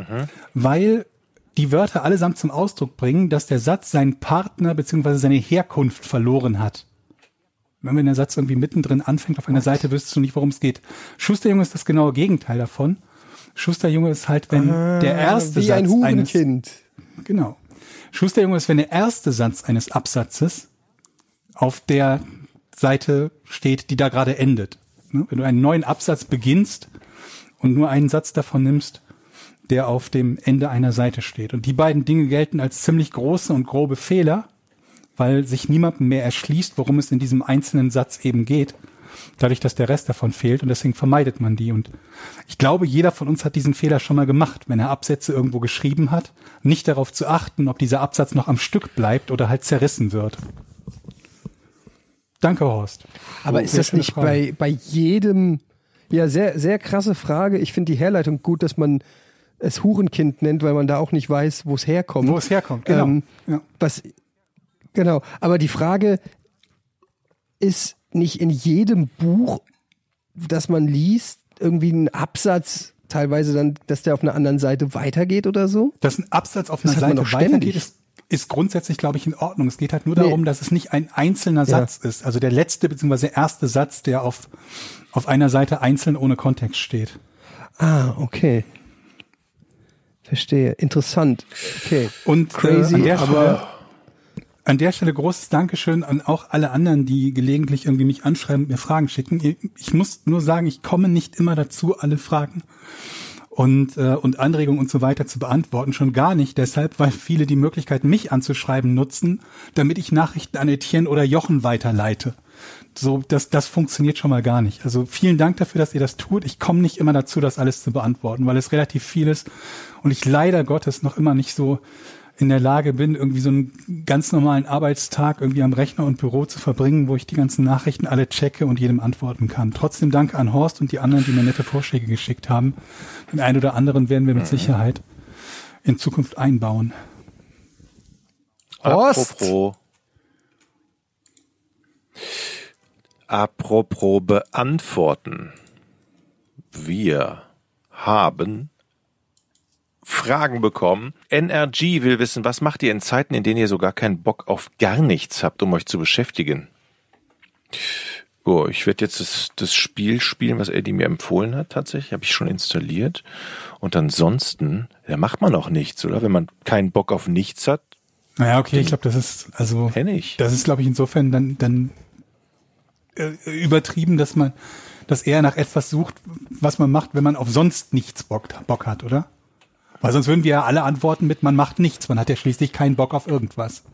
weil die Wörter allesamt zum Ausdruck bringen, dass der Satz seinen Partner bzw. seine Herkunft verloren hat. Wenn wenn der Satz irgendwie mittendrin anfängt auf einer Seite, wüsstest du nicht, worum es geht. Schusterjunge ist das genaue Gegenteil davon. Schusterjunge ist halt, wenn der erste Wie Satz ein eines Hurenkind. Genau. Schusterjunge ist, wenn der erste Satz eines Absatzes auf der Seite steht, die da gerade endet. Ne? Wenn du einen neuen Absatz beginnst und nur einen Satz davon nimmst, der auf dem Ende einer Seite steht. Und die beiden Dinge gelten als ziemlich große und grobe Fehler, weil sich niemandem mehr erschließt, worum es in diesem einzelnen Satz eben geht, dadurch, dass der Rest davon fehlt und deswegen vermeidet man die. Und ich glaube, jeder von uns hat diesen Fehler schon mal gemacht, wenn er Absätze irgendwo geschrieben hat, nicht darauf zu achten, ob dieser Absatz noch am Stück bleibt oder halt zerrissen wird. Danke, Horst. Aber Oh, ist das nicht Frage. bei, bei jedem, ja, sehr, sehr krasse Frage. Ich finde die Herleitung gut, dass man es Hurenkind nennt, weil man da auch nicht weiß, wo es herkommt. Wo es herkommt, genau. Ähm, ja. Was, genau. Aber die Frage ist nicht in jedem Buch, das man liest, irgendwie ein Absatz teilweise dann, dass der auf einer anderen Seite weitergeht oder so? Dass ein Absatz auf Das einer Seite weitergeht, ist, ist grundsätzlich, glaube ich, in Ordnung. Es geht halt nur Nee. darum, dass es nicht ein einzelner Satz ist. Also der letzte bzw. erste Satz, der auf, auf einer Seite einzeln ohne Kontext steht. Ah, okay. Verstehe. Interessant. Okay. Und Crazy, äh, an, der aber- an der Stelle großes Dankeschön an auch alle anderen, die gelegentlich irgendwie mich anschreiben und mir Fragen schicken. Ich muss nur sagen, ich komme nicht immer dazu, alle Fragen und, äh, und Anregungen und so weiter zu beantworten. Schon gar nicht deshalb, weil viele die Möglichkeit, mich anzuschreiben, nutzen, damit ich Nachrichten an Etienne oder Jochen weiterleite. So, das, das funktioniert schon mal gar nicht. Also vielen Dank dafür, dass ihr das tut. Ich komme nicht immer dazu, das alles zu beantworten, weil es relativ viel ist und ich leider Gottes noch immer nicht so in der Lage bin, irgendwie so einen ganz normalen Arbeitstag irgendwie am Rechner und Büro zu verbringen, wo ich die ganzen Nachrichten alle checke und jedem antworten kann. Trotzdem danke an Horst und die anderen, die mir nette Vorschläge geschickt haben. Den einen oder anderen werden wir mit Sicherheit in Zukunft einbauen. Horst! Apropos. Apropos beantworten. Wir haben Fragen bekommen. NRG will wissen, was macht ihr in Zeiten, in denen ihr so gar keinen Bock auf gar nichts habt, um euch zu beschäftigen? Oh, ich werde jetzt das, das Spiel spielen, was Eddie mir empfohlen hat, tatsächlich. Habe ich schon installiert. Und ansonsten, da macht man auch nichts, oder? Wenn man keinen Bock auf nichts hat, Naja, okay, ich glaube, das ist, also, kenne ich. das ist, glaube ich, insofern dann, dann äh, übertrieben, dass man, dass er nach etwas sucht, was man macht, wenn man auf sonst nichts Bock, Bock hat, oder? Weil sonst würden wir ja alle antworten mit, man macht nichts. Man hat ja schließlich keinen Bock auf irgendwas.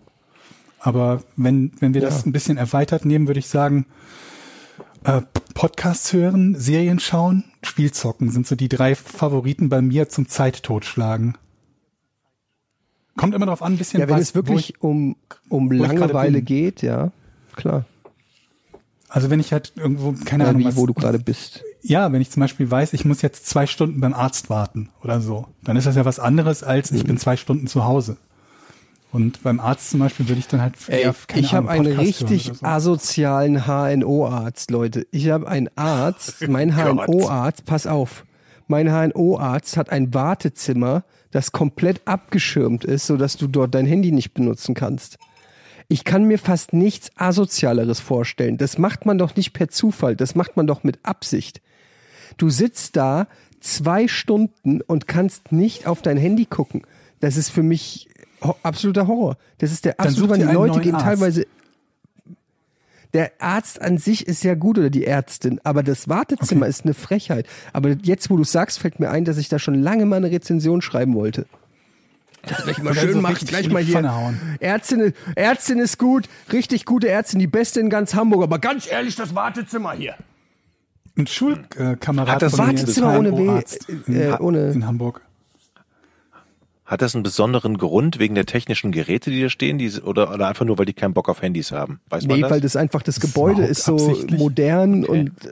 Aber wenn, wenn wir das ein bisschen erweitert nehmen, würde ich sagen, äh, Podcasts hören, Serien schauen, Spielzocken sind so die drei Favoriten bei mir zum Zeittotschlagen. Kommt immer darauf an, ein bisschen Ja, wenn was, es wirklich um, um ich gerade Langeweile geht, ja, klar. ich, also wenn ich halt irgendwo, keine Ja, Ahnung, wie, was, wo du gerade bist. Ja, wenn ich zum Beispiel weiß, ich muss jetzt zwei Stunden beim Arzt warten oder so, dann ist das ja was anderes als ich Mhm. bin zwei Stunden zu Hause. Und beim Arzt zum Beispiel würde ich dann halt Ey, ich habe einen richtig so. asozialen HNO-Arzt, Leute. Ich habe einen Arzt, mein HNO-Arzt, pass auf, mein HNO-Arzt hat ein Wartezimmer, das komplett abgeschirmt ist, sodass du dort dein Handy nicht benutzen kannst. Ich kann mir fast nichts asozialeres vorstellen. Das macht man doch nicht per Zufall, das macht man doch mit Absicht. Du sitzt da zwei Stunden und kannst nicht auf dein Handy gucken. Das ist für mich ho absoluter Horror. Das ist der absolute dir Die Leute gehen Arzt. teilweise. Der Arzt an sich ist ja gut oder die Ärztin, aber das Wartezimmer ist eine Frechheit. Aber jetzt, wo du sagst, fällt mir ein, dass ich da schon lange mal eine Rezension schreiben wollte. Gleich mal Oder schön so machen, gleich mal hier. Ärztin, Ärztin ist gut, richtig gute Ärztin, die beste in ganz Hamburg, aber ganz ehrlich, das Wartezimmer hier. Ein Schulkamerad Hat das von mir Wartezimmer ist ohne W- HNO-Arzt in, äh, ohne- in Hamburg. Hat das einen besonderen Grund wegen der technischen Geräte, die da stehen, die, oder, oder einfach nur, weil die keinen Bock auf Handys haben? Weiß man Nee, das? weil das einfach das Gebäude überhaupt ist so modern Okay. und äh,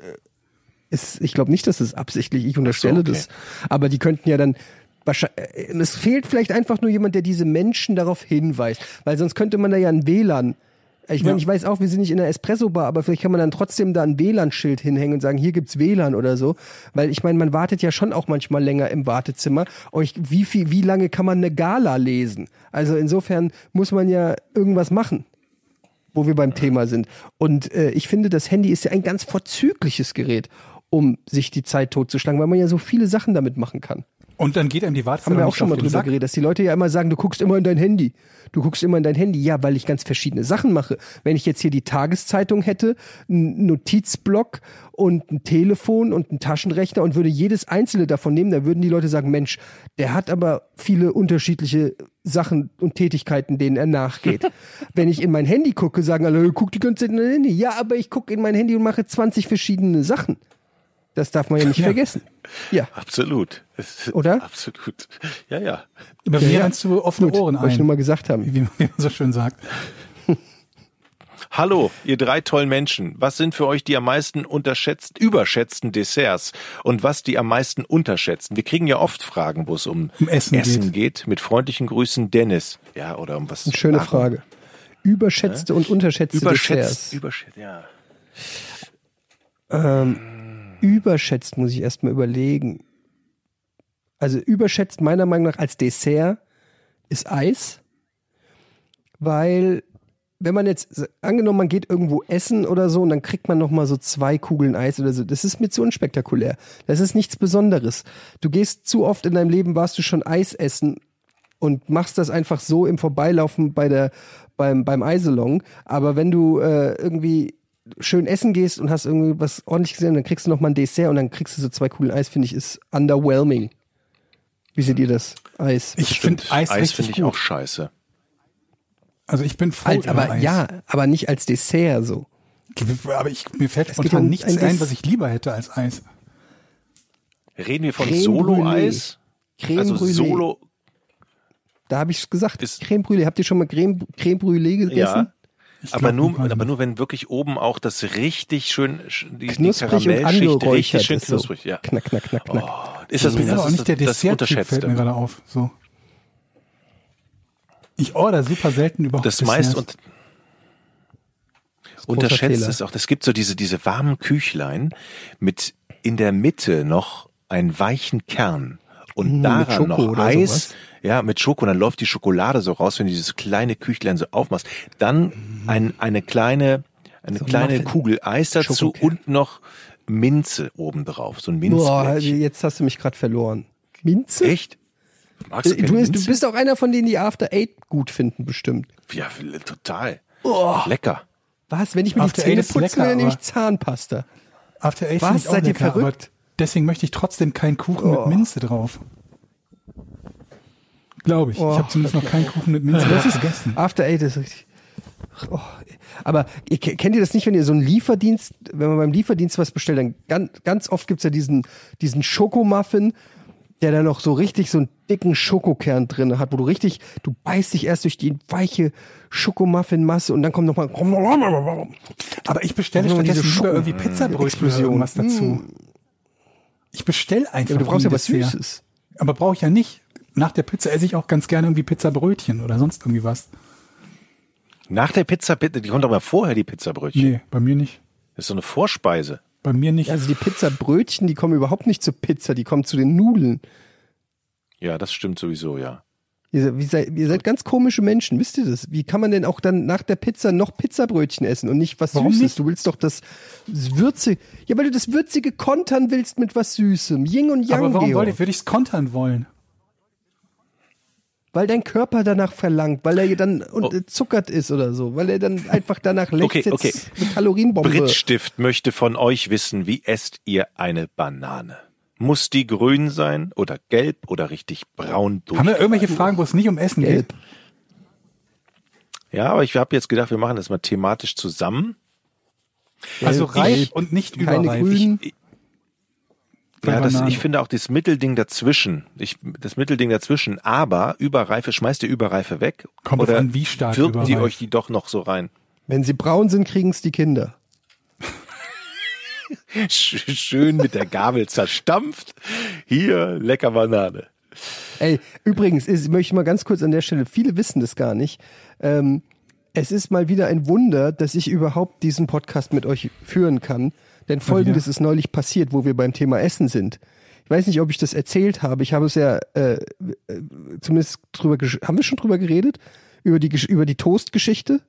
ist, ich glaube nicht, dass es absichtlich, ich unterstelle okay. das. Aber die könnten ja dann wahrscheinlich, äh, es fehlt vielleicht einfach nur jemand, der diese Menschen darauf hinweist, weil sonst könnte man da ja ein WLAN ich meine, Ja. ich weiß auch, wir sind nicht in der Espresso-Bar, aber vielleicht kann man dann trotzdem da ein WLAN-Schild hinhängen und sagen, hier gibt's WLAN oder so. Weil ich meine, man wartet ja schon auch manchmal länger im Wartezimmer. Und ich, wie viel, wie lange kann man eine Gala lesen? Also insofern muss man ja irgendwas machen wo wir beim Thema sind. Und äh, ich finde, das Handy ist ja ein ganz vorzügliches Gerät, um sich die Zeit totzuschlagen, weil man ja so viele Sachen damit machen kann. Und dann geht einem die Wartezeit Haben wir auch schon mal drüber Sack. geredet, dass die Leute ja immer sagen, du guckst immer in dein Handy. Du guckst immer in dein Handy. Ja, weil ich ganz verschiedene Sachen mache. Wenn ich jetzt hier die Tageszeitung hätte, einen Notizblock und ein Telefon und einen Taschenrechner und würde jedes einzelne davon nehmen, dann würden die Leute sagen, Mensch, der hat aber viele unterschiedliche Sachen und Tätigkeiten, denen er nachgeht. Wenn ich in mein Handy gucke, sagen alle, guck die ganze Zeit in dein Handy. Ja, aber ich gucke in mein Handy und mache 20 verschiedene Sachen. Das darf man ja nicht Ja. vergessen. Ja. Absolut. Oder? Absolut. Ja, ja. Bei Ja, mir ja. du offene Gut, Ohren wollte ich nur ein, mal gesagt haben. wie, wie man so schön sagt. Hallo, ihr drei tollen Menschen. Was sind für euch die am meisten unterschätzt, überschätzten Desserts und was die am meisten unterschätzen? Wir kriegen ja oft Fragen, wo es um, Um Essen geht. Mit freundlichen Grüßen, Dennis. Ja, oder um was? Eine schöne Warum? Frage. Überschätzte und unterschätzte Überschätzt, Desserts. überschätzt, ja. Ähm, überschätzt muss ich erstmal überlegen. Also überschätzt meiner Meinung nach als Dessert ist Eis, weil wenn man jetzt angenommen man geht irgendwo essen oder so und dann kriegt man noch mal so zwei Kugeln Eis oder so, das ist mir zu unspektakulär. Das ist nichts Besonderes. Du gehst zu oft in deinem Leben warst du schon Eis essen und machst das einfach so im Vorbeilaufen bei der beim beim Eiselong, aber wenn du äh, irgendwie schön essen gehst und hast irgendwie was ordentlich gesehen, dann kriegst du noch mal ein Dessert und dann kriegst du so zwei Kugeln Eis, finde ich, ist underwhelming. Wie seht ihr das? Eis. Ich finde Eis, Eis finde ich gut. auch scheiße. Also ich bin froh Als, über aber Eis. ja, aber nicht als Dessert so. Aber ich, mir fällt Es spontan um nichts ein ein, was ich lieber hätte als Eis. Reden wir von Solo-Eis? Also Brûlée. Solo, Da habe ich gesagt, Ist- Creme Brûlée. Habt ihr schon mal Creme, Creme Brûlée gegessen? ja. Aber nur, aber nur wenn wirklich oben auch das richtig schön, sch- die, die Knusprig und Karamellschicht richtig schön ist so. knusprig, ja. Knack, knack, knack, knack. Oh, ist das, das aber auch nicht der das Dessert-Typ, fällt mir gerade auf. So. Ich order super selten überhaupt Das meist und unterschätzt ist auch, es gibt so diese, diese warmen Küchlein mit in der Mitte noch einen weichen Kern und Mm, mit daran noch Eis, sowas. ja, mit Schoko, und dann läuft die Schokolade so raus, wenn du dieses kleine Küchlein so aufmachst. Dann ein, eine kleine, eine. So ein kleine Muffin. Kugel Eis dazu Schokokern. und noch Minze obendrauf, so ein Boah, Minzblättchen. jetzt hast du mich gerade verloren. Minze? Echt? Magst Äh, keine Du bist, du bist auch einer von denen, die After Eight gut finden, bestimmt. Ja, total. Oh. Lecker. Was? Wenn ich mir After die Zähne putze, lecker, dann nehme ich Zahnpasta. After Eight Was? finde ich auch Seid ihr lecker, verrückt? Deswegen möchte ich trotzdem keinen Kuchen mit Minze drauf. Glaube ich. Oh. Ich habe zumindest noch keinen Kuchen mit Minze drauf gegessen. After Eight ist richtig. Oh. Aber ihr, kennt ihr das nicht, wenn ihr so einen Lieferdienst, wenn man beim Lieferdienst was bestellt, dann ganz, ganz oft gibt's ja diesen, diesen Schokomuffin, der da noch so richtig so einen dicken Schokokern drin hat, wo du richtig, du beißt dich erst durch die weiche Schokomuffin-Masse und dann kommt nochmal. Aber ich bestelle diese stattdessen lieber Schoko- irgendwie Pizzabrötchen oder irgendwas dazu. Ich bestelle einfach Ja, aber du brauchst ja was Dessert. Süßes. Aber brauche ich ja nicht. Nach der Pizza esse ich auch ganz gerne irgendwie Pizzabrötchen oder sonst irgendwie was. Nach der Pizza, bitte, die kommt mal vorher, die Pizzabrötchen. Nee, bei mir nicht. Das ist so eine Vorspeise. Bei mir nicht. Also die Pizzabrötchen, die kommen überhaupt nicht zur Pizza, die kommen zu den Nudeln. Ja, das stimmt sowieso, ja. Ihr, wie seid, ihr seid ganz komische Menschen, wisst ihr das? Wie kann man denn auch dann nach der Pizza noch Pizzabrötchen essen und nicht was Warum Süßes? nicht? Du willst doch das Würzige. Ja, weil du das Würzige kontern willst mit was Süßem. Yin und Yang, Aber warum Georg. wollte ich, würde ich es kontern wollen? Weil dein Körper danach verlangt, weil er dann Oh. unterzuckert ist oder so, weil er dann einfach danach Okay, lächzt okay. eine Kalorienbombe. Brittstift möchte von euch wissen, wie esst ihr eine Banane? Muss die grün sein oder gelb oder richtig braun durch? Haben wir irgendwelche Fragen, wo es nicht um Essen Gelb. geht? Ja, aber ich habe jetzt gedacht, wir machen das mal thematisch zusammen. Also Gelb, reif gelb, und nicht Keine überreif. grünen. Bei Ja, das, ich finde auch das Mittelding dazwischen. Ich, das Mittelding dazwischen. Aber Überreife, schmeißt ihr Überreife weg? Kommt oder an, wie stark wirken die überreif. euch die doch noch so rein? Wenn sie braun sind, kriegen es die Kinder. Sch- Schön mit der Gabel zerstampft. Hier, lecker Banane. Ey, übrigens, ist, möchte ich mal ganz kurz an der Stelle, viele wissen das gar nicht. Ähm, es ist mal wieder ein Wunder, dass ich überhaupt diesen Podcast mit euch führen kann. Denn folgendes ist neulich passiert, wo wir beim Thema Essen sind. Ich weiß nicht, ob ich das erzählt habe. Ich habe es ja äh, äh, zumindest drüber haben wir schon drüber geredet? Über die über die Toast-Geschichte?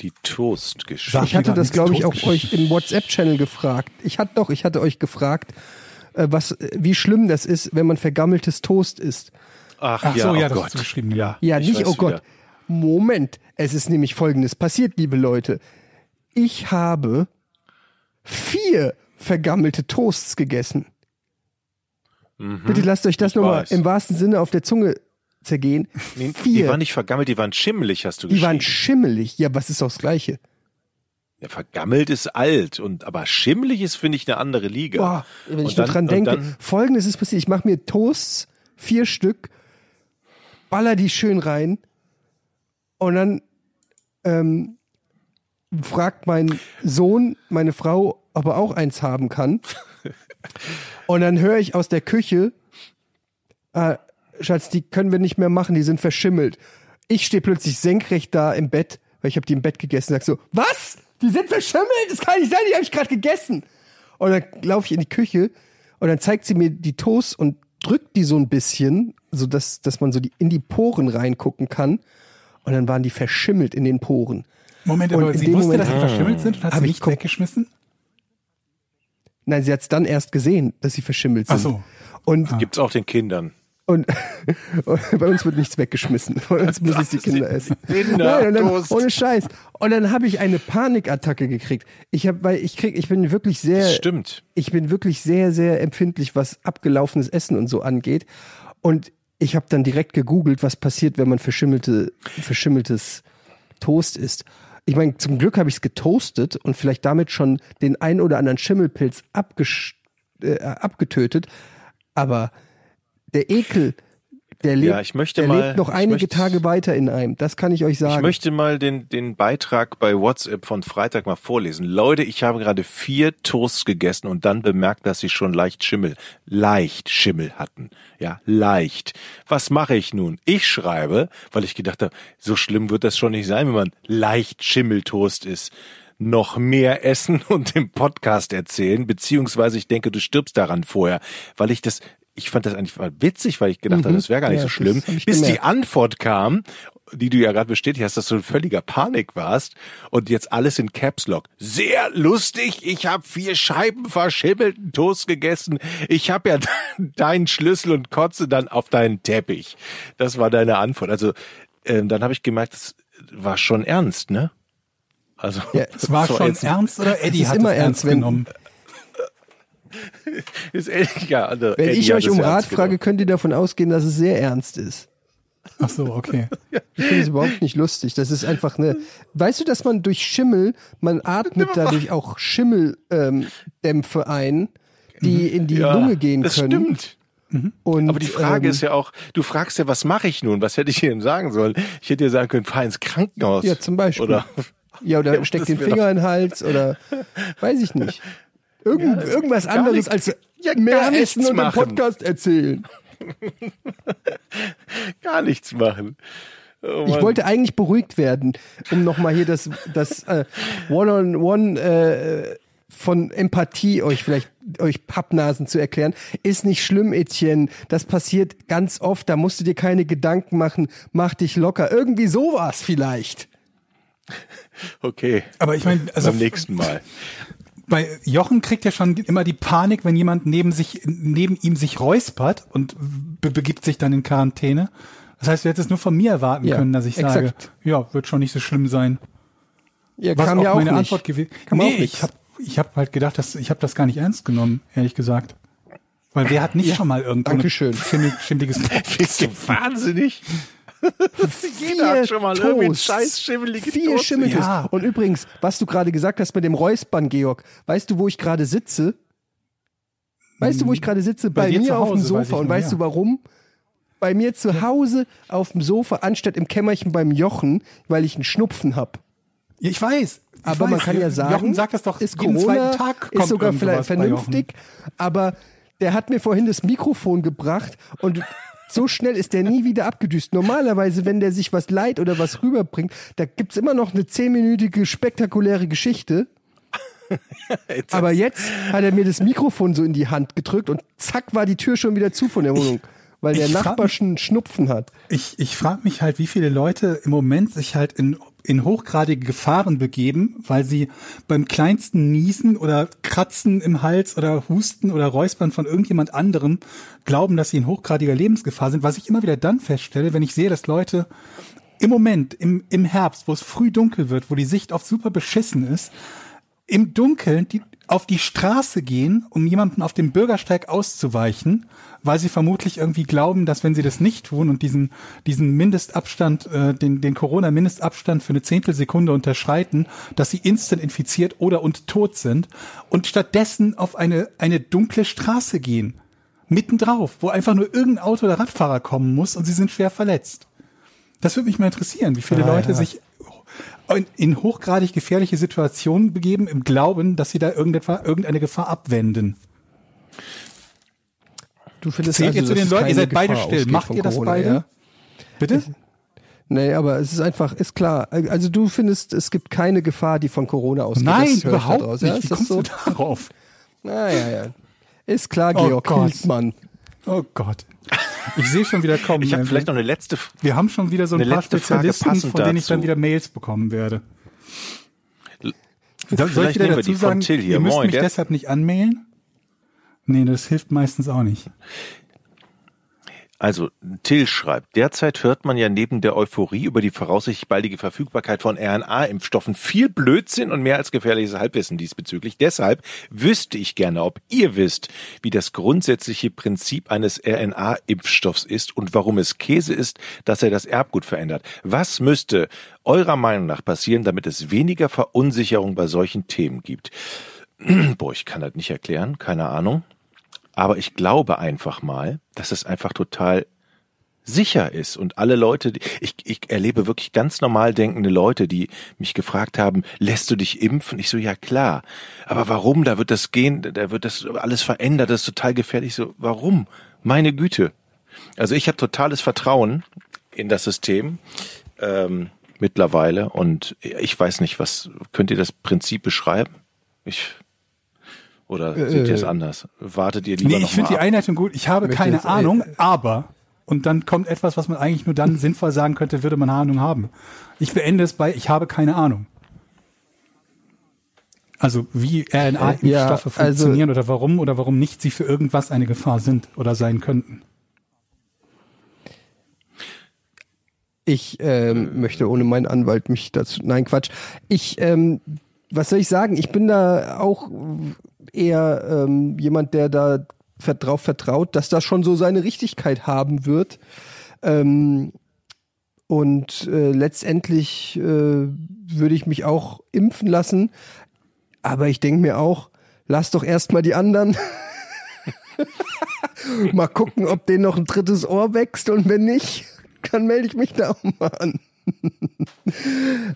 Die Toastgeschichte. Ich hatte das, glaube ich, auch euch im WhatsApp-Channel gefragt. Ich hatte doch, ich hatte euch gefragt, äh, was, äh, wie schlimm das ist, wenn man vergammeltes Toast isst. Ach, Ach ja, so, ja, oh das Gott. hast du geschrieben, ja, Ja, ich nicht, oh Gott. wieder. Moment, es ist nämlich folgendes passiert, liebe Leute. Ich habe vier vergammelte Toasts gegessen. Bitte lasst euch das Mhm. nochmal im wahrsten Sinne auf der Zunge zergehen. Nee, Die vier. waren nicht vergammelt, die waren schimmelig, hast du Die waren schimmelig. Ja, was ist doch das Gleiche? Ja, vergammelt ist alt und aber schimmelig ist finde ich eine andere Liga. Boah, wenn ich Und nur dann- dran und denke. dann- Folgendes ist passiert. Ich mache mir Toasts, vier Stück, baller die schön rein und dann ähm, fragt mein Sohn meine Frau, ob er auch eins haben kann. Und dann höre ich aus der Küche, äh, Schatz, die können wir nicht mehr machen, die sind verschimmelt. Ich stehe plötzlich senkrecht da im Bett, weil ich habe die im Bett gegessen, sag so, was? Die sind verschimmelt? Das kann nicht sein, die habe ich gerade gegessen. Und dann laufe ich in die Küche und dann zeigt sie mir die Toast und drückt die so ein bisschen, so dass, dass man so die, in die Poren reingucken kann. Und dann waren die verschimmelt in den Poren. Moment, Und aber sie wusste, Moment- dass sie verschimmelt sind und hat Hab sie ich nicht weggeschmissen? Nein, sie hat es dann erst gesehen, dass sie verschimmelt sind. Ach so. Und, Gibt's auch den Kindern. Und, und bei uns wird nichts weggeschmissen. Bei uns müssen es die Kinder essen. Kinder, Nein, dann, ohne Scheiß. Und dann habe ich eine Panikattacke gekriegt. Ich habe, weil ich krieg, ich bin wirklich sehr, Das stimmt. ich bin wirklich sehr, sehr empfindlich, was abgelaufenes Essen und so angeht. Und ich habe dann direkt gegoogelt, was passiert, wenn man verschimmelte, verschimmeltes Toast isst. Ich meine, zum Glück habe ich es getoastet und vielleicht damit schon den ein oder anderen Schimmelpilz abgesch äh, abgetötet. Aber der Ekel, der lebt, Ja, ich möchte der mal- lebt noch einige möchte- Tage weiter in einem. Das kann ich euch sagen. Ich möchte mal den, den Beitrag bei WhatsApp von Freitag mal vorlesen. Leute, ich habe gerade vier Toasts gegessen und dann bemerkt, dass sie schon leicht Schimmel, leicht Schimmel hatten. Ja, leicht. Was mache ich nun? Ich schreibe, weil ich gedacht habe, so schlimm wird das schon nicht sein, wenn man leicht Schimmeltoast isst. Noch mehr essen und im Podcast erzählen, beziehungsweise ich denke, du stirbst daran vorher, weil ich das, ich fand das eigentlich witzig, weil ich gedacht habe, das wäre gar nicht Ja, so schlimm, bis die gemerkt. Antwort kam, die du ja gerade bestätigt hast, dass du in völliger Panik warst und jetzt alles in Caps Lock. Sehr lustig, ich habe vier Scheiben verschimmelten Toast gegessen. Ich habe ja deinen Schlüssel und kotze dann auf deinen Teppich. Das war deine Antwort. Also ähm, dann habe ich gemerkt, das war schon ernst, ne? Also Ja, Es war so schon ernst oder Eddie ist hat immer es ernst ernst, wenn- genommen? Ist ehrlich, ja, also Wenn ich euch um Rat frage, genommen. könnt ihr davon ausgehen, dass es sehr ernst ist. Ach so, okay. Ich finde es überhaupt nicht lustig. Das ist einfach eine. Weißt du, dass man durch Schimmel, man atmet dadurch auch Schimmeldämpfe ähm, ein, die in die Mhm. Ja, Lunge gehen das können. stimmt. Und, Aber die Frage ähm, ist ja auch, du fragst ja, was mache ich nun? Was hätte ich dir denn sagen sollen? Ich hätte dir sagen können, fahr ins Krankenhaus. Ja, zum Beispiel. Oder Ja, oder Ja, steck das den Finger in den Hals oder weiß ich nicht. Irgend, irgendwas gar anderes als ja, mehr essen und im machen. Podcast erzählen. gar nichts machen. Oh Ich wollte eigentlich beruhigt werden, um nochmal hier das, das äh, One-on-One äh, von Empathie euch vielleicht euch Pappnasen zu erklären. Ist nicht schlimm, Etienne. Das passiert ganz oft. Da musst du dir keine Gedanken machen. Mach dich locker. Irgendwie sowas vielleicht. Okay, Aber ich meine, also beim nächsten Mal. Bei Jochen kriegt ja schon immer die Panik, wenn jemand neben sich, neben ihm sich räuspert und be begibt sich dann in Quarantäne. Das heißt, du hättest nur von mir erwarten Ja, können, dass ich sage, exakt. ja, wird schon nicht so schlimm sein. Ja, Was kam auch ja auch meine nicht. Antwort gewesen. Nee, ich habe ich hab halt gedacht, dass ich habe das gar nicht ernst genommen, ehrlich gesagt. Weil wer hat nicht schon mal irgendwo Dankeschön. schimmel, schimmeliges Bist du wahnsinnig? Jeder hat schon mal irgendwie einen scheiß Vier Toast Schimmeltoast. Ja. Und übrigens, was du gerade gesagt hast mit dem Räuspern, Georg, weißt du, wo ich gerade sitze? Weißt du, wo ich gerade sitze? Bei, Bei mir auf dem weiß Sofa. ich Und weißt du warum? Bei mir zu Hause auf dem Sofa, anstatt im Kämmerchen beim Jochen, weil ich einen Schnupfen hab. Ja, ich weiß. Ich Aber weiß. man kann ja sagen, Jochen sagt das doch ist Corona, Tag kommt ist sogar vielleicht vernünftig, aber der hat mir vorhin das Mikrofon gebracht und so schnell ist der nie wieder abgedüst. Normalerweise, wenn der sich was leiht oder was rüberbringt, da gibt's immer noch eine zehnminütige spektakuläre Geschichte. Aber jetzt hat er mir das Mikrofon so in die Hand gedrückt und zack war die Tür schon wieder zu von der Wohnung, weil der ich Nachbar schon Schnupfen hat. Ich, ich frage mich halt, wie viele Leute im Moment sich halt in, in hochgradige Gefahren begeben, weil sie beim kleinsten Niesen oder Kratzen im Hals oder Husten oder Räuspern von irgendjemand anderem glauben, dass sie in hochgradiger Lebensgefahr sind, was ich immer wieder dann feststelle, wenn ich sehe, dass Leute im Moment, im, im Herbst, wo es früh dunkel wird, wo die Sicht oft super beschissen ist, im Dunkeln die, auf die Straße gehen, um jemanden auf dem Bürgersteig auszuweichen, weil sie vermutlich irgendwie glauben, dass wenn sie das nicht tun und diesen, diesen Mindestabstand, äh, den, den Corona-Mindestabstand für eine Zehntelsekunde unterschreiten, dass sie instant infiziert oder und tot sind und stattdessen auf eine, eine dunkle Straße gehen. Mittendrauf, wo einfach nur irgendein Auto oder Radfahrer kommen muss und sie sind schwer verletzt. Das würde mich mal interessieren, wie viele Ah, Leute ja. sich in, hochgradig gefährliche Situationen begeben, im Glauben, dass sie da irgendetwa, irgendeine Gefahr abwenden. Du findest Zählt also, ihr zu den Leuten, ihr seid beide still. Macht ihr das Corona, beide? ja? Bitte? Nee, aber es ist einfach, ist klar. Also du findest, es gibt keine Gefahr, die von Corona ausgeht. Nein, ich überhaupt daraus. nicht. Ja, Wie ist das kommst so? du darauf? Naja, ja. Ist klar, Oh Georg Gott. Hildmann. Oh Gott. Ich sehe schon wieder kommen. Ich habe Äh, vielleicht noch eine letzte. Wir haben schon wieder so ein eine paar letzte Frage Spezialisten, von denen ich dann dazu. wieder Mails bekommen werde. Soll, soll ich wieder dazu sagen, ihr müsst Moin, mich der- deshalb nicht anmailen? Nee, das hilft meistens auch nicht. Also, Till schreibt, derzeit hört man ja neben der Euphorie über die voraussichtlich baldige Verfügbarkeit von RNA-Impfstoffen viel Blödsinn und mehr als gefährliches Halbwissen diesbezüglich. Deshalb wüsste ich gerne, ob ihr wisst, wie das grundsätzliche Prinzip eines RNA-Impfstoffs ist und warum es Käse ist, dass er das Erbgut verändert. Was müsste eurer Meinung nach passieren, damit es weniger Verunsicherung bei solchen Themen gibt? Boah, ich kann das nicht erklären, keine Ahnung. Aber ich glaube einfach mal, dass es einfach total sicher ist und alle Leute, ich, ich erlebe wirklich ganz normal denkende Leute, die mich gefragt haben, lässt du dich impfen? Ich so, ja klar. Aber warum? Da wird das gehen, da wird das alles verändert, das ist total gefährlich. So, warum? Meine Güte. Also ich habe totales Vertrauen in das System ähm, mittlerweile und ich weiß nicht, was könnt ihr das Prinzip beschreiben? Ich Oder seht ihr es anders? Wartet ihr lieber Nee, ich finde die? Einleitung gut. Ich habe Möchte keine jetzt, äh, Ahnung, aber. Und dann kommt etwas, was man eigentlich nur dann sinnvoll sagen könnte, würde man Ahnung haben. Ich beende es bei, ich habe keine Ahnung. Also wie RNA-Impfstoffe Ja, also- funktionieren oder warum oder warum nicht sie für irgendwas eine Gefahr sind oder sein könnten. Ich ähm, möchte ohne meinen Anwalt mich dazu. Nein, Quatsch. Ich, ähm, was soll ich sagen? Ich bin da auch eher ähm, jemand, der da drauf vertraut, dass das schon so seine Richtigkeit haben wird. Ähm, und äh, letztendlich äh, würde ich mich auch impfen lassen. Aber ich denke mir auch, lass doch erstmal die anderen. mal gucken, ob denen noch ein drittes Ohr wächst und wenn nicht, dann melde ich mich da auch mal an.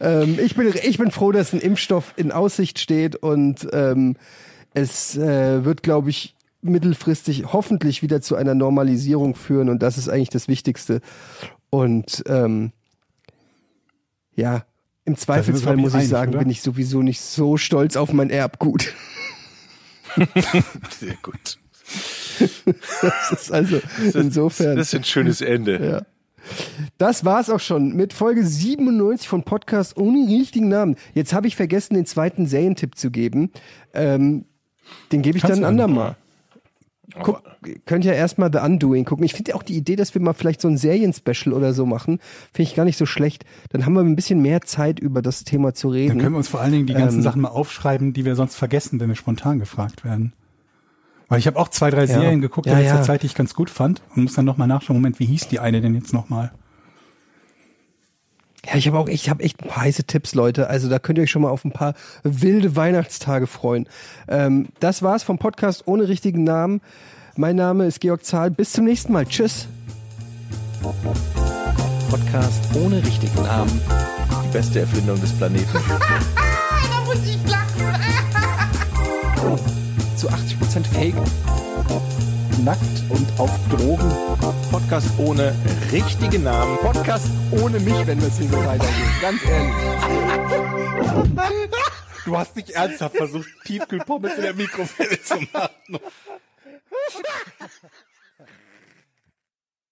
ähm, ich, bin, ich bin froh, dass ein Impfstoff in Aussicht steht und ähm, es äh, wird, glaube ich, mittelfristig hoffentlich wieder zu einer Normalisierung führen und das ist eigentlich das Wichtigste. Und ähm, ja, im Zweifelsfall muss ich einig, sagen, oder? bin ich sowieso nicht so stolz auf mein Erbgut. Sehr gut. Das ist also insofern. Das ist ein schönes Ende. Ja. Das war's auch schon mit Folge 97 von Podcast ohne richtigen Namen. Jetzt habe ich vergessen, den zweiten Serientipp zu geben. Ähm, den gebe ich Kannst dann ein andermal. Guck, könnt ja erstmal The Undoing gucken. Ich finde auch die Idee, dass wir mal vielleicht so ein Serienspecial oder so machen, finde ich gar nicht so schlecht. Dann haben wir ein bisschen mehr Zeit, über das Thema zu Dann reden. können wir uns vor allen Dingen die ganzen Ähm, Sachen mal aufschreiben, die wir sonst vergessen, wenn wir spontan gefragt werden. Weil ich habe auch zwei, drei Serien geguckt Ja, in letzter ja. Zeit, die ich ganz gut fand und muss dann nochmal nachschauen, Moment, wie hieß die eine denn jetzt nochmal? Ja, ich habe auch, ich habe echt ein paar heiße Tipps, Leute. Also da könnt ihr euch schon mal auf ein paar wilde Weihnachtstage freuen. Ähm, das war's vom Podcast ohne richtigen Namen. Mein Name ist Georg Zahl. Bis zum nächsten Mal. Tschüss. Podcast ohne richtigen Namen. Die beste Erfindung des Planeten. Da muss ich lachen. Zu 80% Fake. Nackt und auf Drogen. Podcast ohne richtigen Namen. Podcast ohne mich, wenn wir es hier so weitergehen. Ganz ehrlich. Du hast nicht ernsthaft versucht, Tiefkühlpommes in der Mikrowelle zu machen.